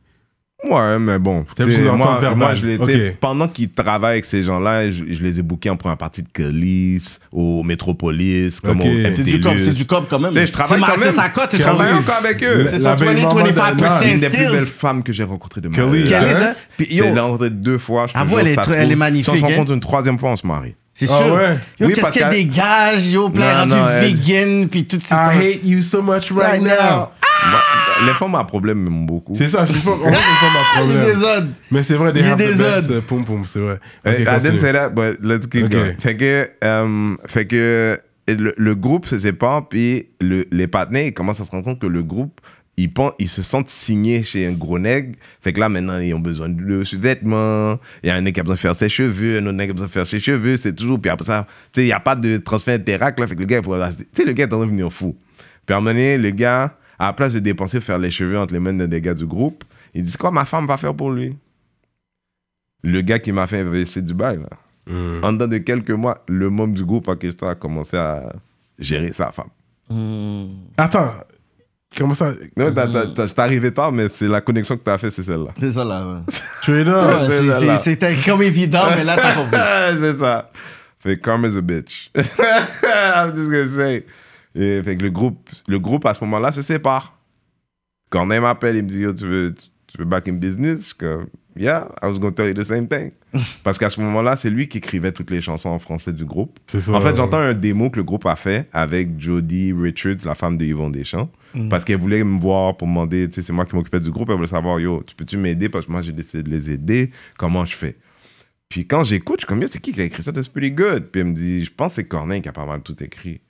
Speaker 3: Ouais, mais bon. Moi, moi, je l'ai, tu sais,
Speaker 1: Ok.
Speaker 3: pendant qu'ils travaillent avec ces gens-là, je, je les ai bookés en première partie de Colis, au Métropolis, comme au
Speaker 1: C'est
Speaker 2: C'est du cop,
Speaker 3: MTLUS.
Speaker 2: c'est du cop quand même.
Speaker 3: Tu sais, je travaille
Speaker 2: C'est ma-
Speaker 3: quand même.
Speaker 2: C'est sa cote, c'est
Speaker 3: Je travaille encore avec eux.
Speaker 2: C'est son
Speaker 1: L'habillement
Speaker 2: 20, 25%
Speaker 1: moderne.
Speaker 3: C'est une des plus belles femmes que j'ai rencontrées de ma vie.
Speaker 1: Hein?
Speaker 2: Puis
Speaker 3: Je
Speaker 2: yo,
Speaker 3: l'ai rencontrée deux fois. Je
Speaker 2: elle
Speaker 3: trouve.
Speaker 2: elle est magnifique,
Speaker 3: Si on se
Speaker 2: hein.
Speaker 3: rencontre une troisième fois, on se marie.
Speaker 2: C'est
Speaker 1: Ah
Speaker 2: sûr.
Speaker 1: ouais?
Speaker 2: Yo,
Speaker 3: Oui,
Speaker 2: qu'est-ce
Speaker 3: parce
Speaker 2: qu'elle
Speaker 3: qu'elle-
Speaker 2: dégage, yo, plein rendu vegan, puis tout ces
Speaker 1: I hate you so much right,
Speaker 2: Right
Speaker 1: now.
Speaker 2: now.
Speaker 3: Moi, Les femmes à problème beaucoup.
Speaker 1: C'est ça, je sais pas. On va pas ma
Speaker 2: Il y a
Speaker 1: problème.
Speaker 2: des odds.
Speaker 1: Mais c'est vrai, des
Speaker 2: Il y a des odds.
Speaker 1: Poum poum, c'est vrai.
Speaker 3: I didn't say that, but let's keep going. Fait que, euh, fait que le, le groupe se sépare, puis le- les partenaires ils commencent à se rendre compte que le groupe, ils, pensent, ils se sentent signés chez un gros nègre. Fait que là, maintenant, ils ont besoin de vêtements. Il y a un nègre qui a besoin de faire ses cheveux, un autre nègre qui a besoin de faire ses cheveux. C'est toujours. Puis après ça, tu sais, il n'y a pas de transfert interact, là. Fait que le gars, il faut. Tu sais, le gars est en train de venir fou. Puis à un moment donné, le gars, à la place de dépenser, faire les cheveux entre les mains des gars du groupe, il dit C'est quoi ma femme va faire pour lui? Le gars qui m'a fait investir Dubaï, là.
Speaker 1: Mm.
Speaker 3: En dedans de quelques mois, le membre du groupe en question a commencé à gérer sa femme.
Speaker 1: Attends, comment ça?
Speaker 3: Non, t'as- t'as- t'as- c'est arrivé tard, mais c'est la connexion que tu as fait, c'est celle-là.
Speaker 2: C'est ça là. ouais.
Speaker 1: Trader
Speaker 2: Ouais,
Speaker 3: c'est
Speaker 2: c'est-. C'était comme évident, mais là, t'as compris.
Speaker 3: c'est ça. Fait que karma's a bitch. I'm just gonna say. Et fait que le groupe, le groupe à ce moment-là se sépare. Quand il m'appelle, il me dit Yo, tu veux, tu veux back in business? Je suis comme Yeah, I was gonna tell you the same thing. Parce qu'à ce moment-là, c'est lui qui écrivait toutes les chansons en français du groupe.
Speaker 1: C'est ça.
Speaker 3: En fait, j'entends un démo que le groupe a fait avec Jodie Richards, la femme de Yvon Deschamps, parce qu'elle voulait me voir pour me demander, tu sais, c'est moi qui m'occupais du groupe, elle voulait savoir, yo, tu peux-tu m'aider? Parce que moi j'ai décidé de les aider, comment je fais? Puis quand j'écoute, je suis comme, yo, c'est qui qui a écrit ça? That's pretty good. Puis elle me dit, je pense que c'est Corneille qui a pas mal tout écrit.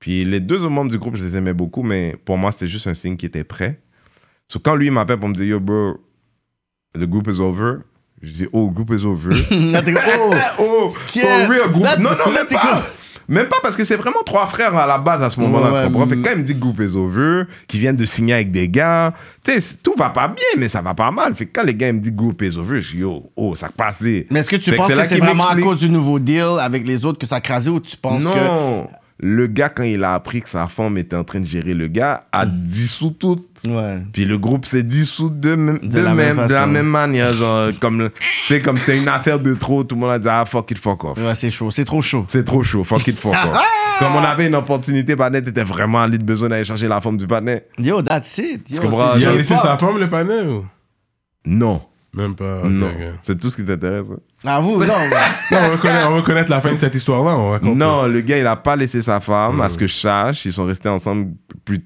Speaker 3: Puis les deux autres membres du groupe, je les aimais beaucoup, mais pour moi, c'était juste un signe qui était prêt. So, quand lui m'appelle pour me dire, yo, bro, the group is over, je dis, oh, group is over.
Speaker 2: Là, t'es comme, oh,
Speaker 3: oh,
Speaker 2: Quel-
Speaker 3: for real, groupe.
Speaker 2: Là,
Speaker 3: non, non, même pas. Même pas parce que c'est vraiment trois frères à la base à ce moment-là.
Speaker 2: Ouais,
Speaker 3: tu comprends? Fait que quand il me dit que groupe is over, qu'ils viennent de signer avec des gars, tu sais, tout va pas bien, mais ça va pas mal. Fait que quand les gars ils me disent groupe is over, je dis yo, oh, ça passe.
Speaker 2: Mais est-ce que tu
Speaker 3: Fait
Speaker 2: penses que c'est vraiment à cause du nouveau deal avec les autres que ça a crasé ou tu penses que.
Speaker 3: Le gars, quand il a appris que sa femme était en train de gérer le gars, a dissous tout.
Speaker 2: Ouais.
Speaker 3: Puis le groupe s'est dissous de, même, de,
Speaker 2: la même
Speaker 3: même, de la même manière. Genre, comme, sais, comme c'était une affaire de trop, tout le monde a dit, ah, fuck it, fuck off.
Speaker 2: Ouais, c'est chaud, c'est trop chaud.
Speaker 3: C'est trop chaud, fuck it, fuck off. Comme on avait une opportunité, Panet était vraiment en de besoin d'aller chercher la forme du Panet.
Speaker 2: Yo, that's it. Yo,
Speaker 1: Il a laissé sa femme, le panel ou?
Speaker 3: Non,
Speaker 1: Même pas.
Speaker 3: non. C'est tout ce qui t'intéresse. hein?
Speaker 2: Non. ouais.
Speaker 1: Non, on va, connaître, on la fin de cette histoire-là. On va raconter.
Speaker 3: Non, le gars, il a pas laissé sa femme, à ce que je sache. Ils sont restés ensemble plus,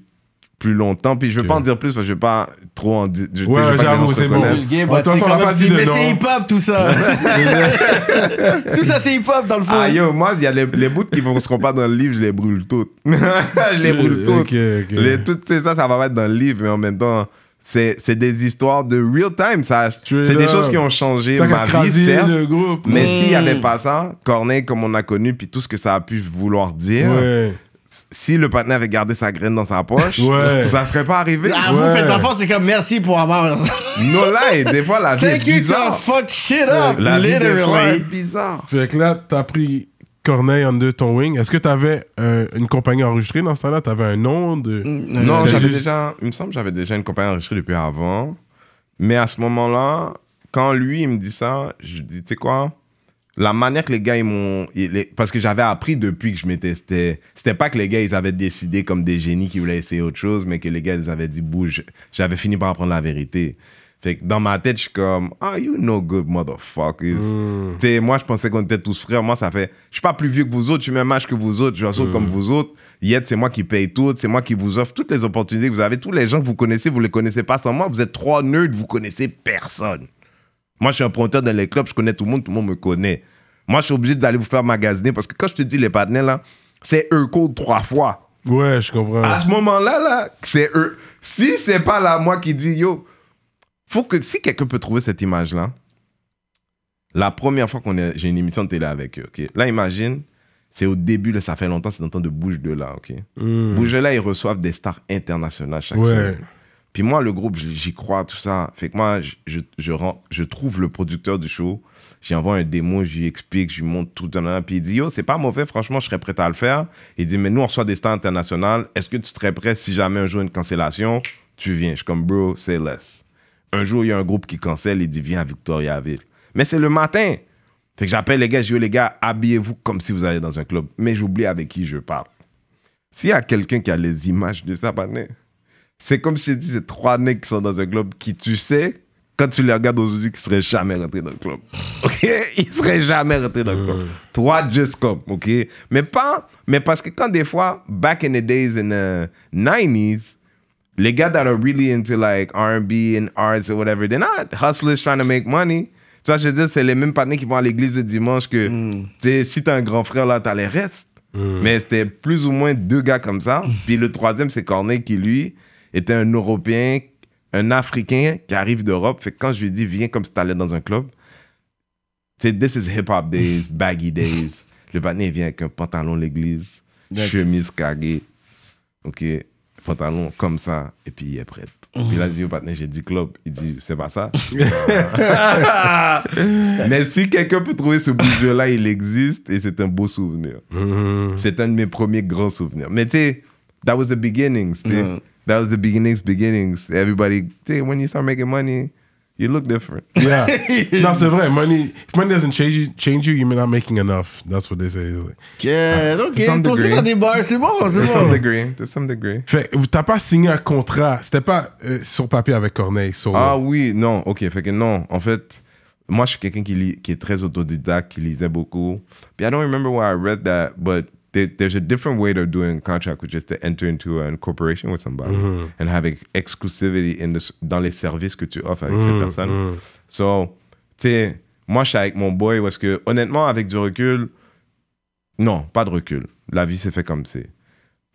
Speaker 3: plus longtemps. Puis je veux
Speaker 1: Ok.
Speaker 3: pas en dire plus parce que je veux pas trop en dire.
Speaker 1: Ouais, j'avoue, c'est bon.
Speaker 2: Vulgaire,
Speaker 1: De
Speaker 2: bah,
Speaker 1: toute
Speaker 2: tu sais,
Speaker 1: façon, on
Speaker 2: quand
Speaker 1: a
Speaker 2: même,
Speaker 1: pas dit
Speaker 2: c'est-
Speaker 1: de
Speaker 2: Mais
Speaker 1: nom.
Speaker 2: c'est hip-hop tout ça. tout ça, c'est hip-hop dans le fond.
Speaker 3: Ah yo, moi, il y a les, les bouts qui ne seront pas dans le livre, je les brûle toutes. je les brûle toutes.
Speaker 1: Ok, ok.
Speaker 3: Les, tout, tu sais, ça, ça va pas être dans le livre, mais en même temps, c'est c'est des histoires de real time. C'est des choses qui ont changé
Speaker 1: Ça qui a
Speaker 3: ma vie, certes.
Speaker 1: le groupe.
Speaker 3: Mais s'il n'y avait pas ça, Corneille, comme on a connu, puis tout ce que ça a pu vouloir dire,
Speaker 1: Ouais.
Speaker 3: si le partenaire avait gardé sa graine dans sa poche,
Speaker 1: Ouais.
Speaker 3: ça serait pas arrivé.
Speaker 2: Ah,
Speaker 1: Ouais.
Speaker 2: vous faites d'enfance, c'est comme merci pour avoir.
Speaker 3: Non, là, et des fois, la vie est
Speaker 2: Thank you to
Speaker 3: bizarre.
Speaker 2: fuck shit up,
Speaker 3: La vie, des fois, est
Speaker 2: literally.
Speaker 3: bizarre.
Speaker 1: Fait que là, t'as pris Corneille under ton wing. Est-ce que t'avais euh, une compagnie enregistrée dans ce temps-là? T'avais un nom de.
Speaker 3: Non, j'avais
Speaker 1: juste-
Speaker 3: déjà, il me semble que j'avais déjà une compagnie enregistrée depuis avant. Mais à ce moment-là, quand lui, il me dit ça, je dis, tu sais quoi? La manière que les gars, ils m'ont. Parce que j'avais appris depuis que je m'étais. C'était pas que les gars, ils avaient décidé comme des génies qui voulaient essayer autre chose, mais que les gars, ils avaient dit bouge. J'avais fini par apprendre la vérité. Fait que dans ma tête, je suis comme, ah, you know good motherfuckers. Tu sais, moi, je pensais qu'on était tous frères. Moi, ça fait, je suis pas plus vieux que vous autres, je suis même âge que vous autres, je suis comme vous autres. Yet, c'est moi qui paye tout, c'est moi qui vous offre toutes les opportunités que vous avez. Tous les gens que vous connaissez, vous les connaissez pas sans moi. Vous êtes trois nerds, vous connaissez personne. Moi, je suis un promoteur dans les clubs, je connais tout le monde, tout le monde me connaît. Moi, je suis obligé d'aller vous faire magasiner parce que quand je te dis les partenaires, là, c'est eux code trois fois.
Speaker 1: Ouais, je comprends.
Speaker 3: À ce moment-là, là, c'est eux. Si c'est pas là, moi qui dis, yo, faut que, si quelqu'un peut trouver cette image-là, la première fois qu'on j'ai une émission de télé avec eux, ok? Là, imagine, c'est au début, là, ça fait longtemps, c'est dans le temps de Bouge de là, ok?
Speaker 1: Mm.
Speaker 3: Bouge de là, ils reçoivent des stars internationales chaque
Speaker 1: Ouais.
Speaker 3: semaine. Puis moi, le groupe, j'y j'y crois, tout ça. Fait que moi, je, je, je, trouve le producteur du show, j'y envoie un démo, lui explique, lui montre tout. nan. Puis il dit, yo, c'est pas mauvais, franchement, je serais prêt à le faire. Il dit, mais nous, on reçoit des stars internationales. Est-ce que tu serais prêt si jamais un jour une cancellation, tu viens? Je suis comme, bro, c'est less. Un jour, il y a un groupe qui cancelle, il dit, viens à Victoriaville. Mais c'est le matin. Fait que j'appelle les gars, je dis, les gars, habillez-vous comme si vous allez dans un club. Mais j'oublie avec qui je parle. S'il y a quelqu'un qui a les images de ça, c'est comme si je dis, c'est trois mecs qui sont dans un club qui, tu sais, quand tu les regardes aujourd'hui, qui seraient jamais rentrés dans le club. OK? Ils seraient jamais rentrés dans le club. Toi, just come, OK? Mais pas, mais parce que quand des fois, back in the days in the 90s, les gars that are really into like R&B and arts or whatever, they're not hustlers trying to make money. Tu vois, je veux dire, c'est les mêmes partenaires qui vont à l'église le dimanche que, tu sais, si t'as un grand frère là, t'as les restes. Mais c'était plus ou moins deux gars comme ça. Puis le troisième, c'est Corneille qui, lui, était un Européen, un Africain qui arrive d'Europe. Fait que quand je lui dit, viens comme si t'allais dans un club, tu sais, this is hip-hop days, baggy days. Le partenaire, il vient avec un pantalon l'église, chemise carrée, ok, pantalon comme ça, et puis il est prêt. Puis là, je dis au partenaire, j'ai dit club. Il dit, c'est pas ça. Mais si quelqu'un peut trouver ce bouge-là, il existe et c'est un beau souvenir.
Speaker 1: Mhm.
Speaker 3: C'est un de mes premiers grands souvenirs. Mais tu sais, that was the beginnings.
Speaker 2: Ouais.
Speaker 3: That was the beginnings, beginnings. Everybody, tu sais, when you start making money, you look different.
Speaker 1: Yeah. non, c'est vrai. Money, if money doesn't change you, change you, you're not making enough. That's what they say.
Speaker 2: Yeah, ok,
Speaker 3: To some
Speaker 2: toi aussi
Speaker 3: degree.
Speaker 2: t'as des bars, c'est bon, c'est
Speaker 3: To some
Speaker 2: bon.
Speaker 3: degree. To some degree.
Speaker 1: Fait, t'as pas signé un contrat. C'était pas euh, sur papier avec Corneille. solo.
Speaker 3: Ah oui, non, ok, fait que non, en fait, moi je suis quelqu'un qui, lit- qui est très autodidacte, qui lisait beaucoup. Puis I don't remember where I read that, but there- there's a different way of doing a contract, which is to enter into a corporation with somebody and have ex- exclusivity in the, dans les services que tu offres avec cette personne. So, tu sais, moi je suis avec mon boy parce que honnêtement, avec du recul, non, pas de recul. La vie s'est fait comme c'est.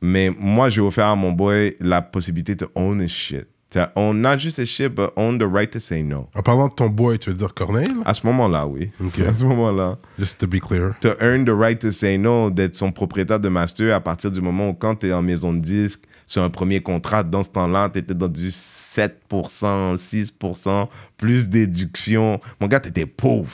Speaker 3: Mais moi, j'ai offert à mon boy la possibilité de own his shit. Own not just his shit, but own the right to say no.
Speaker 1: En parlant de ton boy, tu veux dire Corneille?
Speaker 3: À ce moment-là, oui.
Speaker 1: Ok.
Speaker 3: À ce moment-là.
Speaker 1: Just to be clear.
Speaker 3: To earn the right to say no, d'être son propriétaire de master à partir du moment où, quand tu es en maison de disque, sur un premier contrat, dans ce temps-là, tu étais dans du 7%, 6%, plus d'éduction. Mon gars, tu étais pauvre.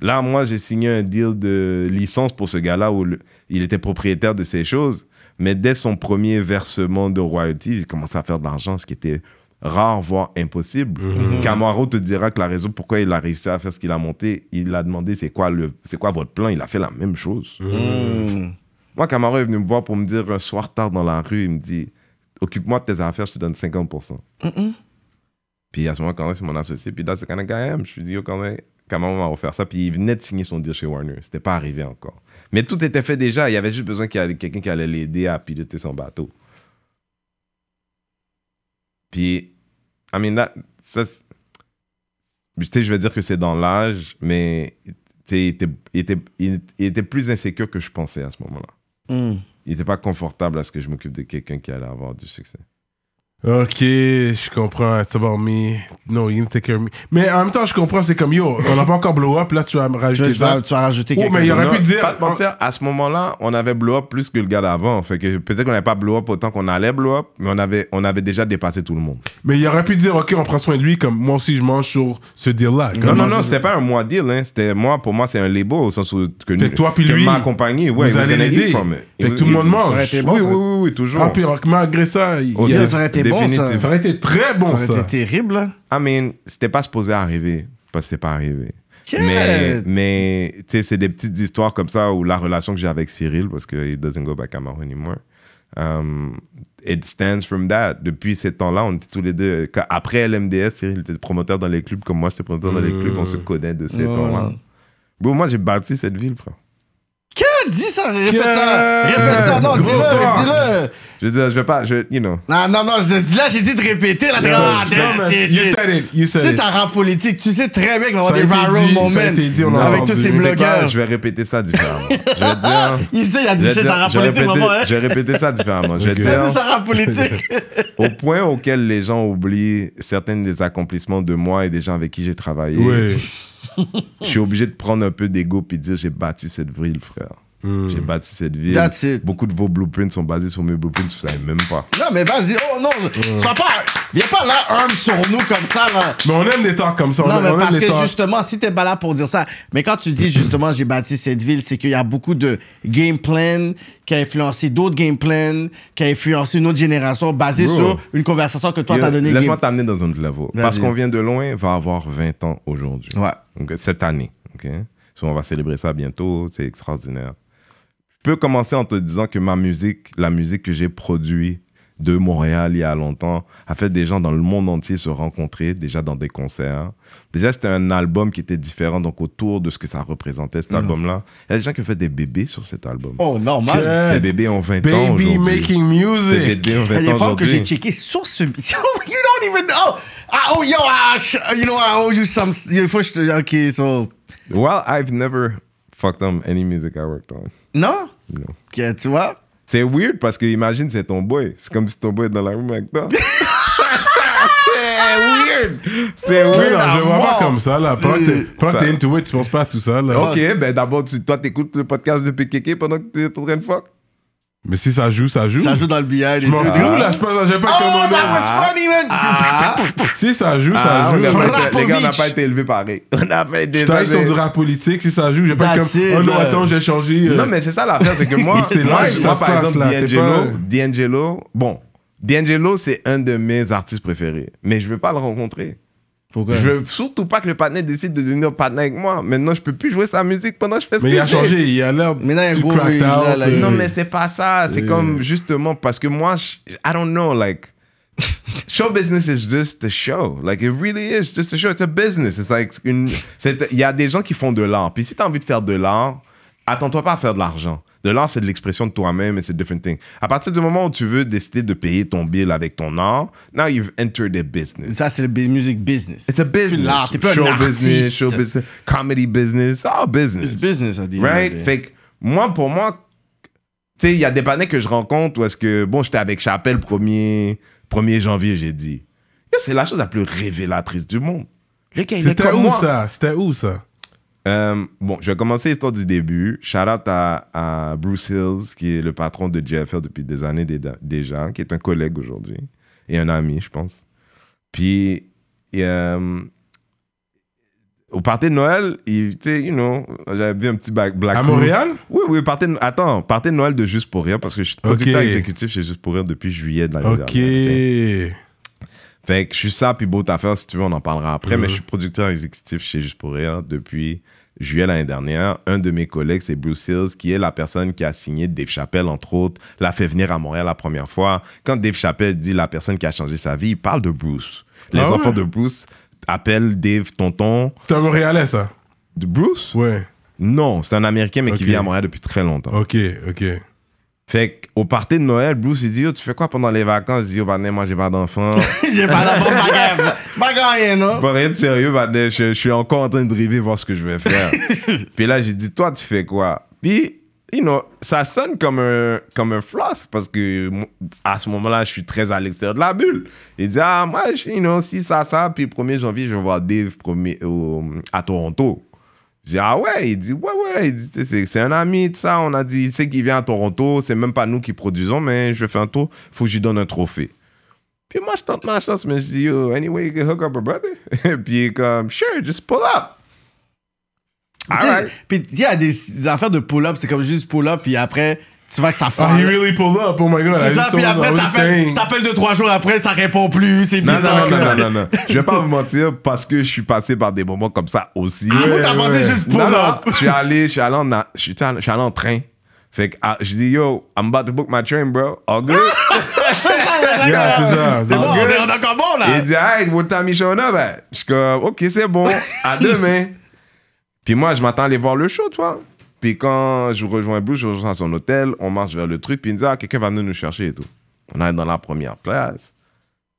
Speaker 3: Là, moi, j'ai signé un deal de licence pour ce gars-là où le- il était propriétaire de ces choses. Mais dès son premier versement de royalties, il commençait à faire de l'argent, ce qui était rare, voire impossible. Camaro te dira que la raison pourquoi il a réussi à faire ce qu'il a monté, il a demandé c'est quoi, le, c'est quoi votre plan. Il a fait la même chose.
Speaker 2: Mm.
Speaker 3: Moi, Camaro est venu me voir pour me dire un soir tard dans la rue, il me dit Occupe-moi de tes affaires, je te donne 50%. Puis à ce moment, quand c'est mon associé, puis of guy I am. Je lui dis Yo, quand même, Camaro m'a offert ça, puis il venait de signer son deal chez Warner. C'était pas arrivé encore. Mais tout était fait déjà. Il y avait juste besoin qu'il y ait quelqu'un qui allait l'aider à piloter son bateau. Puis, I mean, that, ça, tu sais, je vais dire que c'est dans l'âge, mais tu sais, il était, il, était, il- il était plus insécure que je pensais à ce moment-là.
Speaker 2: Mm.
Speaker 3: Il n'était pas confortable à ce que je m'occupe de quelqu'un qui allait avoir du succès.
Speaker 1: Ok, je comprends. It's about me. No, you need to take care of me. Mais en même temps, je comprends, c'est comme yo, on n'a pas encore blow up, là tu vas me
Speaker 2: Tu,
Speaker 1: rajouter
Speaker 2: vas, tu vas rajouter
Speaker 1: Oh,
Speaker 2: quelque
Speaker 1: mais il aurait pu dire-
Speaker 3: Pas te mentir, à ce moment-là, on avait blow up plus que le gars d'avant. Fait que peut-être qu'on n'avait pas blow up autant qu'on allait blow up, mais on avait, on avait déjà dépassé tout le monde.
Speaker 1: Mais il aurait pu dire, ok, on prend soin de lui, comme moi aussi je mange sur ce deal-là.
Speaker 3: Non, non, non, c'était pas un mois deal. Hein. C'était moi, pour moi, c'est un label au sens où que,
Speaker 1: Fait que toi puis
Speaker 3: que
Speaker 1: lui,
Speaker 3: ma compagnie, ouais,
Speaker 1: vous allez l'aider. Fait que tout le monde mange.
Speaker 2: Ça aurait été bon,
Speaker 3: oui, oui, oui, oui, toujours.
Speaker 1: Ah, puis malgré ça, il
Speaker 2: aurait été bon, ça.
Speaker 1: aurait été très bon
Speaker 2: Ça
Speaker 1: ça.
Speaker 2: aurait été terrible, là.
Speaker 3: I mean, c'était pas supposé arriver, parce que c'est pas arrivé. Mais, mais tu sais, c'est des petites histoires comme ça où la relation que j'ai avec Cyril, parce que it doesn't go back Cameroun anymore, um, it stands from that. Depuis ces temps-là, on était tous les deux. Après LMDS, Cyril était promoteur dans les clubs, comme moi, j'étais promoteur dans les clubs, on se connaît de ces temps-là. Moi, j'ai bâti cette ville, frère.
Speaker 2: Dis ça, répète ça. Répète ça, non, dis-le, dis-le.
Speaker 3: Je veux dire, je vais pas, je, you know.
Speaker 2: Non, non, non, je dis là, j'ai dit de répéter, là, t'es comme, ah,
Speaker 1: you said it, you
Speaker 2: Tu
Speaker 1: said
Speaker 2: sais,
Speaker 1: it.
Speaker 2: c'est un rap politique. Tu sais très bien qu'il va avoir
Speaker 1: Ça
Speaker 2: des viral
Speaker 1: ça
Speaker 2: moments avec tous ces
Speaker 3: Tu sais
Speaker 2: blogueurs.
Speaker 3: je vais répéter ça différemment. je vais dire.
Speaker 2: Il sait, il a dit shit,
Speaker 3: je vais
Speaker 2: politique, maman, hein.
Speaker 3: je vais répéter ça différemment. Je vais.
Speaker 2: Tu
Speaker 3: dire.
Speaker 2: un rap politique.
Speaker 3: au point auquel les gens oublient certains des accomplissements de moi et des gens avec qui j'ai travaillé,
Speaker 1: Oui.
Speaker 3: je suis obligé de prendre un peu d'ego puis de dire j'ai bâti cette ville, frère.
Speaker 1: Hmm.
Speaker 3: J'ai bâti cette ville.
Speaker 2: That's it.
Speaker 3: Beaucoup de vos blueprints sont basés sur mes blueprints, vous savez même pas.
Speaker 2: Non, mais vas-y, oh non, sois pas. Viens pas là, humble sur nous comme ça, là.
Speaker 1: Mais on aime des talks comme ça. on
Speaker 2: Non,
Speaker 1: aime-
Speaker 2: mais
Speaker 1: on
Speaker 2: parce que
Speaker 1: talks.
Speaker 2: justement, si t'es pas là pour dire ça, mais quand tu dis justement j'ai bâti cette ville, c'est qu'il y a beaucoup de game plan qui a influencé d'autres game plans, qui a influencé une autre génération basée
Speaker 3: Bro.
Speaker 2: sur une conversation que toi t'as donnée.
Speaker 3: Laisse-moi
Speaker 2: Game...
Speaker 3: t'amener dans un autre level. Parce qu'on vient de loin, va avoir 20 ans aujourd'hui.
Speaker 2: Ouais.
Speaker 3: Donc, cette année. ok? So, on va célébrer ça bientôt. C'est extraordinaire. Je peux commencer en te disant que ma musique, la musique que j'ai produite de Montréal il y a longtemps, a fait des gens dans le monde entier se rencontrer, déjà dans des concerts. Déjà, c'était un album qui était différent, donc autour de ce que ça représentait, cet album-là. Il y a des gens qui ont fait des bébés sur cet album.
Speaker 2: Oh, normal.
Speaker 3: Ces bébés ont 20 ans
Speaker 1: Baby
Speaker 3: aujourd'hui.
Speaker 1: making
Speaker 3: Ces
Speaker 1: music.
Speaker 3: bébés ont
Speaker 2: Il y
Speaker 3: 20
Speaker 2: a des
Speaker 3: ans
Speaker 2: femmes que j'ai checké sur ce. you don't even know. Ah, oh, yo, ah, sh- you know, I owe you some. Il faut que je te. Ok, so.
Speaker 3: Well, I've never fucked on any music I worked on.
Speaker 2: Non?
Speaker 3: No.
Speaker 2: Ok, tu vois?
Speaker 3: C'est weird parce que imagine c'est ton boy. C'est comme si ton boy est dans la rue avec toi. c'est weird. C'est
Speaker 1: Oui,
Speaker 3: weird.
Speaker 1: non,
Speaker 3: à
Speaker 1: je vois
Speaker 3: mort.
Speaker 1: pas comme ça, là. Pendant que t'es- que into it, tu penses pas à tout ça, là.
Speaker 3: Ok, ben d'abord, toi, t'écoutes le podcast de PKK pendant que t'es en train de fuck?
Speaker 1: Mais si ça joue, ça joue.
Speaker 2: Ça joue dans le billard
Speaker 1: Je m'en fous, là. Je pense, j'ai pas
Speaker 2: Oh,
Speaker 1: comme
Speaker 2: that was funny, man!
Speaker 1: Si ça joue, ça
Speaker 3: Ah,
Speaker 1: joue.
Speaker 3: pas été- les gars, on n'a pas été élevés pareil. On a fait des
Speaker 1: Je travaille sur du rap politique, si ça joue, j'ai pas comme.
Speaker 2: It,
Speaker 1: Oh non, attends, j'ai changé. euh,
Speaker 3: Non, mais c'est ça l'affaire, c'est que moi,
Speaker 1: C'est
Speaker 3: moi,
Speaker 1: là
Speaker 3: par exemple,
Speaker 1: là,
Speaker 3: D'Angelo,
Speaker 1: pas-
Speaker 3: D'Angelo, bon, D'Angelo, c'est un de mes artistes préférés. Mais je veux pas le rencontrer.
Speaker 2: Pourquoi?
Speaker 3: Je veux surtout pas que le partenaire décide de devenir partenaire avec moi. Maintenant, je peux plus jouer sa musique pendant que je fais ce
Speaker 1: Mais
Speaker 3: que
Speaker 1: il a changé, il a l'air
Speaker 2: Maintenant, il y a un
Speaker 1: tout
Speaker 2: gros là,
Speaker 1: out.
Speaker 2: là,
Speaker 1: euh,
Speaker 3: Non, mais c'est pas ça. C'est
Speaker 1: Euh.
Speaker 3: comme justement parce que moi, je- I don't know, like. Show business is just a show. Like, it really is just a show. It's a business. It's like une. Il y a des gens qui font de l'art. Puis si tu as envie de faire de l'art, attends-toi pas à faire de l'argent. De l'art, c'est de l'expression de toi-même et c'est different thing. À partir du moment où tu veux décider de payer ton bill avec ton art, now you've entered a business.
Speaker 2: Ça, c'est le music business.
Speaker 3: It's a business.
Speaker 2: l'art, t'es plus un
Speaker 3: show
Speaker 2: artiste.
Speaker 3: business, show business, comedy business, all business.
Speaker 2: It's business, à dire.
Speaker 3: Right? Fait que moi, pour moi, tu sais, il y a des panneaux que je rencontre où est-ce que, bon, j'étais avec Chapelle 1er, 1er janvier, j'ai dit. C'est la chose la plus révélatrice du monde.
Speaker 1: C'était où
Speaker 3: moi.
Speaker 1: ça? C'était où ça?
Speaker 3: Euh, bon, je vais commencer l'histoire du début. Shout out à, à Bruce Hills, qui est le patron de JFL depuis des années dé- déjà, qui est un collègue aujourd'hui et un ami, je pense. Puis, et, euh, au party de Noël, il, you know, j'avais vu un petit Black
Speaker 1: À. Montréal?
Speaker 3: Oui, oui, party de- attends, party de Noël de Juste pour Rire, parce que je suis producteur exécutif chez Juste pour Rire depuis juillet de l'année
Speaker 1: Ok.
Speaker 3: dernière. ok? Fait que je suis ça, puis beau affaire, si tu veux, on en parlera après. Mais je suis producteur exécutif chez Juste pour Rire depuis juillet l'année dernière. Un de mes collègues, c'est Bruce Hills, qui est la personne qui a signé Dave Chappelle, entre autres, l'a fait venir à Montréal la première fois. Quand Dave Chappelle dit la personne qui a changé sa vie, il parle de Bruce. Les
Speaker 1: Ah ouais?
Speaker 3: enfants de Bruce appellent Dave tonton.
Speaker 1: C'était un Montréalais, ça?
Speaker 3: De Bruce?
Speaker 1: Ouais.
Speaker 3: Non, c'est un Américain, mais qui vit à Montréal depuis très longtemps.
Speaker 1: Ok, ok.
Speaker 3: Fait qu'au party de Noël, Bruce, il dit Yo, tu fais quoi pendant les vacances? Je dis Yo, Badné, moi, j'ai pas d'enfant.
Speaker 2: J'ai pas d'enfant bagarre. Bagarre, rien, non?
Speaker 3: Pas rien de sérieux, Badné. Je, je suis encore en train de rêver, voir ce que je vais faire. Puis là, j'ai dit Toi, tu fais quoi? Puis you know, ça sonne comme un, comme un floss parce que à ce moment-là, je suis très à l'extérieur de la bulle. Il dit, ah, moi, je- you know, si ça, ça, puis le 1er janvier, je vais voir Dave premier, à Toronto. J'ai dit, ah ouais, il dit, ouais, ouais, il dit, c'est un ami, tout ça. On a dit, il sait qu'il vient à Toronto, c'est même pas nous qui produisons, mais je faire un tour, faut que je lui donne un trophée. Puis moi, je tente ma chance, mais je dis, yo, anyway, you can hook up a brother. puis il est comme, sure, just pull up.
Speaker 2: Tu sais,
Speaker 3: Alright.
Speaker 2: Puis il y a des, des affaires de pull-up, c'est comme juste pull-up, puis après, tu vois que ça
Speaker 1: Ah,
Speaker 2: fend.
Speaker 1: he really pulled up. Oh my god.
Speaker 2: C'est ça, puis après, t'appelles t'appelles deux, trois jours après, ça répond plus, c'est
Speaker 3: Non,
Speaker 2: bizarre.
Speaker 3: non, non, non, non, non. Je vais pas vous mentir parce que je suis passé par des moments comme ça aussi.
Speaker 2: Ah, vous, t'as
Speaker 1: ouais.
Speaker 2: juste pull
Speaker 3: Non, non,
Speaker 2: up.
Speaker 3: je suis allé, je suis allé en, je suis allé, en train. Fait que ah, je dis, yo, I'm about to book my train, bro. All good?
Speaker 1: Yeah, c'est ça.
Speaker 2: C'est bon, on est encore bon, là.
Speaker 3: Il dit, hey, what time you showing up at? Je suis comme, ok, c'est bon. À demain. Puis moi, je m'attends à aller voir le show, tu vois. Puis quand je rejoins Bruce, je rejoins son hôtel, on marche vers le truc, puis il me dit, ah, quelqu'un va venir nous chercher et tout. On arrive dans la première place.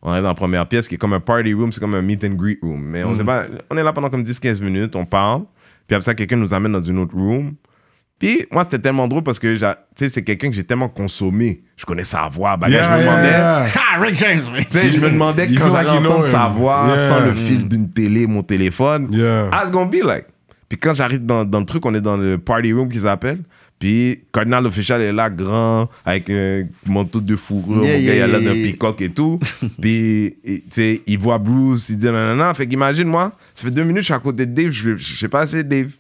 Speaker 3: On est dans la première pièce qui est comme un party room, c'est comme un meet and greet room. Mais on sait pas, on est là pendant comme 10-15 minutes, on parle. Puis après ça, quelqu'un nous amène dans une autre room. Puis moi, c'était tellement drôle parce que, c'est quelqu'un que j'ai tellement consommé. Je connais sa voix. Bah,
Speaker 1: Yeah,
Speaker 3: je me demandais,
Speaker 1: yeah.
Speaker 2: Ah, Rick James,
Speaker 3: je me demandais quand j'allais entendre sa voix
Speaker 1: Yeah.
Speaker 3: sans le fil d'une télé, mon téléphone. How's gonna be like? Puis quand j'arrive dans, dans le truc, on est dans le party room qu'ils appellent. Puis Cardinal Official est là, grand, avec un manteau de fourrure.
Speaker 2: Yeah,
Speaker 3: mon gars, il a
Speaker 2: yeah,
Speaker 3: l'air d'un peacock et tout. Puis, tu sais, il voit Bruce, il dit nanana. Fait qu'imagine-moi, ça fait deux minutes, je suis à côté de Dave, je, je sais pas c'est Dave.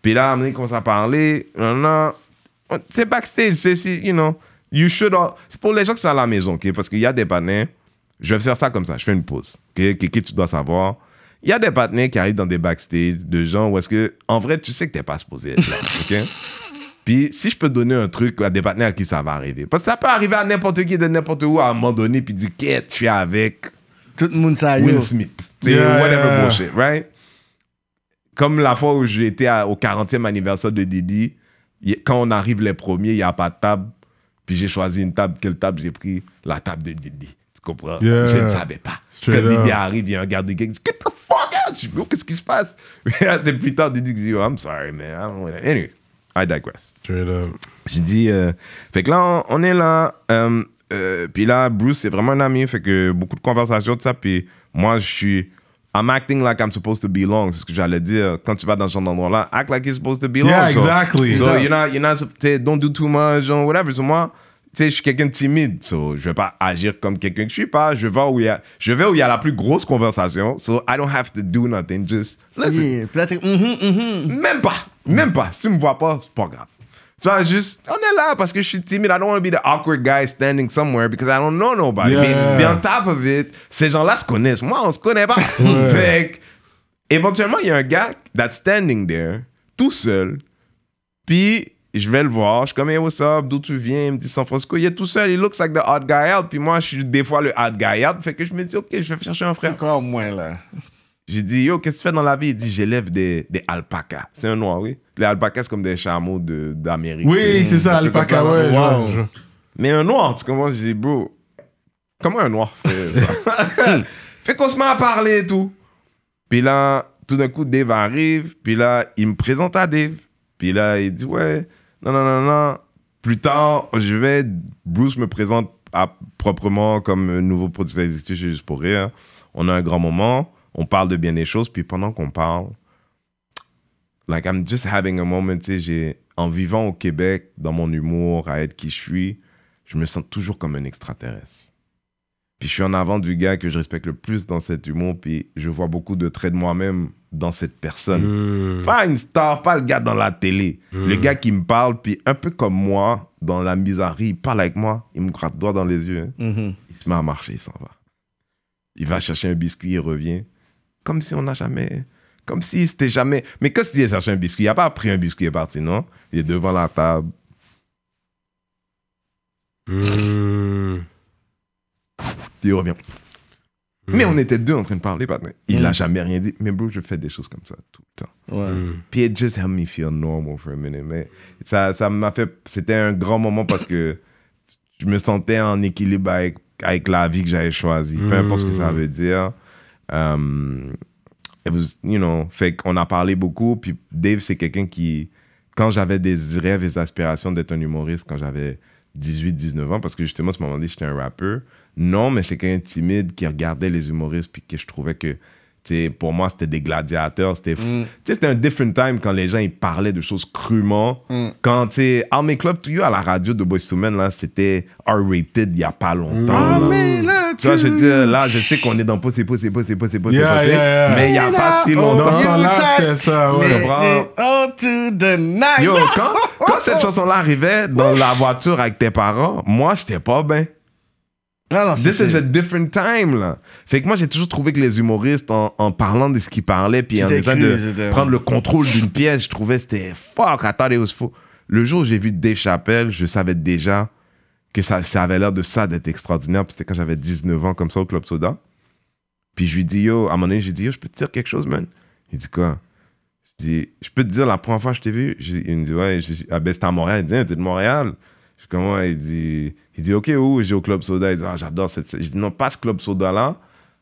Speaker 3: Puis là, on commence à parler. Nanana. C'est backstage, c'est, you know, you should. all- C'est pour les gens qui sont à la maison, OK? Parce qu'il y a des partenaires. Je vais faire ça comme ça, je fais une pause. OK? Kéké, tu dois savoir? Il y a des partenaires qui arrivent dans des backstage de gens où est-ce que, en vrai, tu sais que t'es pas supposé être là, OK? Puis si je peux donner un truc à des partenaires à qui ça va arriver. Parce que ça peut arriver à n'importe qui de n'importe où à un moment donné, puis dire, qu'est-ce que tu es avec
Speaker 2: Tout le monde ça
Speaker 3: Will Smith. C'est
Speaker 1: Yeah,
Speaker 3: whatever
Speaker 1: yeah.
Speaker 3: bullshit, right? Comme la fois où j'étais au 40e anniversaire de Didi, y- quand on arrive les premiers, il n'y a pas de table. Puis j'ai choisi une table. Quelle table j'ai pris? La table de Didi. Tu comprends?
Speaker 1: Yeah.
Speaker 3: Je ne savais pas.
Speaker 1: Straight
Speaker 3: quand Didi arrive, il y a un garde qui dit Get the fuck out Je dis, Qu'est-ce qui se passe? C'est plus tard, Didi dit Yo, I'm sorry, man. I don't wanna- Anyway, I digress.
Speaker 1: Straight up.
Speaker 3: J'ai dit, euh, fait que là, on, on est là. euh, euh, puis là, Bruce, c'est vraiment un ami. Fait que beaucoup de conversations, tout ça. Puis moi, je suis. I'm acting like I'm supposed to belong. C'est ce que j'allais dire. Quand tu vas dans ce genre d'endroit-là, act like you're supposed to belong.
Speaker 1: Yeah,
Speaker 3: So-
Speaker 1: exactly.
Speaker 3: So, you're not, you're not, don't do too much, or whatever. So, moi, tu sais, je suis quelqu'un de timide. So, je vais pas agir comme quelqu'un que je suis pas. Je vais où il y a, je vais où il y a la plus grosse conversation. So, I don't have to do nothing. Just listen.
Speaker 2: Yeah. Puis là, t'es. mhm, mhm.
Speaker 3: Même pas. Même pas. Si tu me vois pas, c'est pas grave. Tu vois, juste, on est là parce que je suis timide. I don't want to be the awkward guy standing somewhere because I don't know nobody.
Speaker 1: Yeah.
Speaker 3: Mais, mais on top of it, ces gens-là se connaissent. Moi, on se connaît pas.
Speaker 1: Ouais.
Speaker 3: Fait que, éventuellement, il y a un gars that's standing there, tout seul. Puis, je vais le voir. Je suis comme, hey, what's up? D'où tu viens? Il me dit San Francisco. Il est tout seul. Il looks like the odd guy out. Puis moi, je suis des fois le odd guy out. Fait que je me dis, OK, je vais chercher un frère.
Speaker 2: C'est quoi au moins, là?
Speaker 3: J'ai dit, yo, qu'est-ce que tu fais dans la vie? Il dit, j'élève des, des alpacas. C'est un noir, oui. Les alpacas, c'est comme des chameaux de- d'Amérique.
Speaker 1: Oui, c'est ça, alpaca, ouais. je
Speaker 3: Wow.
Speaker 1: je.
Speaker 3: Mais un noir, tu comprends? J'ai dit, bro, comment un noir fait ça? fait qu'on se met à parler et tout. Puis là, tout d'un coup, Dave arrive. Puis là, il me présente à Dave. Puis là, il dit, ouais, non, non, non, non. Plus tard, je vais. Bruce me présente à- proprement comme nouveau producteur exécutif chez Juste pour Rire. On a un grand moment. On parle de bien des choses. Puis pendant qu'on parle, like, I'm just having a moment, tu sais. En vivant au Québec, dans mon humour, à être qui je suis, je me sens toujours comme un extraterrestre. Puis je suis en avant du gars que je respecte le plus dans cet humour, puis je vois beaucoup de traits de moi-même dans cette personne.
Speaker 1: Mm.
Speaker 3: Pas une star, pas le gars dans la télé. Le gars qui me parle, puis un peu comme moi, dans la bizarrerie, il parle avec moi, il me gratte le doigt dans les yeux. hein.
Speaker 2: Mhm.
Speaker 3: Il se met à marcher, il s'en va. Il va chercher un biscuit, il revient. Comme si on n'a jamais. Comme si c'était jamais. Mais qu'est-ce qu'il est chercher un biscuit? Il n'a pas pris un biscuit et est parti, non? Il est devant la table.
Speaker 1: Mm.
Speaker 3: Puis il revient. Mais on était deux en train de parler, partenaire. Il n'a jamais rien dit. Mais bro, je fais des choses comme ça tout le temps.
Speaker 2: Ouais.
Speaker 1: Mm.
Speaker 3: Puis it just helped me feel normal for a minute. Mais ça, ça m'a fait. C'était un grand moment parce que je me sentais en équilibre avec, avec la vie que j'avais choisie. Peu importe ce que ça veut dire. Um, it was, you know, fait qu'on a parlé beaucoup. Puis Dave, c'est quelqu'un qui. quand j'avais des rêves et des aspirations d'être un humoriste quand j'avais 18, 19 ans, parce que justement, à ce moment-là, j'étais un rappeur. Non, mais j'étais quelqu'un de timide qui regardait les humoristes puis que je trouvais que, pour moi, c'était des gladiateurs. C'était, sais, c'était un different time quand les gens, ils parlaient de choses crûment. Quand, tu Make Love to You à la radio de Boys to Men, là, c'était R-rated il y a pas longtemps. là. Tu vois, je veux dire, là, je sais qu'on est dans Pussy, Pussy, Pussy, Pussy, Pussy,
Speaker 1: Yeah,
Speaker 3: Pussy,
Speaker 1: yeah, yeah.
Speaker 3: mais il y a pas si longtemps.
Speaker 1: Dans ce temps-là, c'était ça, ouais.
Speaker 3: Mais-?
Speaker 2: Oh, to the night.
Speaker 3: Yo, quand, quand cette chanson-là arrivait dans la voiture avec tes parents, moi, j'étais pas bien.
Speaker 2: Non, non,
Speaker 3: This is a different time, là. Fait que moi, j'ai toujours trouvé que les humoristes, en, en parlant de ce qu'ils parlaient, puis en étant de prendre le contrôle d'une pièce, je trouvais que c'était fuck, it was fou. Le jour où j'ai vu Dave Chappelle, je savais déjà que ça, ça avait l'air de ça, d'être extraordinaire. Puis c'était quand j'avais 19 ans, comme ça, au Club Soda. Puis je lui dis, yo, à un moment donné, j'ai dit, yo, je peux te dire quelque chose, man? Il dit, quoi? Je dis, je peux te dire, la première fois que je t'ai vu, il me dit, ouais, je dis, ah ben c'était à Montréal. Il dit, Ah, t'es de Montréal? Je dis, comment? Il dit, il dit, ok, où? J'ai au Club Soda? Il dit, ah, j'adore cette. Je dis, non, pas ce Club Soda-là,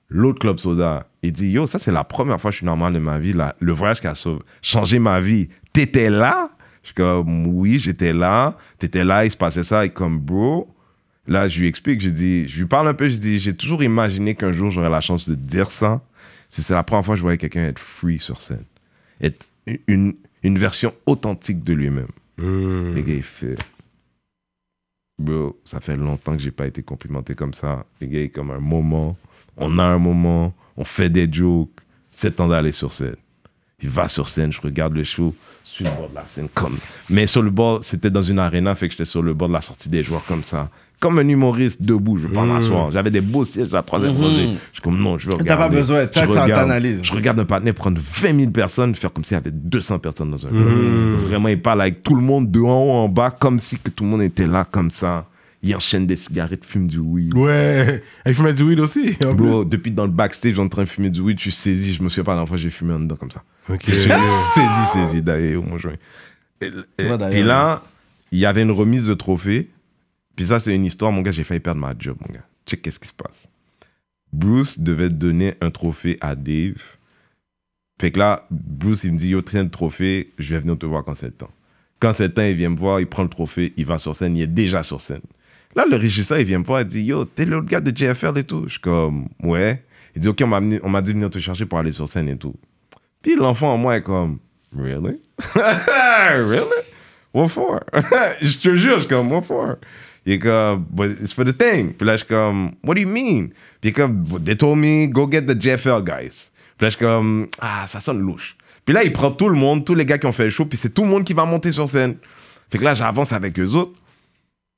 Speaker 3: l'autre Club Soda. Il dit, yo, ça, c'est la première fois que je suis normal de ma vie, là. Le voyage qui a sauvé- changé ma vie. T'étais là? Je suis comme, oui, j'étais là. T'étais là, il se passait ça. Et comme, bro, là, je lui explique, je dis, je lui parle un peu, je dis, j'ai toujours imaginé qu'un jour j'aurais la chance de dire ça. Si c'est la première fois que je voyais quelqu'un être free sur scène. Être une, une version authentique de lui-même.
Speaker 1: Mm.
Speaker 3: Le gars, il fait. Bro, ça fait longtemps que j'ai pas été complimenté comme ça. Le gars, comme un moment. On a un moment. On fait des jokes. C'est temps d'aller sur scène. Il va sur scène, je regarde le show sur le bord de la scène comme. Mais sur le bord, c'était dans une arena, fait que j'étais sur le bord de la sortie des joueurs comme ça. Comme un humoriste debout, je veux pas m'asseoir. J'avais des beaux sièges à la troisième rangée. Je suis comme non, je veux
Speaker 2: T'as
Speaker 3: regarder.
Speaker 2: pas besoin, t'analyses.
Speaker 3: Je regarde un partenaire prendre 20 000 personnes, faire comme s'il y avait 200 personnes dans un club. Vraiment, il parle avec tout le monde de en haut en bas, comme si que tout le monde était là, comme ça. Il enchaîne des cigarettes, fume du weed.
Speaker 1: Ouais. Il fumait du weed aussi. en
Speaker 3: Bro, depuis dans le backstage, en train de fumer du weed, je suis saisi. Je me souviens pas la dernière fois j'ai fumé en dedans comme ça.
Speaker 1: Ok.
Speaker 3: Je suis saisi, saisi d'ailleurs, mon joint. Et, là, il y avait une remise de trophée. Puis ça, c'est une histoire, mon gars, j'ai failli perdre ma job, mon gars. Check qu'est-ce qui se passe. Bruce devait donner un trophée à Dave. Fait que là, Bruce, il me dit, yo, traîne le trophée, je vais venir te voir quand c'est le temps. Quand c'est le temps, il vient me voir, il prend le trophée, il va sur scène, il est déjà sur scène. Là, le régisseur, il vient me voir, il dit, yo, t'es l'autre gars de JFL et tout. Je suis comme, ouais. Il dit, ok, on m'a dit venir te chercher pour aller sur scène et tout. Puis l'enfant en moi est comme, really? really? What for? je te jure, je suis comme, what for? Il est comme, but it's for the thing. Puis là, je suis comme, what do you mean? Puis comme, they told me, go get the JFL guys. Puis là, je suis comme, ah, ça sonne louche. Puis là, il prend tout le monde, tous les gars qui ont fait le show, puis c'est tout le monde qui va monter sur scène. Fait que là, j'avance avec eux autres.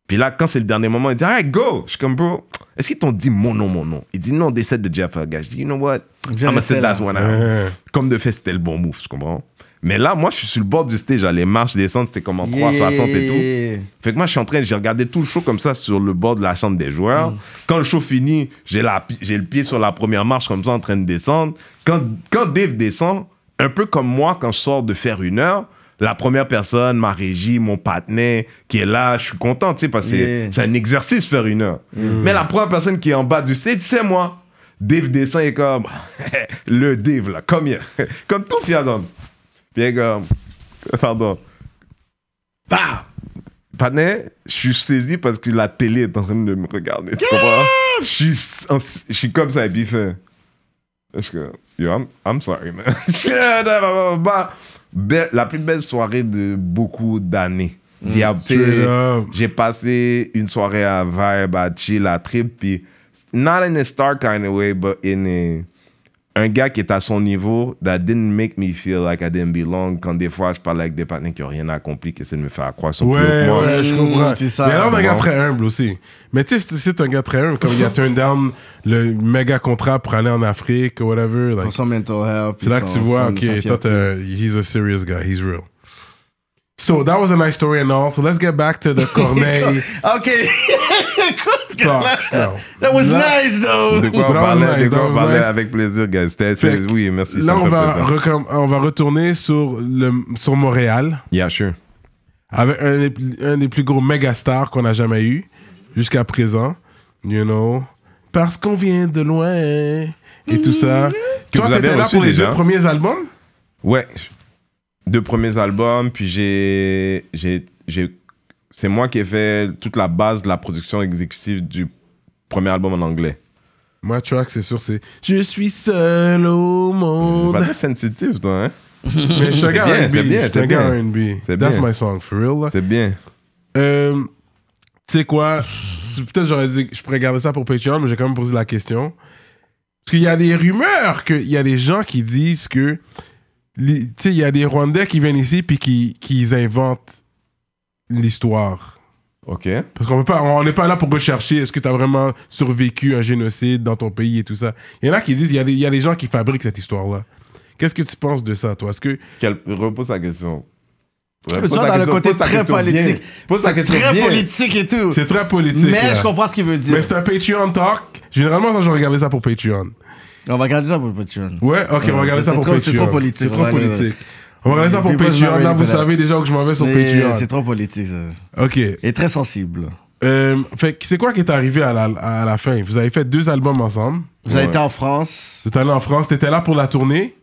Speaker 3: Puis là, quand c'est le dernier moment, il dit, alright, go. Je suis comme, bro, est-ce qu'ils t'ont dit mon nom, mon nom? Il dit, non, they said the JFL guys. Je dis, you know what? I'm gonna
Speaker 2: là.
Speaker 3: last one out. Comme de fait, c'était le bon move, tu comprends? Mais là, moi, je suis sur le bord du stage, les marches, descentes, c'était comme en 360 et tout.
Speaker 2: Yeah.
Speaker 3: Fait que moi, je suis en train, j'ai regardé tout le show comme ça sur le bord de la chambre des joueurs. Quand le show finit, j'ai la pi- j'ai le pied sur la première marche comme ça en train de descendre. Quand, quand Dave descend, un peu comme moi, quand je sors de faire une heure, la première personne, ma régie, mon partenaire qui est là, je suis content, tu sais, parce que c'est-
Speaker 2: Yeah.
Speaker 3: c'est un exercice faire une heure. Mais la première personne qui est en bas du stage, c'est moi. Dave descend et comme, le Dave là, comme, comme tout il est comme, pardon. Bah! Partenaire, je suis saisi parce que la télé est en train de me regarder. Tu comprends? Je suis, en- je suis comme ça et puis il fait. Je suis comme, yo, I'm, I'm sorry, man. Bah, la plus belle soirée de beaucoup d'années. Diable, tu sais,
Speaker 1: Straight up.
Speaker 3: J'ai passé une soirée à vibe, à chill, à trip, puis not in a star kind of way, but in a, un gars qui est à son niveau, that didn't make me feel like I didn't belong. Quand des fois, je parle avec des partenaires qui n'ont rien accompli, qui essaient de me faire croire qu'ils sont plus haut
Speaker 1: Ouais, ouais, je comprends.
Speaker 2: c'est ça.
Speaker 1: Mais alors, un gars très humble aussi. Mais tu sais, c'est- un gars très humble. Comme il a turn down le méga contrat pour aller en Afrique ou whatever. like,
Speaker 2: Pour son mental health.
Speaker 1: c'est là que tu vois, ok, toi, he's a serious guy, he's real. So, that was a nice story and all. So, let's get back to the Corneille
Speaker 2: Ok.
Speaker 1: talks now.
Speaker 2: That was
Speaker 1: Là-
Speaker 2: nice, though.
Speaker 3: De quoi on
Speaker 1: That was
Speaker 3: parlait,
Speaker 1: nice,
Speaker 3: de quoi on parlait
Speaker 1: nice.
Speaker 3: avec plaisir, guys. C'était- oui, merci. ça
Speaker 1: Là, on va, on va retourner sur, le, sur Montréal
Speaker 3: Yeah, sure.
Speaker 1: avec un des, un des plus gros méga stars qu'on a jamais eu jusqu'à présent. You know. Parce qu'on vient de loin et tout ça.
Speaker 3: Que
Speaker 1: Toi, t'étais là pour les
Speaker 3: déjà.
Speaker 1: deux premiers albums?
Speaker 3: Ouais. deux premiers albums, puis j'ai, j'ai, j'ai, c'est moi qui ai fait toute la base de la production exécutive du premier album en anglais.
Speaker 1: Ma track, c'est sûr, c'est Je suis seul au monde.
Speaker 3: Pas très sensitif, toi, hein?
Speaker 1: Mais je suis un gars
Speaker 3: bien,
Speaker 1: R&B.
Speaker 3: c'est bien,
Speaker 1: Je suis un gars. R&B. That's
Speaker 3: bien.
Speaker 1: my song, for real.
Speaker 3: C'est bien.
Speaker 1: Euh, tu sais quoi? Peut-être j'aurais dit que je pourrais garder ça pour Patreon, mais j'ai quand même posé la question. Parce qu'il y a des rumeurs qu'il y a des gens qui disent que. Tu sais, il y a des Rwandais qui viennent ici puis qui, qui inventent l'histoire.
Speaker 3: Ok.
Speaker 1: Parce qu'on peut pas, on n'est pas là pour rechercher est-ce que tu as vraiment survécu un génocide dans ton pays et tout ça. Il y en a qui disent, il y, a des- il y a des gens qui fabriquent cette histoire-là. Qu'est-ce que tu penses de ça, toi? Est-ce que
Speaker 3: Repose la question.
Speaker 2: Tu
Speaker 3: Repose
Speaker 2: vois, dans le côté très politique. C'est très
Speaker 3: bien.
Speaker 2: politique et tout.
Speaker 1: c'est très politique?
Speaker 2: Mais
Speaker 1: là.
Speaker 2: je comprends ce qu'il veut dire.
Speaker 1: Mais c'est un Patreon talk. Généralement, ça, je regardais ça pour Patreon.
Speaker 2: On va garder ça pour Patreon.
Speaker 1: Ouais, ok, on va
Speaker 2: Ouais,
Speaker 1: regarder ça pour
Speaker 2: trop-
Speaker 1: Patreon.
Speaker 2: c'est trop politique,
Speaker 1: C'est trop politique. On va regarder ça pour Patreon. Là, vous savez déjà où je m'en vais sur
Speaker 2: Mais
Speaker 1: Patreon.
Speaker 2: C'est trop politique, ça.
Speaker 1: Ok.
Speaker 2: Et très sensible.
Speaker 1: Euh, fait c'est quoi qui est arrivé à la, à la fin? Vous avez fait deux albums ensemble.
Speaker 2: Vous avez
Speaker 3: Ouais.
Speaker 2: été en France.
Speaker 1: Vous êtes allé en France. T'étais là pour la tournée?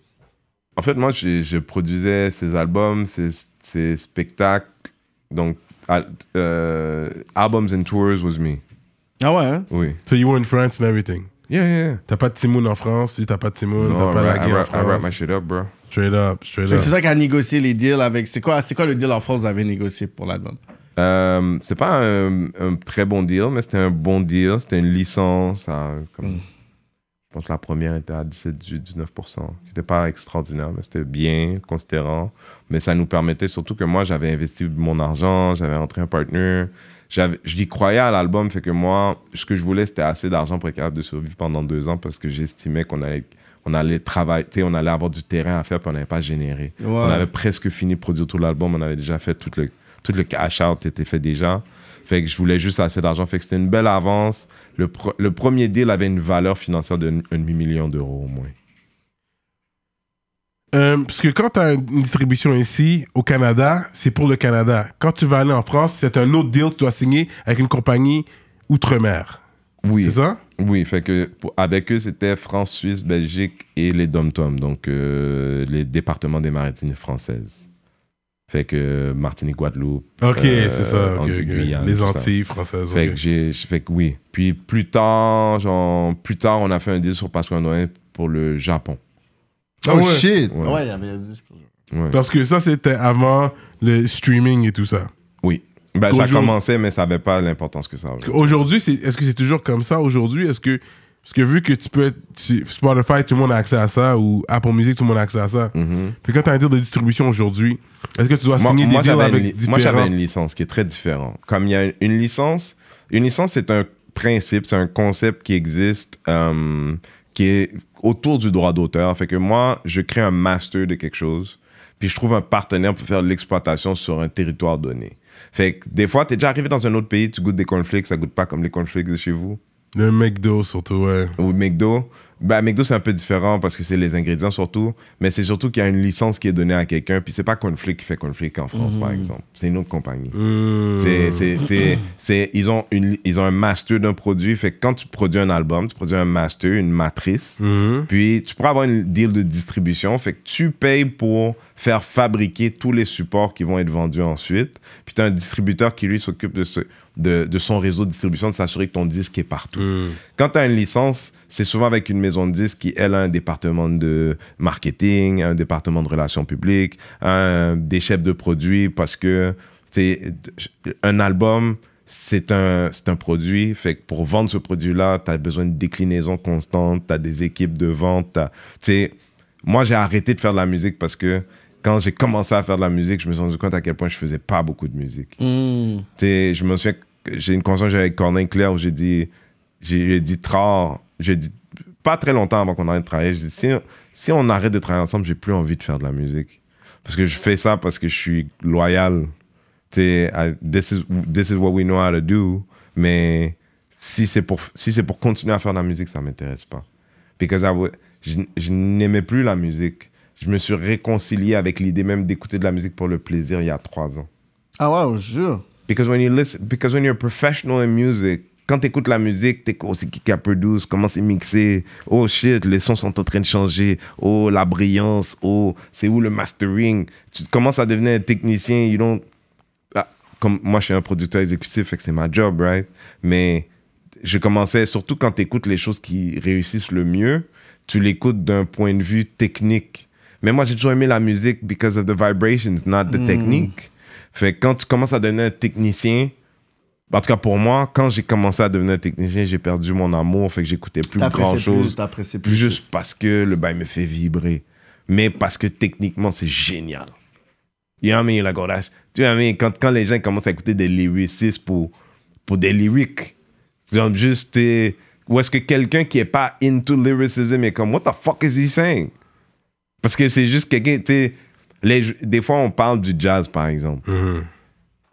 Speaker 3: En fait, moi, je, je produisais ces albums, ces, ces spectacles. Donc, al- euh, albums and tours was me.
Speaker 2: Ah ouais, hein?
Speaker 3: Oui.
Speaker 1: So you were in France and everything?
Speaker 3: Yeah, yeah.
Speaker 1: T'as pas de Timoun en France. Si t'as pas de Timoun,
Speaker 3: No,
Speaker 1: t'as
Speaker 3: I,
Speaker 1: pas
Speaker 3: rap,
Speaker 1: la
Speaker 3: I,
Speaker 1: guerre en
Speaker 3: rap, I rap my
Speaker 1: France.
Speaker 3: shit up, bro.
Speaker 1: Straight up, straight up.
Speaker 2: C'est toi qui as négocié les deals avec. C'est quoi, c'est quoi le deal en France que vous avez négocié pour l'album?
Speaker 3: Euh, c'est pas un, un très bon deal, mais c'était un bon deal. C'était une licence. à, comme,
Speaker 2: Mm.
Speaker 3: Je pense que la première était à 17-19%. Qui n'était pas extraordinaire, mais c'était bien, considérant. Mais ça nous permettait, surtout que moi, j'avais investi mon argent, j'avais rentré un partner. J'y croyais à l'album, fait que moi, ce que je voulais, c'était assez d'argent pour être capable de survivre pendant deux ans parce que j'estimais qu'on allait, on allait travailler, on allait avoir du terrain à faire, puis on n'avait pas généré.
Speaker 2: Ouais.
Speaker 3: On avait presque fini de produire tout l'album, on avait déjà fait tout le, tout le cash-out était fait déjà. Fait que je voulais juste assez d'argent. Fait que c'était une belle avance. Le, pro- le premier deal avait une valeur financière de demi-million d'euros au moins.
Speaker 1: Euh, parce que quand tu as une distribution ici, au Canada, c'est pour le Canada. Quand tu vas aller en France, c'est un autre deal que tu dois signer avec une compagnie outre-mer.
Speaker 3: Oui.
Speaker 1: C'est ça?
Speaker 3: Oui, fait que pour- avec eux, c'était France, Suisse, Belgique et les dom-tom, donc euh, les départements des Maritimes françaises. Fait que Martinique, Guadeloupe.
Speaker 1: Ok,
Speaker 3: euh,
Speaker 1: c'est ça. ok.
Speaker 3: Guyane,
Speaker 1: Les
Speaker 3: ça.
Speaker 1: Antilles françaises.
Speaker 3: Fait que j'ai, fait que oui. Puis plus tard, genre, plus tard, on a fait un deal sur Pascal Noël pour le Japon.
Speaker 1: Ah ouais?
Speaker 2: shit!
Speaker 3: Ouais.
Speaker 2: Ouais, il y avait dit.
Speaker 3: Ouais.
Speaker 1: Parce que ça, c'était avant le streaming et tout ça.
Speaker 3: Ben, ça commençait, mais ça n'avait pas l'importance que ça avait.
Speaker 1: Aujourd'hui, est-ce que c'est toujours comme ça aujourd'hui? Est-ce que. Parce que vu que tu peux être. Spotify, tout le monde a accès à ça, ou Apple Music, tout le monde a accès à ça.
Speaker 3: Mhm.
Speaker 1: Puis quand tu as un deal de distribution aujourd'hui, est-ce que tu dois signer
Speaker 3: moi,
Speaker 1: des deals avec différents...
Speaker 3: moi, j'avais une licence qui est très différente. Comme il y a une licence, une licence, c'est un principe, c'est un concept qui existe, euh, qui est autour du droit d'auteur. Fait que moi, je crée un master de quelque chose, puis je trouve un partenaire pour faire l'exploitation sur un territoire donné. Fait que des fois, tu es déjà arrivé dans un autre pays, tu goûtes des cornflakes, ça goûte pas comme les cornflakes de chez vous.
Speaker 1: Le McDo, surtout, ouais.
Speaker 3: Ou McDo. Ben, McDo, c'est un peu différent parce que c'est les ingrédients surtout, mais c'est surtout qu'il y a une licence qui est donnée à quelqu'un, puis c'est pas Cornflake qui fait Cornflake en France, par exemple. C'est une autre compagnie. C'est- c'est- c'est- c'est- ils, ont une, ils ont un master d'un produit. Fait que quand tu produis un album, tu produis un master, une matrice.
Speaker 1: Mhm.
Speaker 3: Puis tu pourras avoir une deal de distribution. Fait que tu payes pour faire fabriquer tous les supports qui vont être vendus ensuite. Puis tu as un distributeur qui lui s'occupe de, ce- de, de son réseau de distribution, de s'assurer que ton disque est partout.
Speaker 1: Hmm.
Speaker 3: Quand tu as une licence, c'est souvent avec une maison de disques qui, elle, a un département de marketing, un département de relations publiques, un, des chefs de produits, parce que c'est un album, c'est un, un produit. Fait que pour vendre ce produit-là, tu as besoin de déclinaison constante, tu as des équipes de vente. moi, j'ai arrêté de faire de la musique parce que quand j'ai commencé à faire de la musique, je me suis rendu compte à quel point je faisais pas beaucoup de musique. Tu sais, je me souviens, j'ai une conversation avec Corneille Claire où j'ai dit, j'ai dit rare, j'ai dit, pas très longtemps avant qu'on arrête de travailler, j'ai dit, si, si on arrête de travailler ensemble, j'ai plus envie de faire de la musique. Parce que je fais ça parce que je suis loyal. Tu sais, this is, this is what we know how to do. Mais si c'est pour, si c'est pour continuer à faire de la musique, ça m'intéresse pas. Because I je, je n'aimais plus la musique. Je me suis réconcilié avec l'idée même d'écouter de la musique pour le plaisir il y a trois ans.
Speaker 2: Ah ouais, je jure.
Speaker 3: Because when you listen, because when you're professional in music, quand tu écoutes la musique, t'es c'est qui qui a produit, comment c'est mixé, oh shit, les sons sont en train de changer, oh la brillance, oh c'est où le mastering? Tu commences à devenir un technicien, you don't. Ah, comme moi, je suis un producteur exécutif, fait que c'est ma job, right? Mais je commençais, surtout quand tu écoutes les choses qui réussissent le mieux, tu l'écoutes d'un point de vue technique. Mais moi, j'ai toujours aimé la musique because of the vibrations, not the technique. Fait que quand tu commences à devenir un technicien, en tout cas pour moi, quand j'ai commencé à devenir technicien, j'ai perdu mon amour, fait que j'écoutais plus grand chose.
Speaker 2: plus, t'apprécies plus.
Speaker 3: Juste parce que le bail me fait vibrer. Mais parce que techniquement, c'est génial. You know what I mean? Like, oh, tu vois, what I mean? quand, quand les gens commencent à écouter des lyricistes pour, pour des lyrics, genre juste, ou est-ce que quelqu'un qui est pas into lyricism est comme, what the fuck is he saying? Parce que c'est juste quelqu'un, tu sais, les- des fois on parle du jazz par exemple.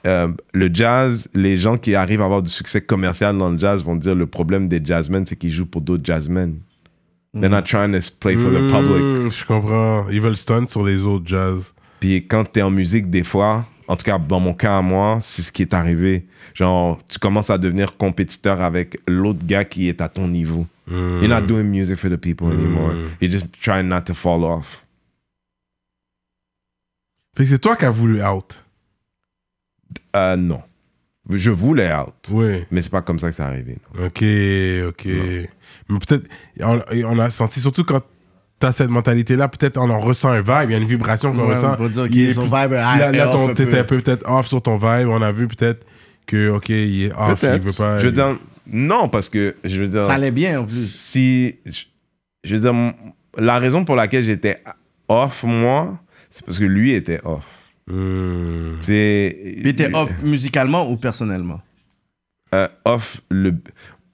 Speaker 3: Euh, le jazz, les gens qui arrivent à avoir du succès commercial dans le jazz vont dire le problème des jazzmen, c'est qu'ils jouent pour d'autres jazzmen. They're not trying to play for the public.
Speaker 1: Hmm, je comprends. Ils veulent stunt sur les autres jazz.
Speaker 3: Puis quand t'es en musique, des fois, en tout cas dans mon cas à moi, c'est ce qui est arrivé. Genre, tu commences à devenir compétiteur avec l'autre gars qui est à ton niveau. You're not doing music for the people anymore. You're just trying not to fall off.
Speaker 1: Fait que c'est toi qui as voulu out.
Speaker 3: Euh, non. Je voulais out.
Speaker 1: Oui.
Speaker 3: Mais c'est pas comme ça que c'est arrivé. non.
Speaker 1: Ok, ok. Mais peut-être, on, on a senti, surtout quand t'as cette mentalité-là, peut-être on en ressent un vibe, il y a une vibration qu'on
Speaker 2: Ouais,
Speaker 1: ressent.
Speaker 2: on peut dire
Speaker 1: Il
Speaker 2: qu'il
Speaker 1: est
Speaker 2: est son
Speaker 1: plus-
Speaker 2: vibe,
Speaker 1: Là,
Speaker 2: est
Speaker 1: là ton-
Speaker 2: un
Speaker 1: t'étais
Speaker 2: peu.
Speaker 1: un peu peut-être off sur ton vibe. On a vu peut-être que, ok, il est off, il veut pas.
Speaker 3: Je veux dire, non, parce que, je veux dire...
Speaker 2: Ça allait bien en plus.
Speaker 3: si je- je veux dire la raison pour laquelle j'étais off moi c'est parce que lui était off.
Speaker 1: Hmm.
Speaker 3: c'est
Speaker 2: Puis t'es off musicalement ou personnellement?
Speaker 3: Euh, off le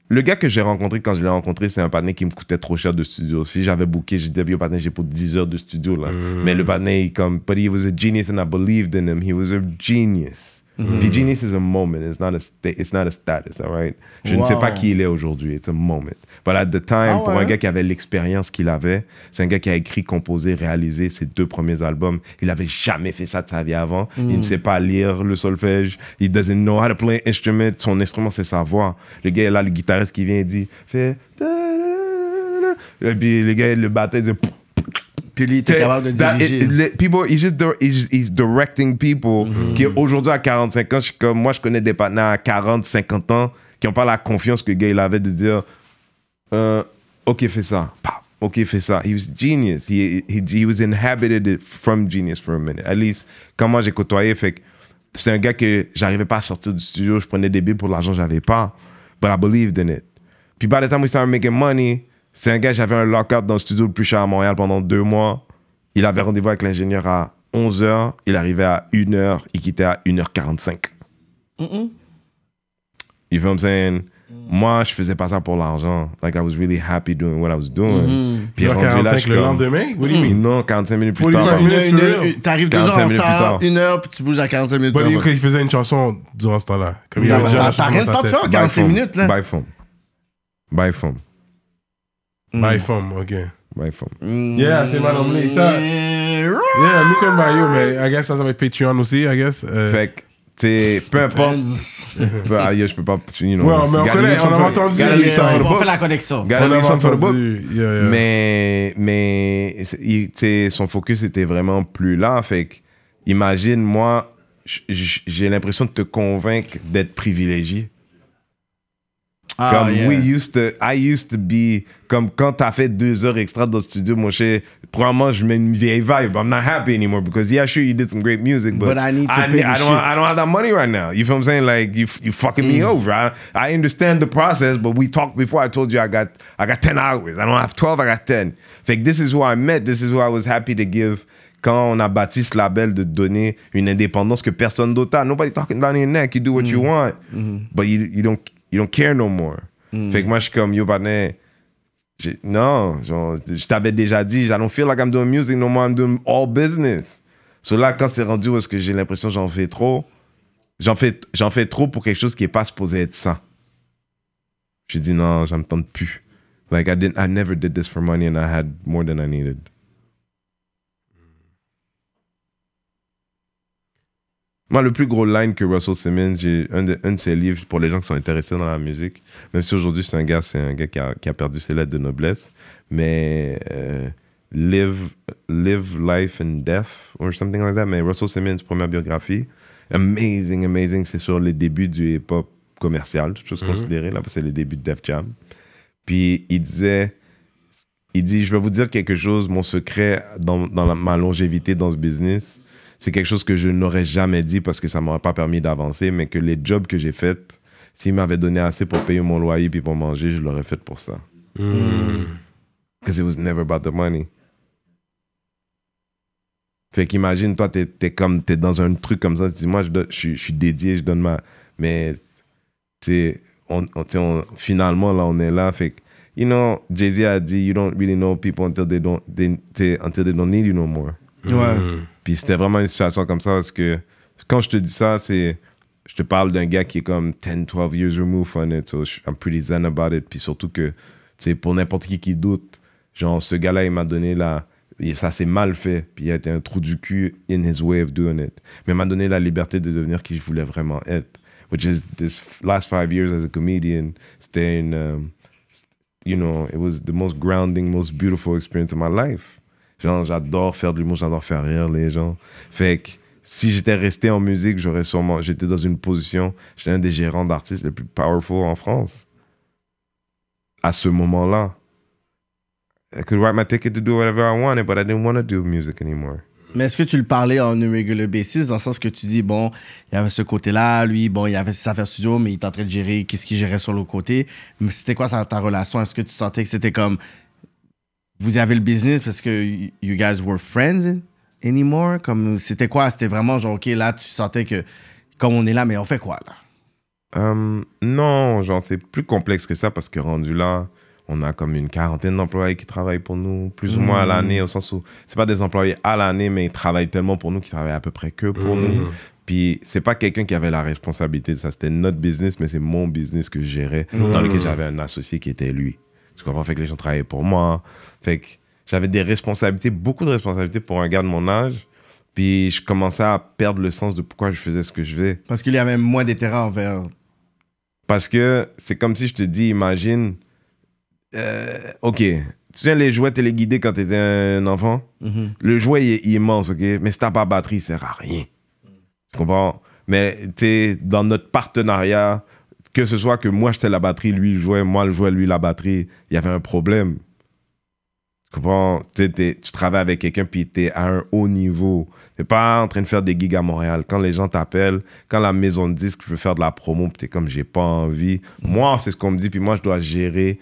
Speaker 3: le gars que j'ai rencontré quand je l'ai rencontré c'est un partenaire qui me coûtait trop cher de studio. Si j'avais booké j'ai dit vieux partenaire j'ai pour 10 heures de studio là. Mais le il comme but he was a genius and I believed in him. He was a genius Genius is a moment. It's not a, sta- it's not a status all right? Je ne sais pas qui il est aujourd'hui. It's a moment. But at the time
Speaker 2: Ah
Speaker 3: pour
Speaker 2: ouais?
Speaker 3: un gars qui avait l'expérience qu'il avait c'est un gars qui a écrit composé réalisé ses deux premiers albums. Il avait jamais fait ça de sa vie avant. Il ne sait pas lire le solfège. Il doesn't know how to play an instrument. Son instrument c'est sa voix. Le gars là le guitariste qui vient il dit fait et puis le gars le batteur il dit
Speaker 2: Puis t'es capable de
Speaker 3: That-
Speaker 2: diriger.
Speaker 3: it- le- people, he's just he's, he's directing people
Speaker 2: Mm-hmm.
Speaker 3: qui aujourd'hui à 45 ans, je suis comme moi je connais des partenaires à 40, 50 ans qui n'ont pas la confiance que le gars il avait de dire euh, ok fais ça, ok fais ça. He was genius. He, he, he was inhabited from genius for a minute. At least quand moi j'ai côtoyé, fait que c'est un gars que j'arrivais pas à sortir du studio, je prenais des billes pour l'argent que j'avais pas, but I believed in it. Puis by the time we started making money, c'est un gars, j'avais un lockout dans le studio le plus cher à Montréal pendant deux mois. Il avait rendez-vous avec l'ingénieur à 11h, il arrivait à 1h, il quittait à 1h45. You feel what I'm saying? Moi, je faisais pas ça pour l'argent. Like, I was really happy doing what I was doing. Puis
Speaker 1: Puis
Speaker 3: rendu là, je
Speaker 1: 45
Speaker 3: suis
Speaker 1: le
Speaker 3: comme-
Speaker 1: lendemain? What do you mean?
Speaker 3: Non, 45 minutes plus tard.
Speaker 2: Une une une- T'arrives deux
Speaker 3: 45
Speaker 2: heures en retard,
Speaker 3: tard.
Speaker 2: une heure, puis tu bouges à 45 minutes. Plus
Speaker 1: il,
Speaker 2: tard.
Speaker 1: il faisait une chanson durant ce temps-là? Comme il
Speaker 2: T'as-
Speaker 1: avait déjà dans
Speaker 2: de faire.
Speaker 3: By
Speaker 2: 45
Speaker 3: phone.
Speaker 2: minutes, là.
Speaker 3: By phone. By phone.
Speaker 1: My femme, ok.
Speaker 3: Phone.
Speaker 2: Mm.
Speaker 1: Yeah, c'est mal emmené. Ça,
Speaker 2: Yeah.
Speaker 1: yeah, me can buy you, mais I guess ça, ça va être Patreon aussi, I guess. Euh,
Speaker 3: Fait que, tu sais, peu importe. peu- ah, yo, je peux pas. You know,
Speaker 1: Ouais, mais on connaît, on
Speaker 3: some
Speaker 1: a entendu,
Speaker 3: gotta
Speaker 1: yeah,
Speaker 3: leave some for the
Speaker 2: On faire la connexion.
Speaker 3: Some for the book. Mais, mais tu sais, son focus était vraiment plus là. Fait que, imagine, moi, j'ai l'impression de te convaincre d'être privilégié.
Speaker 2: Ah,
Speaker 3: comme
Speaker 2: yeah.
Speaker 3: we used to, I used to be, comme quand t'as fait deux heures extra dans le studio, mon cher, probablement je mets une vieille vibe. I'm not happy anymore because yeah, sure you did some great music, but,
Speaker 2: But I need to pay the
Speaker 3: I don't. I don't have that money right now. You feel what I'm saying? Like you, you fucking me mm. over. I, I understand the process, but we talked before. I told you I got, I got 10 hours. I don't have 12. I got 10. Fait que this is who I met. This is who I was happy to give. Quand on a bâti ce label de donner une indépendance que personne d'autre a. Nobody talking down your neck. You do what you mm. want, mm-hmm. but you, you don't, you don't care no more. Fait que moi, je suis comme, yo, partner, non, genre, je t'avais déjà dit, I don't feel like I'm doing music no more, I'm doing all business. So là, quand c'est rendu où est-ce que j'ai l'impression que j'en fais trop, j'en fais, j'en fais trop pour quelque chose qui est pas supposé être ça. J'ai dit non, ça me tente plus. Like, I, didn't, I never did this for money and I had more than I needed. Moi, le plus gros line que Russell Simmons, j'ai un de, un de ses livres pour les gens qui sont intéressés dans la musique. Même si aujourd'hui, c'est un gars, c'est un gars qui a, qui a perdu ses lettres de noblesse. Mais euh, Live, Live Life and Death, or something like that. Mais Russell Simmons, première biographie. Amazing, amazing. C'est sur les débuts du hip-hop commercial, toute chose considérée, là, parce que c'est les débuts de Def Jam. Puis il disait, il dit, je vais vous dire quelque chose, mon secret dans, dans la- ma longévité dans ce business, c'est quelque chose que je n'aurais jamais dit parce que ça m'aurait pas permis d'avancer, mais que les jobs que j'ai faits, s'ils m'avaient donné assez pour payer mon loyer puis pour manger, je l'aurais fait pour ça. Because it was never about the money. Fait qu'imagine, toi, t'es es comme, t'es dans un truc comme ça, tu dis, moi, je, je, suis- je suis dédié, je donne ma... Mais, tu sais, on, on- finalement, là, on est là, fait que, you know, Jay-Z a dit, you don't really know people until they don't, they, until they don't need you no more.
Speaker 2: Ouais.
Speaker 3: Puis c'était vraiment une situation comme ça parce que quand je te dis ça, c'est. Je te parle d'un gars qui est comme 10, 12 years removed from it. So I'm pretty zen about it. Puis surtout que, tu sais, pour n'importe qui qui doute, genre, ce gars-là, il m'a donné la. et ça s'est mal fait. Puis il a été un trou du cul in his way of doing it. Mais il m'a donné la liberté de devenir qui je voulais vraiment être. Which is this last five years as a comedian. C'était une. um, you know, it was the most grounding, most beautiful experience of my life. Genre, j'adore faire de l'humour, j'adore faire rire les gens. Fait que si j'étais resté en musique, j'aurais sûrement. J'étais dans une position. J'étais un des gérants d'artistes les plus powerful en France. À ce moment-là. I could write my ticket to do whatever I wanted, but I didn't want to do music anymore.
Speaker 2: Mais est-ce que tu le parlais en irregular basis, dans le sens que tu dis, bon, il y avait ce côté-là, lui, bon, il avait ses affaires studio, mais il était en train de gérer qu'est-ce qu'il gérait sur l'autre côté. Mais c'était quoi ça, ta relation? Est-ce que tu sentais que c'était comme, vous avez le business parce que you guys were friends anymore? Comme, c'était quoi? C'était vraiment genre, OK, là, tu sentais que, comme on est là, mais on fait quoi, là?
Speaker 3: Euh, non, genre, c'est plus complexe que ça parce que rendu là, on a comme une quarantaine d'employés qui travaillent pour nous, plus ou moins à l'année, au sens où c'est pas des employés à l'année, mais ils travaillent tellement pour nous qu'ils travaillent à peu près que pour nous. Puis c'est pas quelqu'un qui avait la responsabilité de ça, c'était notre business, mais c'est mon business que je gérais, dans lequel j'avais un associé qui était lui. Tu comprends? Fait que les gens travaillaient pour moi. Fait que j'avais des responsabilités, beaucoup de responsabilités pour un gars de mon âge. Puis je commençais à perdre le sens de pourquoi je faisais ce que je faisais.
Speaker 2: Parce qu'il y avait moins d'intérêt envers.
Speaker 3: Parce que c'est comme si je te dis, imagine, euh, ok, tu viens les jouets téléguidés quand tu étais un enfant?
Speaker 2: Mhm.
Speaker 3: Le jouet il est immense, ok, mais si t'as pas batterie, il sert à rien. Tu comprends? Mais tu sais, dans notre partenariat, que ce soit que moi j'étais la batterie, lui le jouet, moi le jouet, lui la batterie, il y avait un problème. Tu comprends? Tu travailles avec quelqu'un puis tu es à un haut niveau. Tu pas en train de faire des gigs à Montréal. Quand les gens t'appellent, quand la maison de disque veut faire de la promo, tu es comme j'ai pas envie. Moi, c'est ce qu'on me dit, puis moi je dois gérer.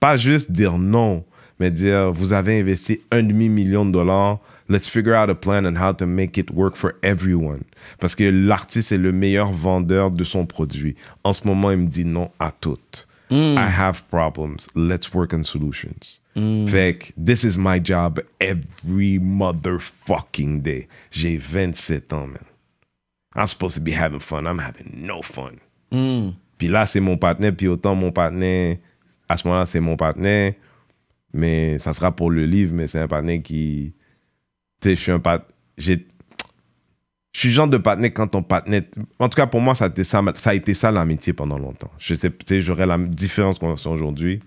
Speaker 3: Pas juste dire non, mais dire vous avez investi un demi-million de dollars. Let's figure out a plan and how to make it work for everyone. Parce que l'artiste est le meilleur vendeur de son produit. En ce moment, il me dit non à tout. I have problems. Let's work on solutions. Fait que this is my job every motherfucking day. J'ai 27 ans, man. I'm supposed to be having fun. I'm having no fun. Puis là, c'est mon partenaire. Puis autant mon partenaire, à ce moment-là, c'est mon partenaire. Mais ça sera pour le livre, mais c'est un partenaire qui. Je suis un. J'ai. Je suis le genre de partenaire quand ton partenaire. En tout cas, pour moi, ça a été ça, ça, a été ça l'amitié pendant longtemps. Je sais, j'aurais la différence conversation aujourd'hui.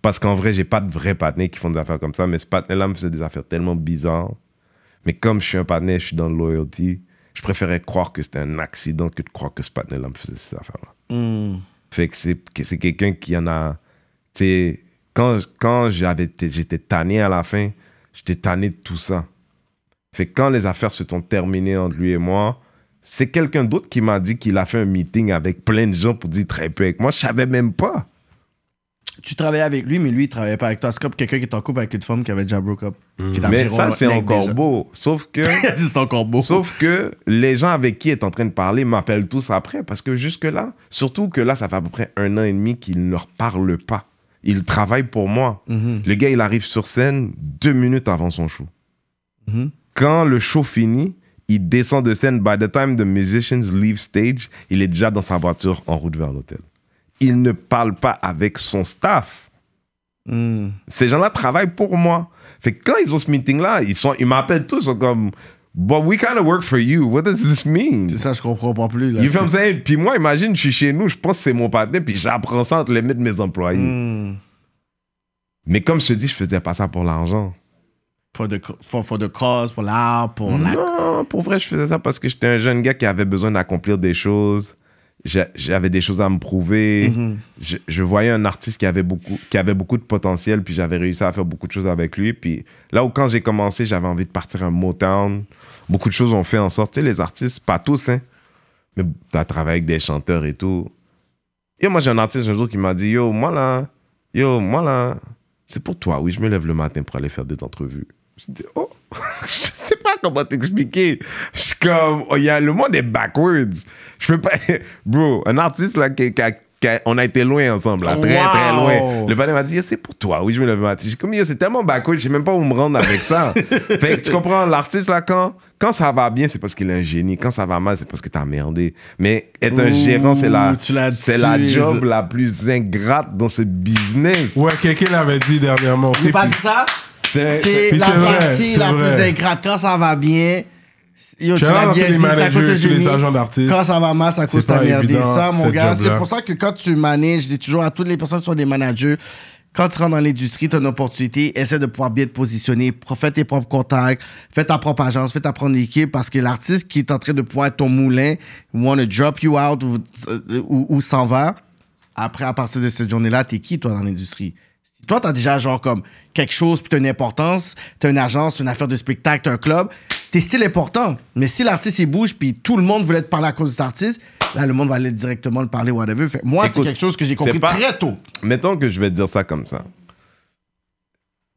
Speaker 3: Parce qu'en vrai, j'ai pas de vrais partenaires qui font des affaires comme ça, mais ce partenaire-là me faisait des affaires tellement bizarres. Mais comme je suis un partenaire, je suis dans le loyalty, je préférais croire que c'était un accident que de croire que ce partenaire-là me faisait ces affaires-là.
Speaker 2: Mm.
Speaker 3: Fait que c'est, que c'est quelqu'un qui en a. Tu sais, quand, quand j'avais, j'étais tanné à la fin, j'étais tanné de tout ça. Fait que quand les affaires se sont terminées entre lui et moi, c'est quelqu'un d'autre qui m'a dit qu'il a fait un meeting avec plein de gens pour dire très peu avec moi. Je savais même pas.
Speaker 2: Tu travaillais avec lui, mais lui, il travaillait pas avec toi. C'est comme quelqu'un qui est en couple avec une femme qui avait déjà broke up.
Speaker 3: Mais ça, c'est encore
Speaker 2: déjà.
Speaker 3: beau. Sauf que.
Speaker 2: c'est encore beau.
Speaker 3: Sauf que les gens avec qui il est en train de parler m'appellent tous après parce que jusque-là, surtout que là, ça fait à peu près un an et demi qu'il ne leur parle pas. Il travaille pour moi. Le gars, il arrive sur scène deux minutes avant son show.
Speaker 2: Mhm.
Speaker 3: Quand le show finit, il descend de scène. By the time the musicians leave stage, il est déjà dans sa voiture en route vers l'hôtel. Il ne parle pas avec son staff
Speaker 2: Mm.
Speaker 3: ces gens-là travaillent pour moi. Fait que quand ils ont ce meeting-là, ils, sont, ils m'appellent tous, ils sont comme But we kind of work for you. What does this mean?
Speaker 2: C'est ça, je comprends pas plus. Là.
Speaker 3: You feel saying? Puis moi, imagine, je suis chez nous, je pense que c'est mon partenaire, puis j'apprends ça entre les mains de mes employés.
Speaker 2: Hmm.
Speaker 3: Mais comme je te dis, je faisais pas ça pour l'argent.
Speaker 2: For the, for, for the cause, pour l'art, pour la...
Speaker 3: Non, pour vrai, je faisais ça parce que j'étais un jeune gars qui avait besoin d'accomplir des choses. J'avais des choses à me prouver.
Speaker 2: Mhm.
Speaker 3: je, je voyais un artiste qui avait, beaucoup, qui avait beaucoup de potentiel, puis j'avais réussi à faire beaucoup de choses avec lui. Puis là où, quand j'ai commencé, j'avais envie de partir à Motown. Beaucoup de choses ont fait en sorte. Tu sais, les artistes, pas tous, hein, mais tu as travaillé avec des chanteurs et tout. Yo, moi, j'ai un artiste un jour qui m'a dit Yo, moi là, yo, moi là, c'est pour toi. Oui, je me lève le matin pour aller faire des entrevues. Je dis Oh, je sais pas comment t'expliquer. Je suis comme, oh, y a, le monde est backwards. Je peux pas. Bro, un artiste là, qui, qui a- qui a- on a été loin ensemble, là, très,
Speaker 2: Wow.
Speaker 3: très loin. Le panel m'a dit, c'est pour toi. Oui, je me lève le matin. J'ai dit, comme, c'est tellement backwards, je sais même pas où me rendre avec ça. fait que tu comprends, l'artiste là, quand, quand ça va bien, c'est parce qu'il est un génie. Quand ça va mal, c'est parce que t'as merdé. Mais être un
Speaker 2: Ouh,
Speaker 3: gérant, c'est la, c'est la job la plus ingrate dans ce business.
Speaker 1: Ouais, quelqu'un l'avait dit dernièrement aussi.
Speaker 2: J'ai pas dit ça?
Speaker 3: C'est-
Speaker 2: la partie la plus ingrate. Quand ça va bien, yo, tu l'as bien dit, génie.
Speaker 1: agents d'artistes.
Speaker 2: Quand ça va mal, t'as
Speaker 1: pas
Speaker 2: merdé.
Speaker 1: évident,
Speaker 2: Ça, mon gars, c'est pour ça que quand tu manages, je dis toujours à toutes les personnes qui sont des managers, quand tu rentres dans l'industrie, tu as une opportunité, essaie de pouvoir bien te positionner, fais tes propres contacts, fais ta propre agence, fais ta propre équipe, parce que l'artiste qui est en train de pouvoir être ton moulin, want to drop you out ou, euh, ou, ou s'en va, après, à partir de cette journée-là, t'es qui, toi, dans l'industrie? Toi, t'as déjà, genre, comme quelque chose, puis t'as une importance, t'as une agence, une affaire de spectacle, t'as un club, t'es still important. Mais si l'artiste, il bouge, puis tout le monde voulait te parler à cause de cet artiste, là, le monde va aller directement le parler, whatever. Fait, moi, c'est quelque chose que j'ai compris
Speaker 3: pas-
Speaker 2: très tôt.
Speaker 3: mettons que je vais te dire ça comme ça.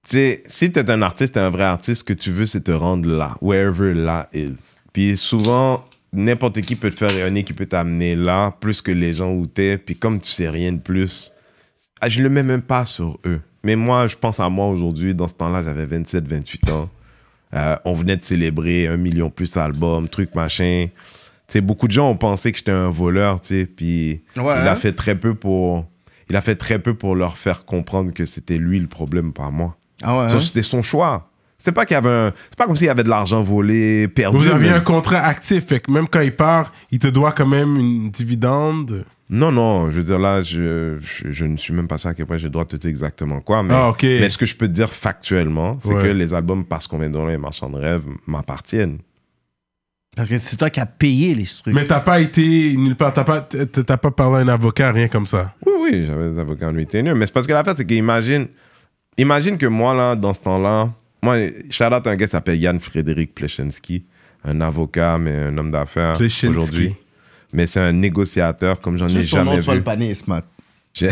Speaker 3: Tu sais, si t'es un artiste, t'es un vrai artiste, ce que tu veux, c'est te rendre là, wherever là is. Puis souvent, n'importe qui peut te faire rayonner, qui peut t'amener là, plus que les gens où t'es. Puis comme tu sais rien de plus, je le mets même pas sur eux. Mais moi, je pense à moi aujourd'hui. Dans ce temps-là, j'avais 27, 28 ans. Euh, on venait de célébrer un million plus d'albums, truc machin. Tu sais, beaucoup de gens ont pensé que j'étais un voleur, tu. Puis
Speaker 2: Ouais,
Speaker 3: il a
Speaker 2: hein?
Speaker 3: fait très peu pour... Il a fait très peu pour leur faire comprendre que c'était lui le problème, pas moi.
Speaker 2: Ah ouais?
Speaker 3: Ça, C'était son choix. C'était pas qu'il y avait un... C'est pas comme s'il y avait de l'argent volé, perdu.
Speaker 1: Vous aviez un contrat actif, fait que même quand il part, il te doit quand même une dividende.
Speaker 3: Non, non, je veux dire, là, je, je, je ne suis même pas sûr à quel point j'ai le droit de te dire exactement quoi. Mais,
Speaker 1: Ah,
Speaker 3: mais ce que je peux te dire factuellement, c'est
Speaker 1: Ouais.
Speaker 3: que les albums Parce qu'on vient de loin et Marchand de rêve m'appartiennent.
Speaker 2: Parce que c'est toi qui as payé les trucs.
Speaker 1: Mais t'as pas été nulle part, t'as pas, t'as pas parlé à un avocat, rien comme ça.
Speaker 3: Oui, oui, j'avais des avocats en retainer. Mais c'est parce que l'affaire, c'est qu'imagine, imagine que moi, là, dans ce temps-là, moi, shout out à un gars qui s'appelle Yann Frédéric Plechensky, un avocat, mais un homme d'affaires aujourd'hui. Mais c'est un négociateur comme j'en ai
Speaker 2: nom,
Speaker 3: jamais vu.
Speaker 2: le paner, Smart.
Speaker 3: J'ai-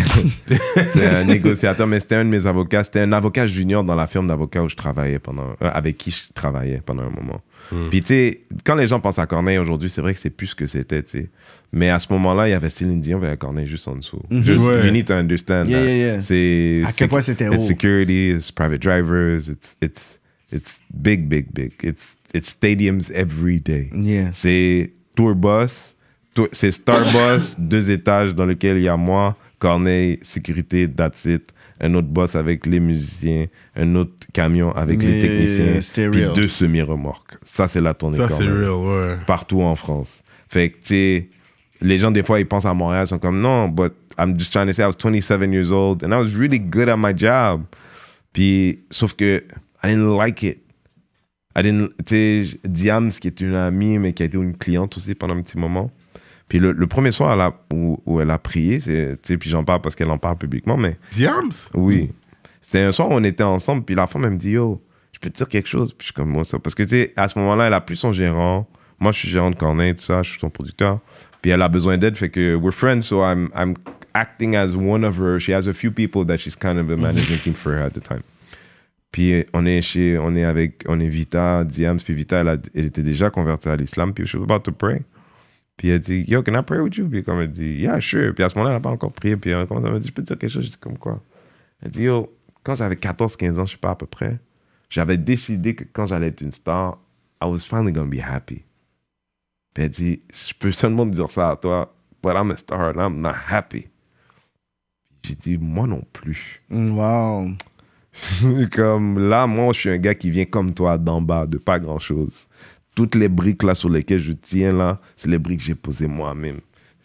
Speaker 3: c'est un négociateur, mais c'était un de mes avocats. C'était un avocat junior dans la firme d'avocats où je travaillais pendant, euh, avec qui je travaillais pendant un moment.
Speaker 1: Hmm.
Speaker 3: Puis tu sais, quand les gens pensent à Corneille aujourd'hui, c'est vrai que c'est plus ce que c'était, tu sais. Mais à ce moment-là, il y avait Céline Dion, il y avait Corneille juste en dessous. Just-
Speaker 1: Ouais.
Speaker 3: You need to understand.
Speaker 2: Yeah, yeah, yeah.
Speaker 3: C'est
Speaker 2: À quel point c'était
Speaker 3: It's security, it's private drivers, it's it's it's big, big, big. It's it's stadiums every day.
Speaker 2: Yeah.
Speaker 3: C'est tour bus, c'est star bus, deux étages dans lequel il y a moi, Corneille, sécurité, that's it. Un autre boss avec les musiciens, un autre camion avec les techniciens, puis deux semi-remorques. Ça, c'est la tournée
Speaker 1: Ça, c'est real, ouais.
Speaker 3: partout en France. Fait que, tu sais, les gens, des fois, ils pensent à Montréal, ils sont comme, non, but I'm just trying to say I was 27 years old and I was really good at my job. Puis, sauf que, I didn't like it. I didn't, tu sais, Diams, qui est une amie, mais qui a été une cliente aussi pendant un petit moment. Puis le, le premier soir elle a- où, où elle a prié, c'est, tu sais, puis j'en parle parce qu'elle en parle publiquement, mais
Speaker 1: Diams?
Speaker 3: oui. C'était un soir où on était ensemble, puis la femme, elle me dit, yo, je peux te dire quelque chose? Puis je suis comme, moi, ça. Parce que, tu sais, à ce moment-là, elle a plus son gérant. Moi, je suis gérant de Corneille, tout ça, je suis son producteur. Puis elle a besoin d'aide, fait que we're friends, so I'm, I'm acting as one of her. She has a few people that she's kind of a management team for her at the time. Puis on est chez, on est avec, on est Vita, Diams, puis Vita, elle, a- elle était déjà convertie à l'islam, puis she was about to pray. Puis elle dit, yo, can I pray with you? Puis comme elle dit, yeah, sure. Puis à ce moment-là, elle n'a pas encore prié. Puis elle commence à me dire, je peux te dire quelque chose? Je dis, comme quoi? Elle dit, yo, quand j'avais 14-15 ans, je sais pas à peu près, j'avais décidé que quand j'allais être une star, I was finally gonna be happy. Puis elle dit, je peux seulement te dire ça à toi, but I'm a star and I'm not happy. J'ai dit, moi non plus.
Speaker 2: Wow.
Speaker 3: comme là, moi, je suis un gars qui vient comme toi d'en bas, de pas grand chose. Toutes les briques là sur lesquelles je tiens là, c'est les briques que j'ai posées moi-même.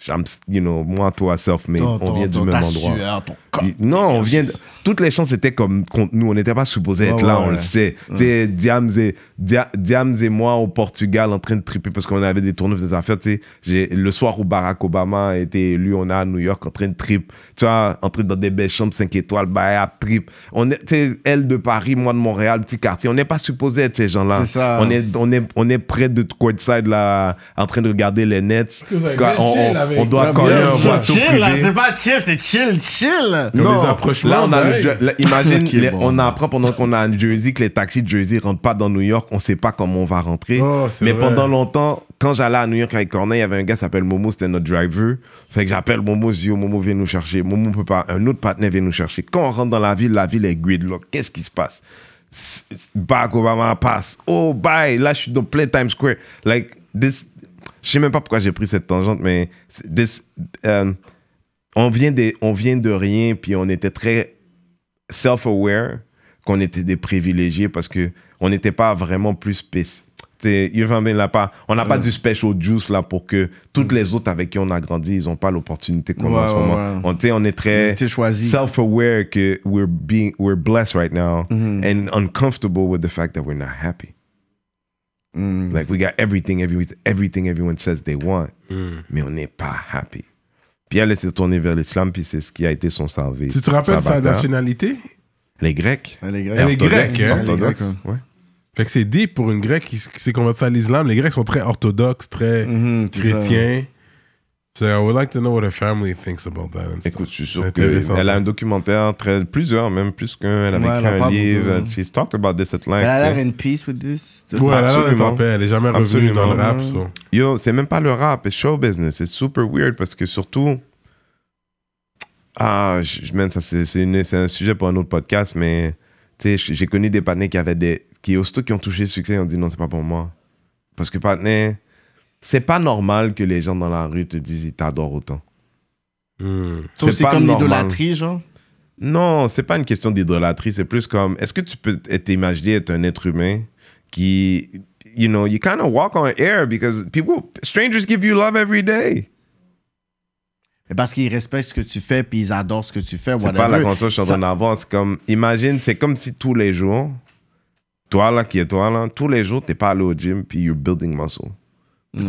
Speaker 3: I'm, you know, moi, toi, self-made,
Speaker 2: Ton-
Speaker 3: on
Speaker 2: ton-
Speaker 3: vient du même endroit.
Speaker 2: sueur, ton corps,
Speaker 3: Non, on vient. de-. Toutes les chances étaient comme contre nous. On n'était pas supposé être
Speaker 2: Ouais,
Speaker 3: là,
Speaker 2: ouais,
Speaker 3: on le
Speaker 2: ouais.
Speaker 3: sait. Tu sais, Diams et, Dia- Diams et moi au Portugal en train de triper parce qu'on avait des tournois, des affaires. Tu sais, le soir où Barack Obama a été élu, on est à New York en train de trip. Tu vois, en train dans des belles chambres 5 étoiles, bah, à trip. On est, tu sais, elle de Paris, moi de Montréal, petit quartier. On n'est pas supposé être ces gens-là.
Speaker 2: C'est ça.
Speaker 3: On est, on est, on est près de Courtside là, en train de regarder les Nets. Quand on,
Speaker 1: chill
Speaker 3: on-
Speaker 1: avec-
Speaker 3: on doit
Speaker 1: chill,
Speaker 3: voiture
Speaker 2: chill, là,
Speaker 3: privé.
Speaker 2: c'est pas chill, c'est chill, chill.
Speaker 1: Comme des approchements,
Speaker 3: Là, on a
Speaker 1: ouais.
Speaker 3: le- là, imagine, les-
Speaker 2: bon.
Speaker 3: on apprend pendant qu'on a un Jersey que les taxis de Jersey rentrent pas dans New York. On sait pas comment on va rentrer.
Speaker 1: Oh,
Speaker 3: Mais
Speaker 1: vrai.
Speaker 3: pendant longtemps, quand j'allais à New York avec Corneille, il y avait un gars qui s'appelle Momo, c'était notre driver. Fait que j'appelle Momo, je dis, Momo, viens nous chercher. Momo peut pas. Un autre partenaire vient nous chercher. Quand on rentre dans la ville, la ville est gridlock. Qu'est-ce qui se passe? Barack Obama passe. Oh, bye. Là, je suis dans plein Times Square. Like, this. Je sais même pas pourquoi j'ai pris cette tangente, mais this, euh, on, vient des, on vient de rien, puis on était très self-aware qu'on était des privilégiés parce que on n'était pas vraiment plus spécial. On n'a pas du special juice là pour que toutes les autres avec qui on a grandi, ils n'ont pas l'opportunité qu'on a en
Speaker 2: Ouais,
Speaker 3: ce
Speaker 2: ouais,
Speaker 3: moment.
Speaker 2: ouais.
Speaker 3: On, tu sais, on est très self-aware que we're being we're blessed right now
Speaker 2: Mm-hmm.
Speaker 3: and uncomfortable with the fact that we're not happy.
Speaker 2: Mm.
Speaker 3: Like we got everything, every, everything everyone says they want,
Speaker 1: Hmm.
Speaker 3: mais on n'est pas happy. Puis elle, s'est tournée vers l'islam, puis c'est ce qui a été son salvé.
Speaker 1: Tu te rappelles sa nationalité?
Speaker 3: Les Grecs.
Speaker 2: Elle est
Speaker 1: Elle est
Speaker 2: grecque.
Speaker 1: grecque, hein?
Speaker 2: Elle est grecque,
Speaker 3: Orthodoxe, ouais.
Speaker 1: Fait que c'est deep pour une grecque qui, qui s'est convertie à l'islam. Les grecs sont très orthodoxes, très
Speaker 2: Mhm,
Speaker 1: chrétiens. So I would like to know what her family thinks about that. and stuff.
Speaker 3: Écoute, je suis
Speaker 1: C'est
Speaker 3: sûr
Speaker 1: intéressant,
Speaker 3: qu'elle a un documentaire, très, plusieurs même, plus qu'un. Elle
Speaker 2: Ouais,
Speaker 3: écrit
Speaker 2: elle
Speaker 3: un livre.
Speaker 2: beaucoup.
Speaker 3: She's talked about this at
Speaker 2: Elle a
Speaker 3: length.
Speaker 2: l'air in peace with this.
Speaker 1: Ouais, elle a
Speaker 3: Absolument.
Speaker 1: en paix. Elle est jamais revenue dans le rap.
Speaker 3: Absolument.
Speaker 1: so.
Speaker 3: Yo, c'est même pas le rap, c'est show business. C'est super weird parce que surtout. Ah, je, je- man, ça c'est un sujet pour un autre podcast, mais j'ai connu des partenaires qui avaient des. qui, aussitôt qui ont touché le succès, ils ont dit non, c'est pas pour moi. Parce que partenaire, c'est pas normal que les gens dans la rue te disent ils t'adorent autant.
Speaker 1: Hmm.
Speaker 3: C'est
Speaker 2: comme l'idolâtrie, genre?
Speaker 3: Non, c'est pas une question d'idolâtrie, c'est plus comme est-ce que tu peux t'imaginer être un être humain qui you know, you kind of walk on air because people strangers give you love every day.
Speaker 2: Parce qu'ils respectent ce que tu fais, puis ils adorent ce que tu fais.
Speaker 3: C'est pas la conscience que je suis en
Speaker 2: Ça-
Speaker 3: train d'avoir, c'est comme imagine, c'est comme si tous les jours toi là qui est toi là, tous les jours t'es pas allé au gym puis you're building muscle.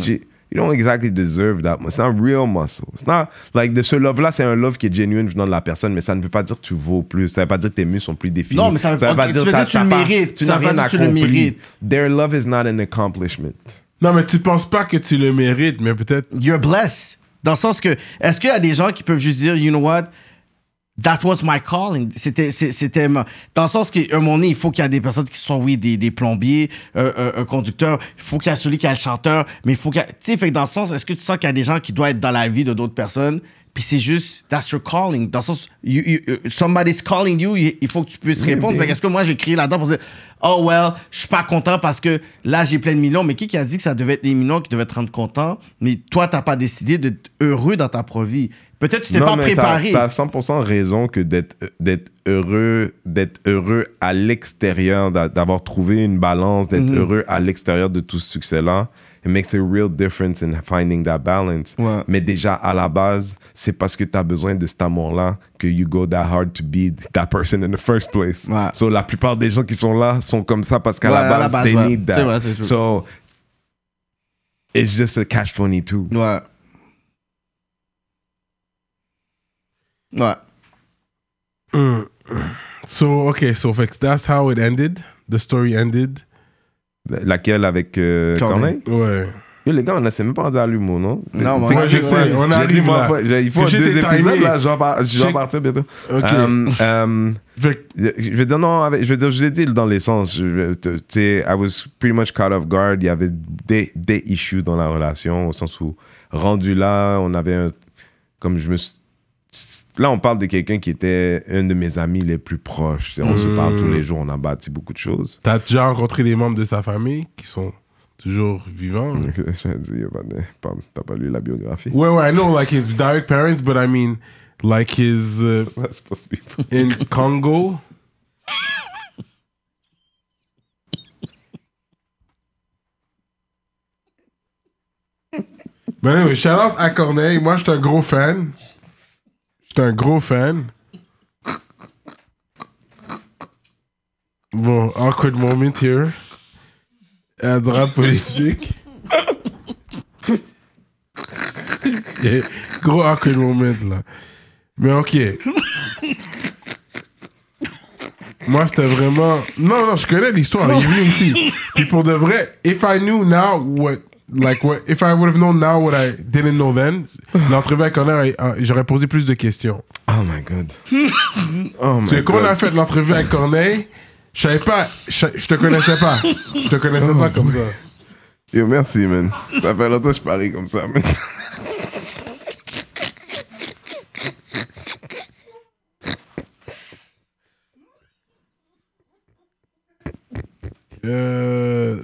Speaker 3: Tu- You don't exactly deserve that. It's not real muscle. It's not like de ce love là, c'est un love qui est genuine venant de la personne, mais ça ne veut pas dire que tu vaux plus. Ça veut pas dire que tes muscles sont plus définis.
Speaker 2: Non, mais ça veut pas-
Speaker 3: pas
Speaker 2: dire que tu le mérites.
Speaker 3: Tu n'as
Speaker 2: veut pas
Speaker 3: rien accompli.
Speaker 2: mérites.
Speaker 3: Their love is not an accomplishment.
Speaker 1: Non, mais tu penses pas que tu le mérites, mais peut-être.
Speaker 2: You're blessed. Dans le sens que, est-ce qu'il y a des gens qui peuvent juste dire, you know what, that was my calling? C'était, c'était Dans le sens qu'à un moment donné, il faut qu'il y ait des personnes qui sont, oui, des, des plombiers, un conducteur, il faut qu'il y ait celui qui a le chanteur, mais il faut qu'il y ait. Tu sais, fait que dans le sens, est-ce que tu sens qu'il y a des gens qui doivent être dans la vie de d'autres personnes, puis c'est juste, that's your calling. Dans le sens, you, you- uh, somebody's calling you, il faut que tu puisses répondre. Fait que est-ce que moi, j'ai crié là-dedans pour dire, oh well, je suis pas content parce que là, j'ai plein de millions, mais qui qui a dit que ça devait être les millions qui devaient te rendre content, mais toi, t'as pas décidé d'être heureux dans ta propre vie. Peut-être que tu t'es pas
Speaker 3: mais
Speaker 2: préparé.
Speaker 3: T'as, t'as 100% raison que d'être, d'être heureux, d'être heureux à l'extérieur, d'a- d'avoir trouvé une balance, d'être
Speaker 2: Mhm.
Speaker 3: heureux à l'extérieur de tout ce succès-là, it makes a real difference in finding that balance.
Speaker 2: Ouais.
Speaker 3: Mais déjà, à la base, c'est parce que tu as besoin de cet amour-là que you go that hard to be that person in the first place.
Speaker 2: Ouais.
Speaker 3: So, la plupart des gens qui sont là sont comme ça parce qu'à
Speaker 2: Ouais,
Speaker 3: la base,
Speaker 2: la base,
Speaker 3: they
Speaker 2: ouais.
Speaker 3: need that.
Speaker 2: Vrai.
Speaker 3: So, it's just a catch-22.
Speaker 2: Ouais. Ouais. Mm.
Speaker 1: So, okay, so fait that's how it ended. The story ended.
Speaker 3: Laquelle avec euh,
Speaker 2: Corneille.
Speaker 1: Ouais.
Speaker 3: Yo, les gars, on a c'est même pas rendu à l'humour, non?
Speaker 2: Non, moi,
Speaker 3: que
Speaker 1: je sais, on arrive
Speaker 3: dit, moi,
Speaker 1: là.
Speaker 3: faut- j'ai- il faut
Speaker 1: Que
Speaker 3: deux épisodes, là, je vais, par- je vais partir bientôt.
Speaker 1: Ok. Que-
Speaker 3: je vais dire non, avec- je vais dire, je l'ai dit dans l'essence. je- Tu sais, I was pretty much caught off guard. Il y avait des, des issues dans la relation, au sens où, rendu là, on avait un. Comme je me suis- Là, on parle de quelqu'un qui était un de mes amis les plus proches. On se parle tous les jours, on a bâti beaucoup de choses.
Speaker 1: T'as déjà rencontré des membres de sa famille qui sont toujours vivants?
Speaker 3: De- pas- t'as pas lu la biographie?
Speaker 1: Ouais, ouais, I know like his direct parents, but I mean like his uh,
Speaker 3: That's supposed to be-
Speaker 1: in Congo. Ben anyway, shout out à Corneille. Moi, je suis un gros fan. Un gros fan. Bon, awkward moment here. À droite politique. Gros awkward moment là. Mais ok. Moi, c'était vraiment. Non, non, je connais l'histoire. Il est venu ici. Puis pour de vrai, if I knew now what. Like, what, if I would have known now what I didn't know then, l'entrevue avec Corneille, euh, j'aurais posé plus de questions.
Speaker 3: Oh my god. oh my
Speaker 1: Parce que quand on
Speaker 3: god.
Speaker 1: a fait l'entrevue avec Corneille, je savais pas, je te connaissais pas. Je te connaissais pas comme ça.
Speaker 3: Yo, merci, man. Ça fait longtemps que je parie comme ça, man.
Speaker 1: Euh...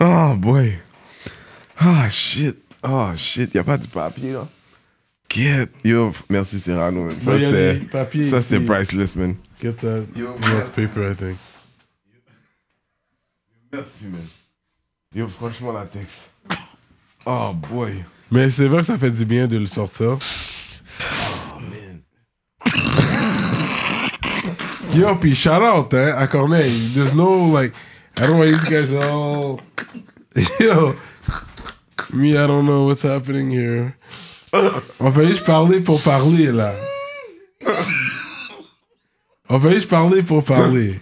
Speaker 3: Oh boy. Oh shit. Oh shit. Y'a pas de papier là. Get. Yo, merci Serrano. man. Ça
Speaker 1: y a
Speaker 3: c'était. Ça c'était priceless, man.
Speaker 1: Get that
Speaker 3: Yo,
Speaker 1: note paper, I think.
Speaker 3: Merci, man. Yo, franchement, la texte. Oh boy.
Speaker 1: Mais c'est vrai que ça fait du bien de le sortir. Yo, puis shout out hein, à Corneille. There's no like, I don't why these guys all. Yo, me, I don't know what's happening here. On fait juste parler pour parler là. On fait juste parler pour parler.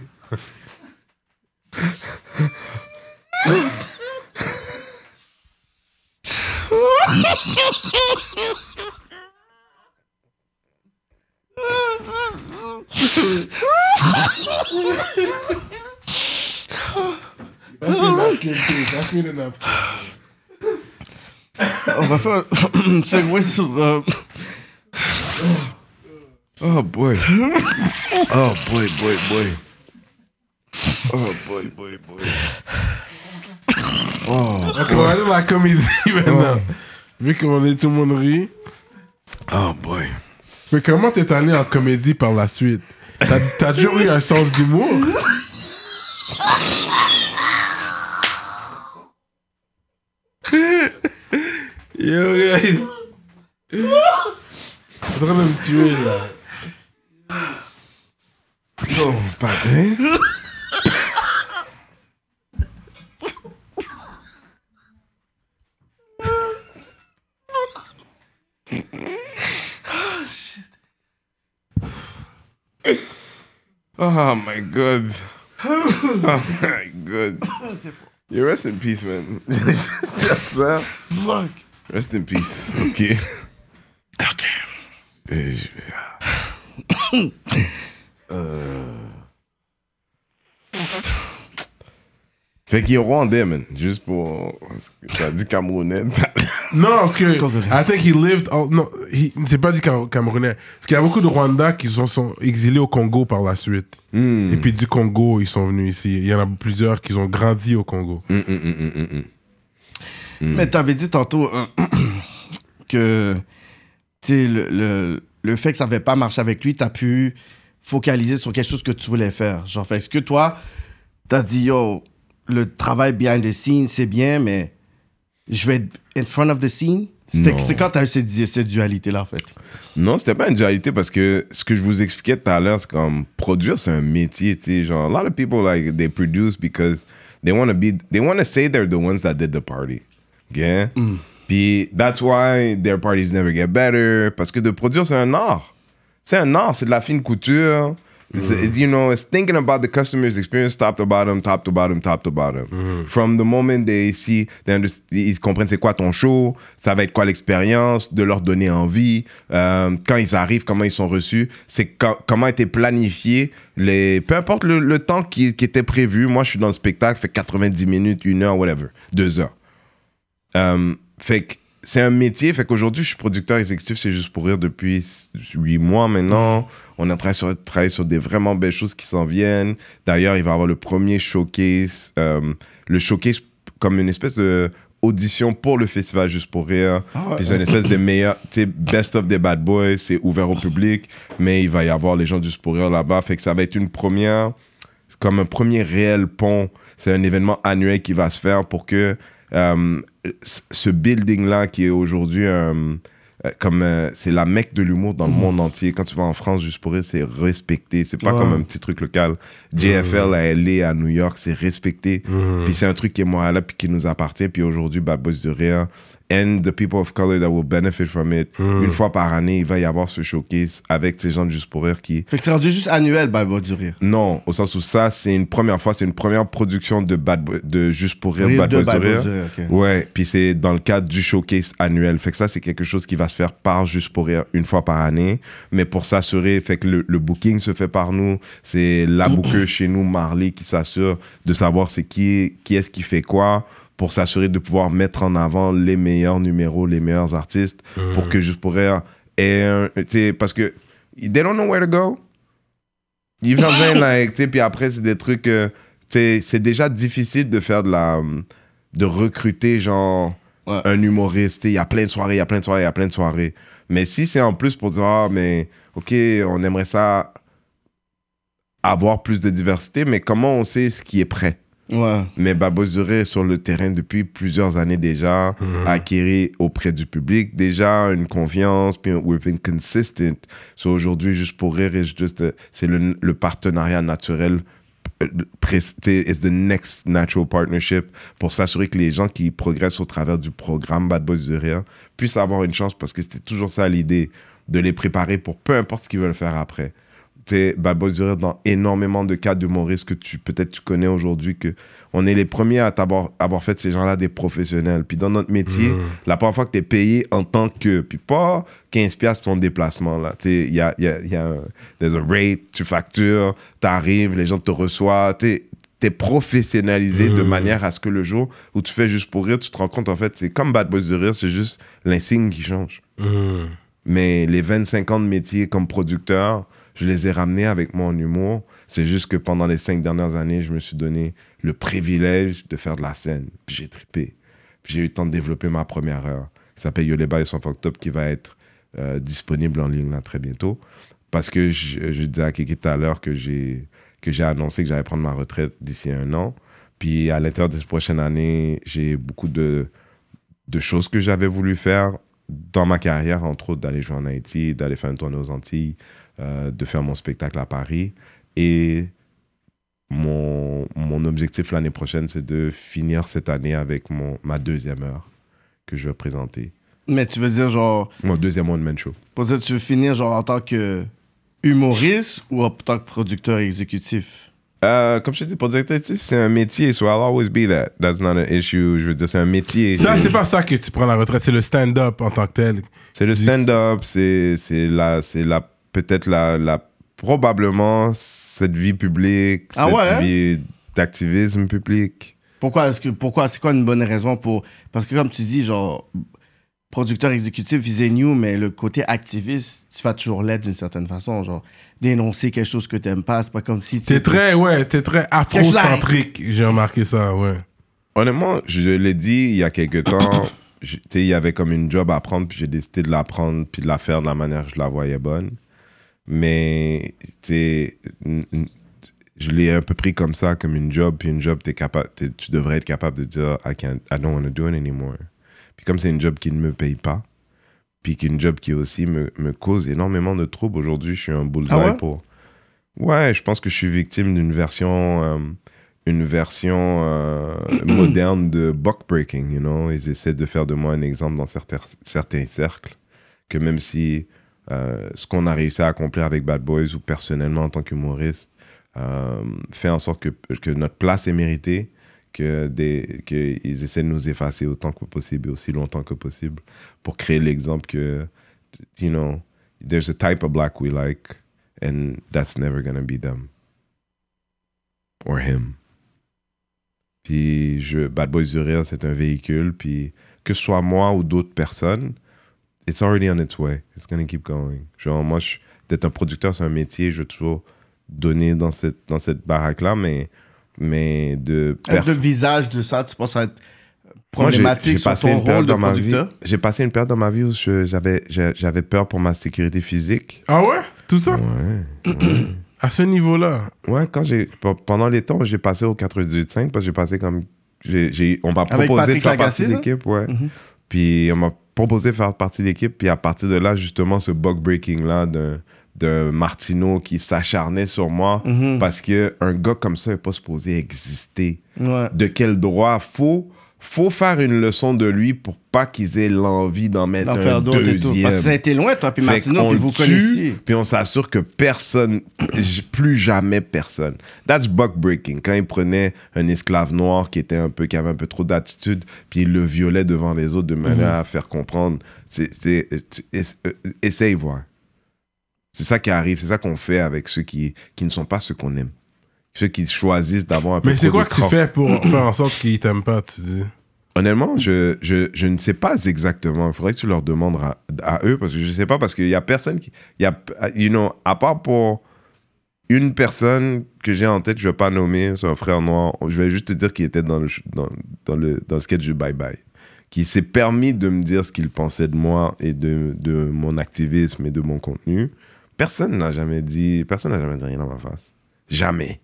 Speaker 2: On va faire un segway sur. euh,
Speaker 3: Oh boy. Oh boy, boy, boy. Oh boy, boy, boy.
Speaker 1: Ok, on va aller dans la comédie maintenant. Vu qu'on est tout le monde rit.
Speaker 3: Oh boy.
Speaker 1: Mais comment t'es allé en comédie par la suite? T'as t'as toujours eu un sens d'humour? Yo, guys. T'es en train de me tuer, là.
Speaker 3: Oh, patin. Oh, oh my god. Oh my god. You rest in peace, man. Just ça.
Speaker 2: Uh, Fuck.
Speaker 3: Rest in peace. Ok? Ok. Et je- Fait qu'il est rwandais, man. Juste pour. T'as dit camerounais.
Speaker 1: Non, parce que I think he lived. Non, he- c'est pas dit Cam- Camerounais. Parce qu'il y a beaucoup de Rwandais qui sont, sont exilés au Congo par la suite.
Speaker 3: Hmm.
Speaker 1: Et puis du Congo, ils sont venus ici. Il y en a plusieurs qui ont grandi au Congo.
Speaker 3: Hum, hum, hum.
Speaker 2: Mais t'avais dit tantôt euh, que le, le, le fait que ça n'avait pas marché avec lui, t'as pu focaliser sur quelque chose que tu voulais faire. Genre, fait, est-ce que toi, t'as dit, yo, le travail behind the scenes, c'est bien, mais je vais être in front of the scene? C'est quand t'as eu cette, cette dualité-là, en fait?
Speaker 3: Non, c'était pas une dualité parce que ce que je vous expliquais tout à l'heure, c'est comme produire, c'est un métier, tu sais. Genre, a lot of people, like, they produce because they want to be, they want to say they're the ones that did the party. Yeah? Puis, that's why their parties never get better. Parce que de produire, c'est un art. C'est un art, c'est de la fine couture. It's, it's, you know, it's thinking about the customer's experience top to bottom, top to bottom, top to bottom. From the moment they see, they ils comprennent c'est quoi ton show, ça va être quoi l'expérience, de leur donner envie, euh, quand ils arrivent, comment ils sont reçus, c'est co- comment était planifié, les, peu importe le, le temps qui, qui était prévu. Moi, je suis dans le spectacle, fait 90 minutes, une heure, whatever, deux heures. Euh, fait que c'est un métier. Fait qu'aujourd'hui, je suis producteur exécutif, c'est juste pour rire depuis huit mois maintenant. On est en train de travailler sur des vraiment belles choses qui s'en viennent. D'ailleurs, il va y avoir le premier showcase, euh, le showcase comme une espèce de audition pour le festival juste pour rire. Puis c'est une espèce de meilleur, tu sais, best of des bad boys, c'est ouvert au public, mais il va y avoir les gens juste pour rire là-bas. Fait que ça va être une première comme un premier réel pont. C'est un événement annuel qui va se faire pour que euh, ce building-là, qui est aujourd'hui un- euh, comme euh, c'est la mecque de l'humour dans le monde entier. Quand tu vas en France, juste pour c'est respecté. C'est pas
Speaker 2: Ouais.
Speaker 3: comme un petit truc local. JFL à LA, à New York, c'est respecté. Puis c'est un truc qui est là, puis qui nous appartient. Puis aujourd'hui, Bad Boys de rire and the people of color that will benefit from it. Une fois par année, il va y avoir ce showcase avec ces gens de juste pour rire qui
Speaker 2: Fait que c'est rendu juste annuel, Bad Boy du Rire.
Speaker 3: non, au sens où ça, c'est une première fois, c'est une première production de, Bad Boy- de Juste pour Rire,
Speaker 2: Rire
Speaker 3: Bad
Speaker 2: de
Speaker 3: Boys
Speaker 2: Bad
Speaker 3: de
Speaker 2: Boys
Speaker 3: Rire.
Speaker 2: du Rire, ok.
Speaker 3: Ouais, puis c'est dans le cadre du showcase annuel. Fait que ça, c'est quelque chose qui va se faire par Juste pour Rire une fois par année. Mais pour s'assurer, fait que le, le booking se fait par nous. C'est la booker chez nous, Marley, qui s'assure de savoir c'est qui, qui est-ce qui fait quoi pour s'assurer de pouvoir mettre en avant les meilleurs numéros, les meilleurs artistes pour que Juste pour Rire ait un... Tu sais, parce que they don't know where to go. What I'm saying? Like, puis après, c'est des trucs. euh, c'est déjà difficile de faire de la. de recruter, genre,
Speaker 2: Ouais.
Speaker 3: un humoriste. Il y a plein de soirées, il y a plein de soirées, il y a plein de soirées. Mais si c'est en plus pour dire, ah, mais, OK, on aimerait ça avoir plus de diversité, mais comment on sait ce qui est prêt?
Speaker 2: Ouais.
Speaker 3: Mais Babos Duré est sur le terrain depuis plusieurs années déjà, a acquéri auprès du public déjà une confiance, puis we've been consistent. So aujourd'hui, juste pour rire, it's just, uh, c'est le, le partenariat naturel. euh, It's the next natural partnership pour s'assurer que les gens qui progressent au travers du programme Bad Boys Rire puissent avoir une chance parce que c'était toujours ça l'idée, de les préparer pour peu importe ce qu'ils veulent faire après tu Bad Boys du Rire, dans énormément de cas d'humoristes que tu peut-être tu connais aujourd'hui, que on est les premiers à t'avoir- avoir fait ces gens-là des professionnels. Puis dans notre métier, la première fois que tu es payé en tant que, puis pas 15 piastres pour ton déplacement, là. Tu il y a, il y a, y a un, there's a rate, tu factures, t'arrives, les gens te reçoivent, tu es professionnalisé de manière à ce que le jour où tu fais juste pour rire, tu te rends compte, en fait, c'est comme Bad Boys du Rire, c'est juste l'insigne qui change.
Speaker 1: Mhm.
Speaker 3: Mais les 25 ans de métier comme producteur, je les ai ramenés avec mon humour. C'est juste que pendant les cinq dernières années, je me suis donné le privilège de faire de la scène. Puis j'ai trippé. Puis j'ai eu le temps de développer ma première heure, qui s'appelle Yoleba et son Fucked qui va être euh, disponible en ligne très bientôt. Parce que je, je disais à Kiki tout à l'heure que j'ai que j'ai annoncé que j'allais prendre ma retraite d'ici un an. Puis à l'intérieur de cette prochaine année, j'ai beaucoup de, de choses que j'avais voulu faire dans ma carrière, entre autres d'aller jouer en Haïti, d'aller faire une tournée aux Antilles, euh, de faire mon spectacle à Paris. Et mon, mon objectif l'année prochaine, c'est de finir cette année avec mon, ma deuxième heure que je vais présenter.
Speaker 2: Mais tu veux dire, genre,
Speaker 3: Mon deuxième one-man show.
Speaker 2: pour dire, tu veux finir, genre, en tant que humoriste ou en tant que producteur exécutif?
Speaker 3: Euh, comme je te dis, directeur artistique, c'est un métier, so I'll always be that. That's not an issue. Je veux dire, c'est un métier.
Speaker 1: Ça, c'est pas ça que tu prends la retraite, c'est le stand-up en tant que tel.
Speaker 3: C'est le stand-up, c'est c'est la, c'est la peut-être la, la probablement cette vie publique,
Speaker 2: Ah
Speaker 3: cette
Speaker 2: ouais, hein?
Speaker 3: vie d'activisme public.
Speaker 2: Pourquoi est-ce que pourquoi c'est quoi une bonne raison pour parce que comme tu dis genre producteur exécutif is new mais le côté activiste tu vas toujours l'être d'une certaine façon genre dénoncer quelque chose que t'aimes pas c'est pas comme si tu
Speaker 1: T'es très, ouais, t'es très afrocentrique. J'ai remarqué ça, ouais.
Speaker 3: Honnêtement, je l'ai dit il y a quelques temps, tu sais, il y avait comme une job à prendre, puis j'ai décidé de la prendre, puis de la faire de la manière que je la voyais bonne. Mais, tu je l'ai un peu pris comme ça, comme une job, puis une job, t'es capable, tu devrais être capable de dire, I, can't, I don't want to do it anymore. Puis comme c'est une job qui ne me paye pas, puis qu'une job qui aussi me, me cause énormément de troubles, aujourd'hui, je suis un bullseye
Speaker 2: Ah ouais?
Speaker 3: pour... Ouais, je pense que je suis victime d'une version... euh, une version euh, moderne de buck breaking, you know? Ils essaient de faire de moi un exemple dans certains, certains cercles, que même si euh, ce qu'on a réussi à accomplir avec Bad Boys ou personnellement en tant qu'humoriste euh, fait en sorte que, que notre place est méritée, que qu'ils essaient de nous effacer autant que possible et aussi longtemps que possible pour créer l'exemple que, you know, there's a type of black we like and that's never gonna be them or him. Puis je, Bad Boys du Rire, c'est un véhicule. Puis que ce soit moi ou d'autres personnes, it's already on its way. It's gonna keep going. Genre, moi, je- d'être un producteur, c'est un métier. Je veux toujours donner dans cette, dans cette baraque-là, mais, mais de.
Speaker 2: le visage de ça tu penses à être
Speaker 3: Moi,
Speaker 2: problématique
Speaker 3: j'ai
Speaker 2: sur ton rôle de
Speaker 3: dans ma vie-
Speaker 2: producteur?
Speaker 3: J'ai passé une période dans ma vie où j'avais peur pour ma sécurité physique.
Speaker 1: Ah ouais? Tout ça?
Speaker 3: Ouais. ouais.
Speaker 1: À ce niveau-là?
Speaker 3: Ouais, quand j'ai pendant les temps, j'ai passé au 98.5 parce que j'ai passé comme j'ai j'ai- on m'a proposé de faire partie de l'équipe, ouais. Puis on m'a proposé de faire partie de l'équipe, puis à partir de là, justement, ce bug breaking là de de Martino qui s'acharnait sur moi parce que un gars comme ça n'est pas supposé exister.
Speaker 2: Ouais.
Speaker 3: De quel droit faut faut faire une leçon de lui pour pas qu'ils aient l'envie d'en mettre
Speaker 2: D'en
Speaker 3: un
Speaker 2: d'autres et tout.
Speaker 3: deuxième.
Speaker 2: Parce que ça a été loin, toi, puis
Speaker 3: Fait
Speaker 2: Martino,
Speaker 3: qu'on
Speaker 2: puis vous
Speaker 3: tue,
Speaker 2: connaissiez.
Speaker 3: Puis on s'assure que personne, j- plus jamais personne. That's buck breaking. Quand il prenait un esclave noir qui était un peu, qui avait un peu trop d'attitude, puis il le violait devant les autres de manière
Speaker 2: Mhm.
Speaker 3: à faire comprendre. C'est, c'est, tu- ess- euh, essaye voir. C'est ça qui arrive, c'est ça qu'on fait avec ceux qui, qui ne sont pas ceux qu'on aime. Ceux qui choisissent d'avoir un peu
Speaker 1: Mais c'est quoi que tu fais pour faire en sorte qu'ils t'aiment pas, tu dis?
Speaker 3: Honnêtement, je, je, je ne sais pas exactement. Il faudrait que tu leur demandes à, à eux parce que je ne sais pas parce qu'il y a personne qui. Il y a, you know, à part pour une personne que j'ai en tête, je ne vais pas nommer, c'est un frère noir. Je vais juste te dire qu'il était dans le, dans, dans le, dans le sketch du Bye Bye. Qui s'est permis de me dire ce qu'il pensait de moi et de, de mon activisme et de mon contenu. Personne n'a jamais dit. Personne n'a jamais dit rien dans ma face. Jamais.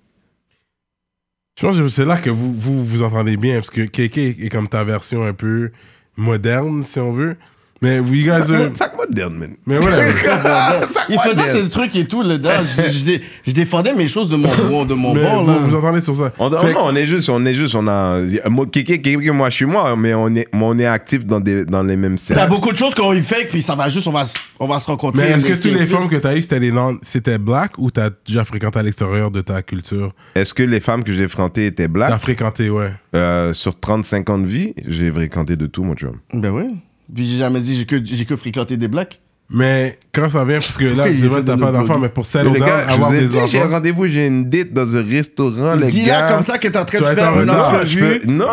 Speaker 1: Je pense que c'est là que vous, vous vous entendez bien, parce que KK est comme ta version un peu moderne, si on veut. Mais vous, you guys are-
Speaker 3: Sac moderne, man.
Speaker 1: Mais voilà.
Speaker 2: Il faisait ce truc et tout, le gars. Je, je dé- je défendais mes choses de mon, bon- de mon
Speaker 1: mais
Speaker 2: bord,
Speaker 1: vous,
Speaker 2: là.
Speaker 1: vous entendez sur ça.
Speaker 3: On, non, on est juste, on est juste, on a. moi, Kéké, Kéké, moi, je suis moi, mais on est, on est actif dans, des, dans les mêmes
Speaker 2: T'as
Speaker 3: cercles.
Speaker 2: beaucoup de choses qu'on y fait, puis ça va juste, on va, se- on va se rencontrer.
Speaker 1: Mais est-ce que toutes les femmes que t'as eues, c'était des non- c'était black ou t'as déjà fréquenté à l'extérieur de ta culture?
Speaker 3: Est-ce que les femmes que j'ai fréquentées étaient
Speaker 1: T'as
Speaker 3: black
Speaker 1: fréquenté, ouais.
Speaker 3: Euh, Sur 35 ans de vie, j'ai fréquenté de tout, mon chum.
Speaker 2: Ben oui. Puis j'ai jamais dit j'ai que, j'ai que fréquenté des blacks.
Speaker 1: Mais quand ça vient, parce que là,
Speaker 2: Ils
Speaker 1: c'est vrai
Speaker 2: essaient
Speaker 1: que t'as pas d'enfants, mais pour settle
Speaker 3: les
Speaker 1: down,
Speaker 3: gars, je
Speaker 1: avoir des
Speaker 3: dit, j'ai un
Speaker 1: enfants.
Speaker 3: rendez-vous, j'ai une date dans un restaurant, les
Speaker 2: Dis
Speaker 3: gars.
Speaker 2: là comme ça que t'es en train
Speaker 1: Tu
Speaker 2: de faire une entrevue.
Speaker 3: peux- non.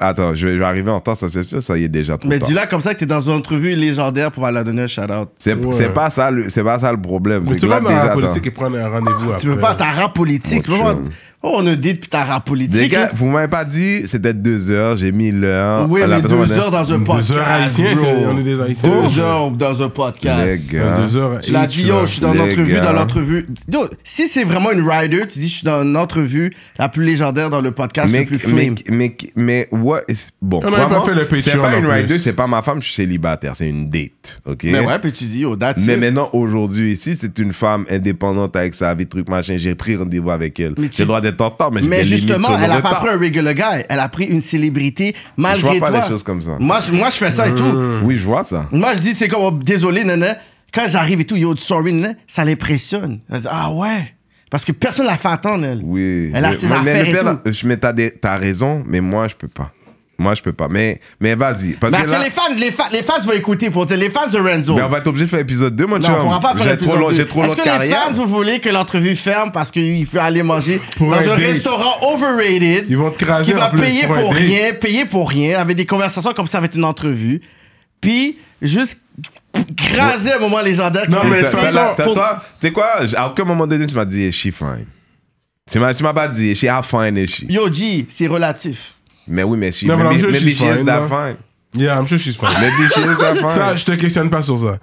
Speaker 3: Attends, je vais, je vais arriver en temps, ça c'est sûr, ça y est déjà trop
Speaker 2: Mais
Speaker 3: tard.
Speaker 2: dis là comme ça que t'es dans une entrevue légendaire pour aller donner un shout-out.
Speaker 3: C'est
Speaker 1: Ouais.
Speaker 3: c'est pas ça, le- c'est pas ça le problème.
Speaker 1: Mais
Speaker 3: c'est
Speaker 1: tu vas
Speaker 3: là,
Speaker 1: dans la politique et prendre un rendez-vous après.
Speaker 2: Tu peux pas, t'as rap politique. Tu peux pas. Oh, on a dit puis t'as rap politique.
Speaker 3: Les gars, vous m'avez pas dit, c'était deux heures, j'ai mis l'heure.
Speaker 2: Oui, mais deux heures dans un
Speaker 1: Deux
Speaker 2: podcast.
Speaker 1: heures haïtiens, on est des haïtiens.
Speaker 2: Deux heures dans un podcast.
Speaker 3: Les gars.
Speaker 1: deux heures.
Speaker 2: Tu l'as dit, yo, je suis dans l'entrevue, dans l'entrevue. Yo, si c'est vraiment une rider, tu dis, je suis dans une entrevue la plus légendaire dans le podcast
Speaker 3: mais,
Speaker 2: le plus
Speaker 3: mais,
Speaker 2: flame.
Speaker 3: mais, mais, what is- bon,
Speaker 1: On n'avait pas fait le
Speaker 3: c'est pas une rider, c'est pas ma femme, je suis célibataire, c'est une date, ok?
Speaker 2: Mais ouais, puis tu dis, yo, that's
Speaker 3: Mais
Speaker 2: it.
Speaker 3: maintenant, aujourd'hui, si c'est une femme indépendante avec sa vie, truc, machin, j'ai pris rendez-vous avec elle.
Speaker 2: Mais
Speaker 3: J'ai
Speaker 2: tu-
Speaker 3: le droit d'être en retard, mais
Speaker 2: Mais justement, elle a pas pris un regular guy. Elle a pris une célébrité malgré
Speaker 3: Je vois pas
Speaker 2: toi.
Speaker 3: les choses comme ça.
Speaker 2: Moi, je, moi, je fais ça et tout.
Speaker 3: Oui, je vois ça.
Speaker 2: Moi, je dis, c'est comme, oh, désolé, nana. Quand j'arrive et tout, yo, sorry, nana, ça l'impressionne. Elle dit, ah ouais. Parce que personne l'a fait attendre, elle.
Speaker 3: Oui.
Speaker 2: Elle a
Speaker 3: Mais-
Speaker 2: ses
Speaker 3: mais-
Speaker 2: affaires
Speaker 3: mais
Speaker 2: et tout.
Speaker 3: Je mets, t'as, des- t'as raison, mais moi, je peux pas. Moi, je peux pas. Mais, mais vas-y. Parce,
Speaker 2: Parce
Speaker 3: que,
Speaker 2: que
Speaker 3: là,
Speaker 2: les fans, les, fans, les fans vont écouter pour dire, les fans de Renzo.
Speaker 3: mais on va être obligé de faire épisode 2, mon
Speaker 2: Non,
Speaker 3: chum.
Speaker 2: on pourra pas faire
Speaker 3: long-
Speaker 2: deux.
Speaker 3: j'ai trop
Speaker 2: Est-ce que les fans, vous voulez que l'entrevue ferme parce qu'il faut aller manger
Speaker 1: Pour
Speaker 2: dans
Speaker 1: un
Speaker 2: restaurant overrated
Speaker 1: Ils vont te craser
Speaker 2: qui va
Speaker 1: plus
Speaker 2: payer
Speaker 1: pour
Speaker 2: rien, payer pour rien, avec des conversations comme ça avec une entrevue, puis juste craser un moment légendaire. qui
Speaker 1: Non,
Speaker 2: va
Speaker 1: mais
Speaker 3: tu sais quoi, à aucun moment donné, tu m'as dit, she fine. Tu m'as, tu m'as pas dit, she half fine, is she?
Speaker 2: Yo, G, c'est relatif.
Speaker 3: Mais oui, mais
Speaker 1: Non, mais
Speaker 3: maybe,
Speaker 1: I'm sure
Speaker 3: maybe
Speaker 1: she's
Speaker 3: she is
Speaker 1: fine,
Speaker 3: that fine.
Speaker 1: Yeah, I'm sure she's fine.
Speaker 3: Maybe she is that fine.
Speaker 1: Ça, je te questionne pas sur ça.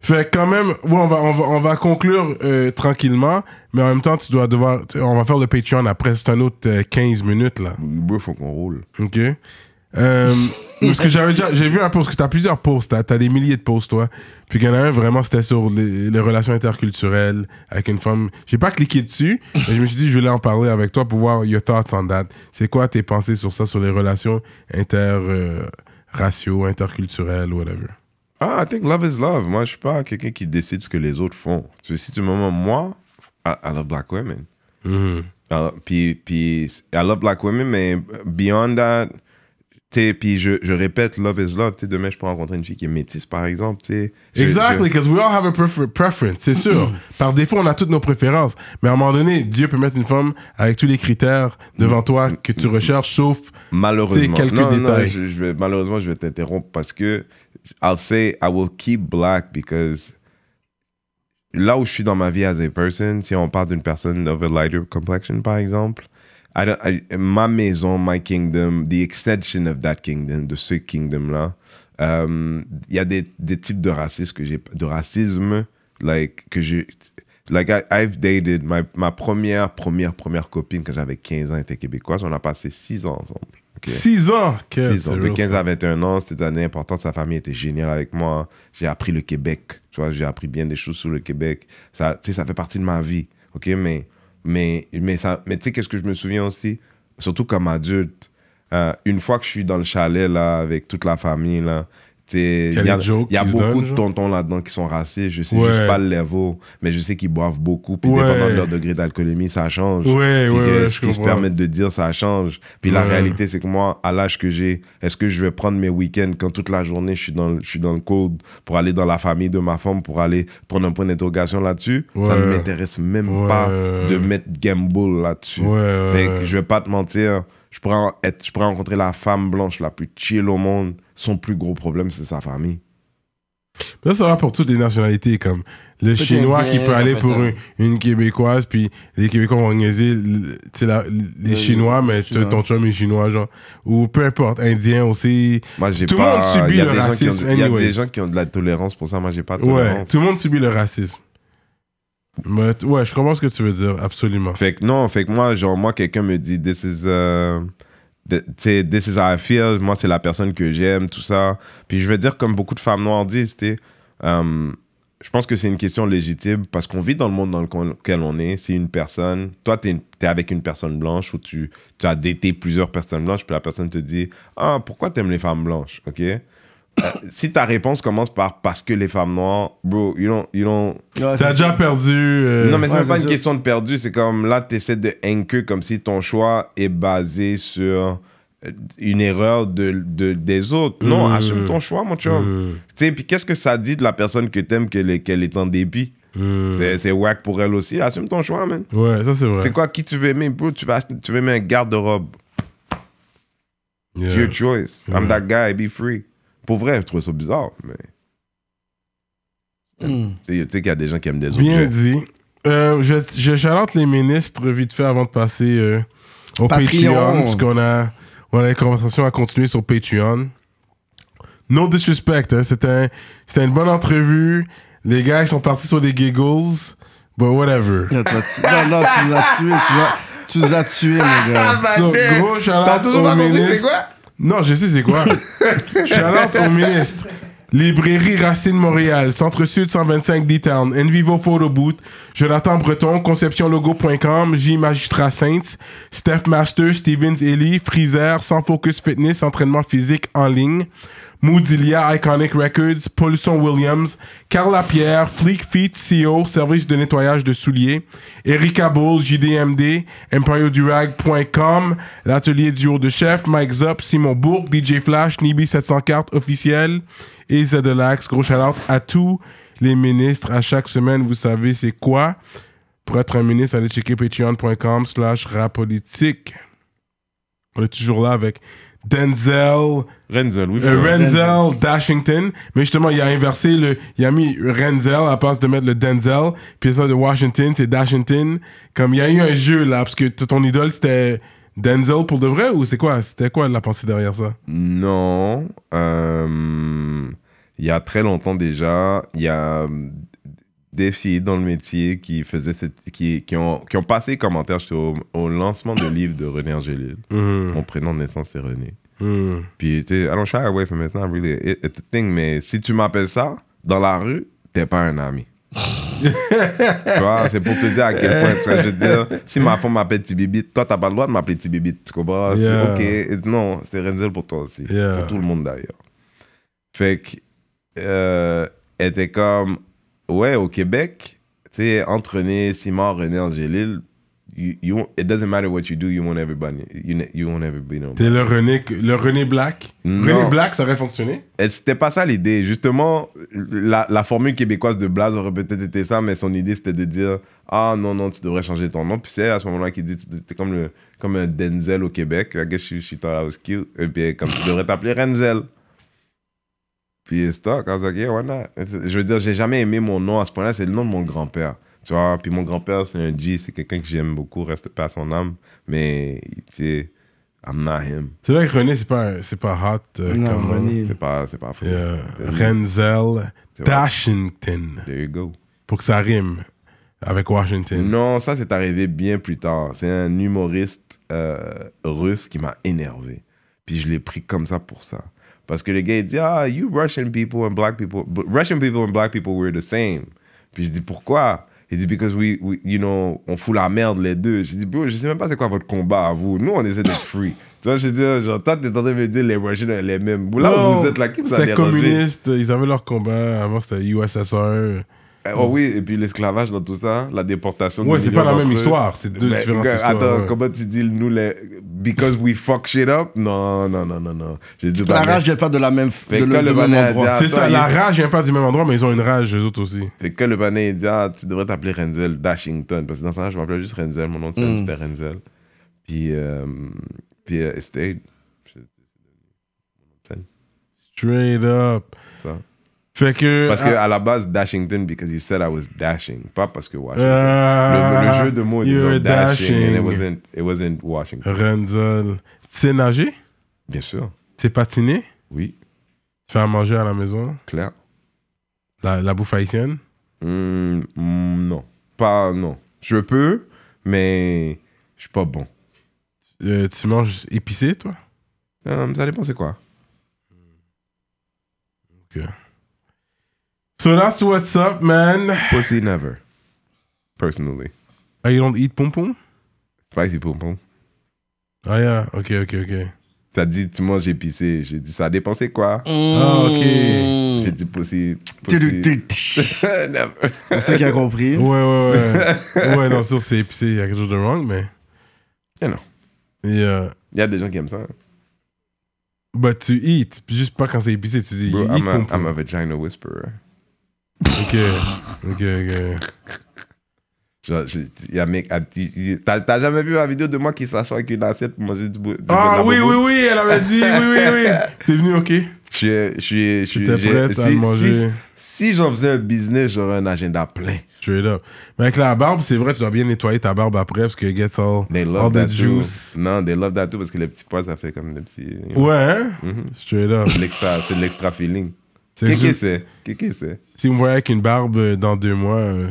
Speaker 1: Fait quand même, ouais, on va, on va, on va conclure euh, tranquillement, mais en même temps, tu dois devoir, on va faire le Patreon après, c'est un autre euh, 15 minutes, là.
Speaker 3: Bro, faut qu'on roule.
Speaker 1: OK? Euh, parce que j'avais déjà, j'ai vu un post, que t'as plusieurs posts, t'as, t'as des milliers de posts, toi. Puis qu'il y en a un, vraiment, c'était sur les, les relations interculturelles avec une femme. J'ai pas cliqué dessus, mais je me suis dit, je voulais en parler avec toi pour voir your thoughts on that. C'est quoi tes pensées sur ça, sur les relations interraciaux, interculturelles, whatever?
Speaker 3: Ah, I think love is love. Moi, je suis pas quelqu'un qui décide ce que les autres font. Si tu me demandes, moi, I, I love black women. Alors, puis, puis, I love black women, mais beyond that, puis je, je répète, love is love. Tu sais, demain, je peux rencontrer une fille qui est métisse, par exemple, tu sais. Je-
Speaker 1: Exactly,
Speaker 3: je-
Speaker 1: because we all have a prefer- preference, c'est sûr. Par défaut, on a toutes nos préférences. Mais à un moment donné, Dieu peut mettre une femme avec tous les critères devant toi que tu recherches, sauf
Speaker 3: Malheureusement.
Speaker 1: Quelques
Speaker 3: non, non,
Speaker 1: détails.
Speaker 3: je, je vais, malheureusement, je vais t'interrompre parce que I'll say I will keep black because là où je suis dans ma vie as a person, si on parle d'une personne of a lighter complexion, par exemple, I don't- I- ma maison, my kingdom, the extension of that kingdom, de ce kingdom-là, euh, il y a des, des types de racisme que j'ai, de racisme, like, que je, Like, I- I've dated, my- ma première, première, première copine quand j'avais 15 ans était québécoise. On a passé 6 ans ensemble. ok?
Speaker 1: 6 ans? Kev,
Speaker 3: 6 ans. De
Speaker 1: real,
Speaker 3: 15
Speaker 1: ça.
Speaker 3: à 21 ans, c'était des années importantes. Sa famille était géniale avec moi. J'ai appris le Québec. Tu vois, j'ai appris bien des choses sur le Québec. Ça, tu sais, ça fait partie de ma vie. OK? Mais, mais, mais, mais tu sais, qu'est-ce que je me souviens aussi? Surtout comme adulte. euh, une fois que je suis dans le chalet, là, avec toute la famille, là,
Speaker 1: Il y a
Speaker 3: y beaucoup
Speaker 1: donnent,
Speaker 3: de tontons là-dedans qui sont racistes. Je sais
Speaker 1: Ouais.
Speaker 3: juste pas le level, mais je sais qu'ils boivent beaucoup. Puis
Speaker 1: Ouais.
Speaker 3: dépendant de leur degré d'alcoolémie, ça change.
Speaker 1: Ouais,
Speaker 3: Puis que ce qu'ils se permettent de dire, ça change. Puis la réalité, c'est que moi, à l'âge que j'ai, est-ce que je vais prendre mes week-ends quand toute la journée je suis dans, le- je suis dans le code pour aller dans la famille de ma femme, pour aller prendre un point d'interrogation là-dessus? Ça ne m'intéresse même pas de mettre gamble là-dessus. Je vais pas te mentir, je pourrais, être, je pourrais rencontrer la femme blanche la plus chill au monde. Son plus gros problème, c'est sa famille.
Speaker 1: Ça, ça va pour toutes les nationalités, comme le Chinois
Speaker 2: indien,
Speaker 1: qui peut aller pour une, une Québécoise, puis les Québécois vont niaiser le- tu sais, la- les
Speaker 2: Le-
Speaker 1: Chinois, mais
Speaker 2: Chinois.
Speaker 1: ton chum est Chinois, genre. Ou peu importe, Indien aussi.
Speaker 3: Moi, j'ai
Speaker 1: Tout le
Speaker 3: pas.
Speaker 1: monde subit le
Speaker 3: des gens qui ont-
Speaker 1: racisme
Speaker 3: Il y a des gens qui ont de la tolérance pour ça. Moi, j'ai pas de
Speaker 1: Ouais,
Speaker 3: tolérance.
Speaker 1: tout le monde subit le racisme. Ouais, je comprends ce que tu veux dire, absolument.
Speaker 3: Fait que non, fait que moi, genre, moi, quelqu'un me dit, this is, uh, this is how I feel. Moi, c'est la personne que j'aime, tout ça. Puis je veux dire, comme beaucoup de femmes noires disent, tu euh, je pense que c'est une question légitime parce qu'on vit dans le monde dans lequel on est. Si une personne, toi, tu es, avec une personne blanche ou tu, tu as daté plusieurs personnes blanches, puis la personne te dit, ah, pourquoi t'aimes les femmes blanches, ok? Euh, si ta réponse commence par parce que les femmes noires, bro, you don't, you don't,
Speaker 2: Ouais,
Speaker 1: T'as déjà perdu. euh,
Speaker 3: non, mais c'est
Speaker 2: ouais,
Speaker 3: pas une question de perdu. C'est comme là, tu essaies de anchor comme si ton choix est basé sur euh, une erreur de, de- des autres. Non,
Speaker 1: Mm.
Speaker 3: assume ton choix, mon chum.
Speaker 1: Mm.
Speaker 3: Tu sais, puis qu'est-ce que ça dit de la personne que t'aimes qu'elle est, qu'elle est en dépit?
Speaker 1: Mm.
Speaker 3: C'est- whack pour elle aussi. Assume ton choix, man.
Speaker 1: Ouais, ça c'est vrai.
Speaker 3: C'est quoi qui tu veux aimer, bro? Tu vas, tu veux aimer un garde-robe.
Speaker 1: Yeah.
Speaker 3: It's your choice. I'm that guy, be free. Pour vrai, je trouve ça bizarre, mais.
Speaker 2: Hmm.
Speaker 3: Tu sais qu'il y a des gens qui aiment des
Speaker 1: Bien
Speaker 3: objets.
Speaker 1: dit. Euh, je, je chalote les ministres vite fait avant de passer euh, au
Speaker 2: Patreon.
Speaker 1: Patreon, parce qu'on a, on a les conversations à continuer sur Patreon. No disrespect, hein, c'était un- une bonne entrevue. Les gars, ils sont partis sur des giggles, but whatever.
Speaker 2: Non, non, tu nous as tués. Tu, nous as- tu nous as tués, mon gars.
Speaker 1: So, gros shout-out au ministre. Non, je sais c'est quoi? Shout-out au ministre. Librairie Racine Montréal, Centre-Sud 125 D-Town, Envivo Photo Booth, Jonathan Breton, ConceptionLogo.com, J Magistrat Saints, Steph Master, Stevens Ellie, Freezer, Sans Focus Fitness, entraînement physique en ligne, Moodilia, Iconic Records, Paulson Williams, Carla Pierre, Fleek Feet, CO, service de nettoyage de souliers, Erika Bull, JDMD, EmpireDurag.com, l'atelier du haut de chef, Mike Zop, Simon Bourg, DJ Flash, Nibi 704 officiel et Zedelax. Gros shout à tous les ministres. À chaque semaine, vous savez c'est quoi? Pour être un ministre, allez checker patreon.com slash rapolitique. On est toujours là avec Denzel
Speaker 3: Renzel, oui.
Speaker 1: euh. Renzel Dashington, mais justement, il a inversé le. Il a mis Renzel à place de mettre le Denzel, puis ça de Washington, c'est Dashington. Comme il y a eu un jeu là, parce que ton idole c'était Denzel pour de vrai ou c'est quoi? C'était quoi la pensée derrière ça?
Speaker 3: Non. euh, il y a très longtemps déjà, il y a des filles dans le métier qui faisaient cette, qui, qui, ont, qui ont passé j'étais au, au lancement de livre de René Angélil. Mon prénom de naissance, c'est René.
Speaker 1: Hmm.
Speaker 3: Puis, tu sais, I don't shy away from it. It's not really a, thing. Mais si tu m'appelles ça, dans la rue, t'es pas un ami. tu vois, c'est pour te dire à quel point, tu vois, je veux dire, si ma femme m'appelle Tibibit, toi, t'as pas le droit de m'appeler Tibibit, tu comprends?
Speaker 1: Yeah.
Speaker 3: Ok. Non, c'est Renzel pour toi aussi.
Speaker 1: Yeah.
Speaker 3: Pour tout le monde d'ailleurs. Fait que, euh, elle était comme, ouais, au Québec, tu sais, entre René, Simon, René, Angélil, you, you, won't- it doesn't matter what you do, you won't everybody, you, ne- you won't ever be known.
Speaker 1: T'es le René, le René Black?
Speaker 3: Non.
Speaker 1: René Black, ça aurait fonctionné?
Speaker 3: C'était pas ça l'idée. Justement, la, la formule québécoise de Blaze aurait peut-être été ça, mais son idée c'était de dire Ah non, non, tu devrais changer ton nom. Puis c'est à ce moment-là qu'il dit T'es comme, le, comme un Denzel au Québec. I guess she, she thought I was cute. Et puis comme tu devrais t'appeler Renzel. Puis c'est stock. I was like, yeah, why not? Je veux dire, j'ai jamais aimé mon nom à ce point-là. C'est le nom de mon grand-père. Tu vois, puis mon grand-père, c'est un G, c'est quelqu'un que j'aime beaucoup, reste pas à son âme. Mais, tu sais, I'm not him.
Speaker 1: C'est vrai que René, c'est pas, c'est pas hot. euh,
Speaker 2: Non,
Speaker 1: comme.
Speaker 2: René.
Speaker 3: C'est pas, c'est pas fou.
Speaker 1: Yeah. Renzel. Dashington.
Speaker 3: There you go.
Speaker 1: Pour que ça rime. avec Washington.
Speaker 3: Non, ça c'est arrivé bien plus tard. C'est un humoriste euh, russe qui m'a énervé. Puis je l'ai pris comme ça pour ça. Parce que le gars il dit Ah, you Russian people and black people, but Russian people and black people we're the same. Puis je dis Pourquoi? Il dit Because we, we, you know, on fout la merde les deux. Je dis Bro, je sais même pas c'est quoi votre combat à vous. Nous, on essaie d'être free. tu vois, je dis Genre, toi, t'es en train de me dire les Russians, les mêmes. Là où vous êtes là, qui vous a
Speaker 1: C'était communiste, ils avaient leur combat. Avant, c'était USSR.
Speaker 3: Eh, Oh oui, et puis l'esclavage dans tout ça, la déportation.
Speaker 1: Ouais, c'est pas la même
Speaker 3: eux.
Speaker 1: histoire. C'est deux
Speaker 3: Mais,
Speaker 1: différentes histoires.
Speaker 3: Attends,
Speaker 1: ouais.
Speaker 3: comment tu dis, nous, les. Because we fuck shit up? Non, non, non, non, non. Dit,
Speaker 2: La rage vient pas de la même,
Speaker 3: Fait
Speaker 2: de le, même endroit.
Speaker 1: C'est ça,
Speaker 3: il-
Speaker 1: la rage vient pas du même endroit, mais ils ont une rage, eux autres aussi.
Speaker 3: Fait que le panais il dit Ah, tu devrais t'appeler Renzel Dashington. Parce que dans temps-là, je m'appelais juste Renzel. Mon nom de scène,
Speaker 2: Mm.
Speaker 3: c'était Renzel. Puis, euh, puis euh, c'était
Speaker 1: Straight up.
Speaker 3: ça.
Speaker 1: Fait que.
Speaker 3: Parce que
Speaker 1: ah,
Speaker 3: à la base, Dashington, because you said I was dashing. Pas parce que Washington.
Speaker 1: ah,
Speaker 3: le, le jeu de mots, ont dashing. And it
Speaker 1: dashing.
Speaker 3: wasn't, it wasn't Washington.
Speaker 1: Renzel. Tu sais nager?
Speaker 3: Bien sûr.
Speaker 1: Tu sais patiner?
Speaker 3: Oui,
Speaker 1: Tu fais à manger à la maison?
Speaker 3: clair.
Speaker 1: La, la bouffe haïtienne?
Speaker 3: Hmm, hmm, non. Pas, non. Je peux, mais je suis pas bon.
Speaker 1: Euh, tu manges épicé, toi?
Speaker 3: Euh, ça dépend c'est quoi?
Speaker 1: So that's what's up, man.
Speaker 3: Pussy never. Personally.
Speaker 1: Ah, you don't eat pom pom?
Speaker 3: Spicy pom pom.
Speaker 1: Ah, yeah. Ok, ok, ok.
Speaker 3: T'as dit tu manges épicé. J'ai dit ça dépend c'est quoi?
Speaker 1: Ah, ok.
Speaker 3: J'ai dit pussy. pussy. never.
Speaker 2: C'est ça qui a compris.
Speaker 1: Ouais, ouais, ouais. ouais, non, sûr, c'est épicé. Il y a quelque chose de wrong, mais.
Speaker 3: Yeah, non.
Speaker 1: Euh,
Speaker 3: Il y a des gens qui aiment ça.
Speaker 1: but tu eat. Juste pas quand c'est épicé, tu dis
Speaker 3: Bro,
Speaker 1: you eat
Speaker 3: I'm, a,
Speaker 1: pom
Speaker 3: I'm a vagina whisperer.
Speaker 1: Ok, ok, ok.
Speaker 3: Genre, je- il y a mec, il- il- T'as jamais vu la vidéo de moi qui s'assoit avec une assiette pour manger du, du
Speaker 1: Ah oui, oui, oui, elle avait dit, oui, oui, oui. T'es venu, ok?
Speaker 3: Je suis, je suis,
Speaker 1: prête à
Speaker 3: si-
Speaker 1: manger.
Speaker 3: Si, si j'en faisais un business, j'aurais un agenda plein.
Speaker 1: Straight up. Mais avec la barbe, c'est vrai, tu dois bien nettoyer ta barbe après parce que gets all,
Speaker 3: They
Speaker 1: all
Speaker 3: love
Speaker 1: the
Speaker 3: that
Speaker 1: juice.
Speaker 3: too. Non, they love that too parce que les petits pois, ça fait comme des petits.
Speaker 1: Ouais, hein? Straight up.
Speaker 3: C'est l'extra- C'est de l'extra feeling.
Speaker 1: C'est
Speaker 3: Qu'est-ce que
Speaker 1: juste-
Speaker 3: c'est? Qu'est-ce que c'est?
Speaker 1: Si vous me voyez avec une barbe euh, dans deux mois, euh,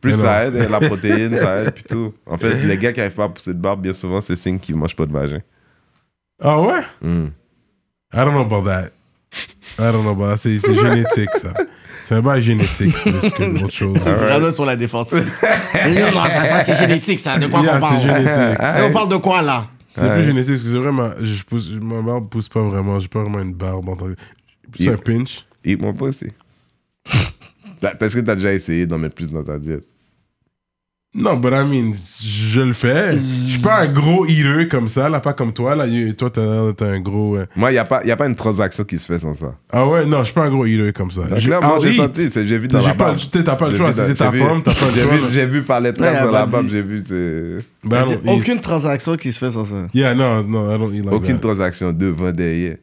Speaker 3: Plus ça aide, hein, la protéine, ça aide, puis tout. En fait, les gars qui n'arrivent pas à pousser de barbe, bien souvent, c'est signe qu'ils mangent pas de vagin.
Speaker 1: Ah ouais?
Speaker 3: Mm.
Speaker 1: I don't know about that. I don't know about that. C'est c'est génétique, ça. C'est un bail génétique plus que autre chose.
Speaker 2: C'est vraiment sur la défensive. non, non, ça, ça c'est génétique, ça. De quoi
Speaker 1: Yeah,
Speaker 2: qu'on parle?
Speaker 1: c'est génétique.
Speaker 2: Et On parle de quoi, là?
Speaker 1: C'est plus génétique parce que c'est vraiment. Je pousse, ma barbe pousse pas vraiment. J'ai pas vraiment une barbe en tant que. C'est un pinch.
Speaker 3: Eat mon pussy. Est-ce que t'as déjà essayé d'en mettre plus dans ta diète?
Speaker 1: Non, but I mean, je le fais. Je suis pas un gros eater comme ça, là, pas comme toi. Là, toi, t'as un gros. euh,
Speaker 3: Moi, il n'y a, pas- y a pas une transaction qui se fait sans ça.
Speaker 1: Ah ouais, non, je suis pas un gros eater comme ça.
Speaker 3: Là, moi,
Speaker 1: I'll
Speaker 3: j'ai
Speaker 1: eat.
Speaker 3: senti, j'ai vu dans la
Speaker 1: pas,
Speaker 3: barbe.
Speaker 1: t'as pas le
Speaker 3: J'ai
Speaker 1: choix. c'est ta femme, t'as pas le choix.
Speaker 3: j'ai vu par les traces sur la barbe, j'ai vu,
Speaker 1: Ben.
Speaker 2: Aucune transaction qui se fait sans ça.
Speaker 1: Yeah, non, non, I don't eat like
Speaker 3: aucune
Speaker 1: that.
Speaker 3: transaction devant, derrière.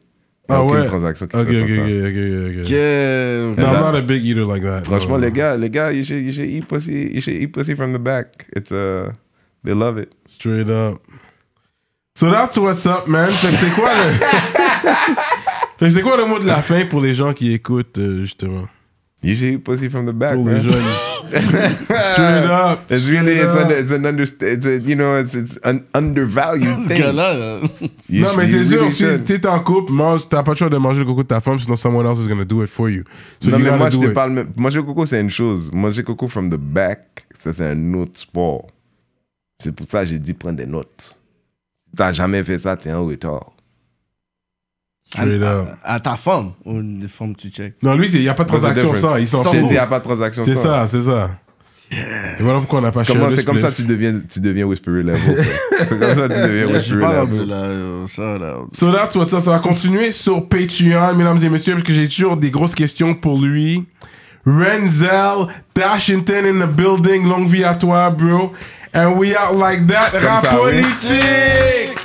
Speaker 1: Ah
Speaker 3: aucune
Speaker 1: ouais?
Speaker 3: transaction qui
Speaker 1: Ok,
Speaker 3: se fait
Speaker 1: ok,
Speaker 3: sans
Speaker 1: ok,
Speaker 3: ça.
Speaker 1: ok, ok.
Speaker 2: Que...
Speaker 1: No, I'm
Speaker 3: that-
Speaker 1: not a big eater like that.
Speaker 3: Franchement,
Speaker 1: no.
Speaker 3: les gars, les gars, you should, you should eat pussy, you should eat pussy from the back. It's uh, they love it.
Speaker 1: Straight up. So that's what's up, man. Fait que c'est quoi le. fait que c'est quoi le mot de la fin pour les gens qui écoutent, euh, justement?
Speaker 3: You should eat pussy from the back,
Speaker 1: Pour
Speaker 3: man.
Speaker 1: les jeunes. Straight up.
Speaker 3: It's really, it's an, it's an under, it's a, you know, it's it's an undervalued
Speaker 2: Ce
Speaker 3: thing.
Speaker 2: gars-là, là.
Speaker 3: You
Speaker 1: non, mais c'est sûr, si t'es en couple, mange, t'as pas le choix de manger le coco de ta femme, sinon someone else is gonna do it for you. So
Speaker 3: non,
Speaker 1: you
Speaker 3: mais moi, je te parle. même- Manger coco, c'est une chose. Manger coco from the back, ça, c'est un autre sport. C'est pour ça que j'ai dit prendre des notes. Si t'as jamais fait ça, t'es un retard.
Speaker 2: À ta femme ou une femme tu check
Speaker 1: Non, lui, il n'y a pas de transaction ça, il s'en fout.
Speaker 3: il n'y a pas de transaction
Speaker 1: C'est ça, c'est ça. Et voilà pourquoi on n'a pas le
Speaker 3: C'est comme ça que tu deviens, tu deviens Whisperer Level. c'est comme ça que tu deviens Whisperer Level.
Speaker 2: là. shout out.
Speaker 1: So that's what's up. Ça va continuer sur Patreon, mesdames et messieurs, parce que j'ai toujours des grosses questions pour lui. Renzel Dashington in the building. Longue vie à toi, bro. And we out like that. Rap
Speaker 3: ça, oui.
Speaker 1: politique!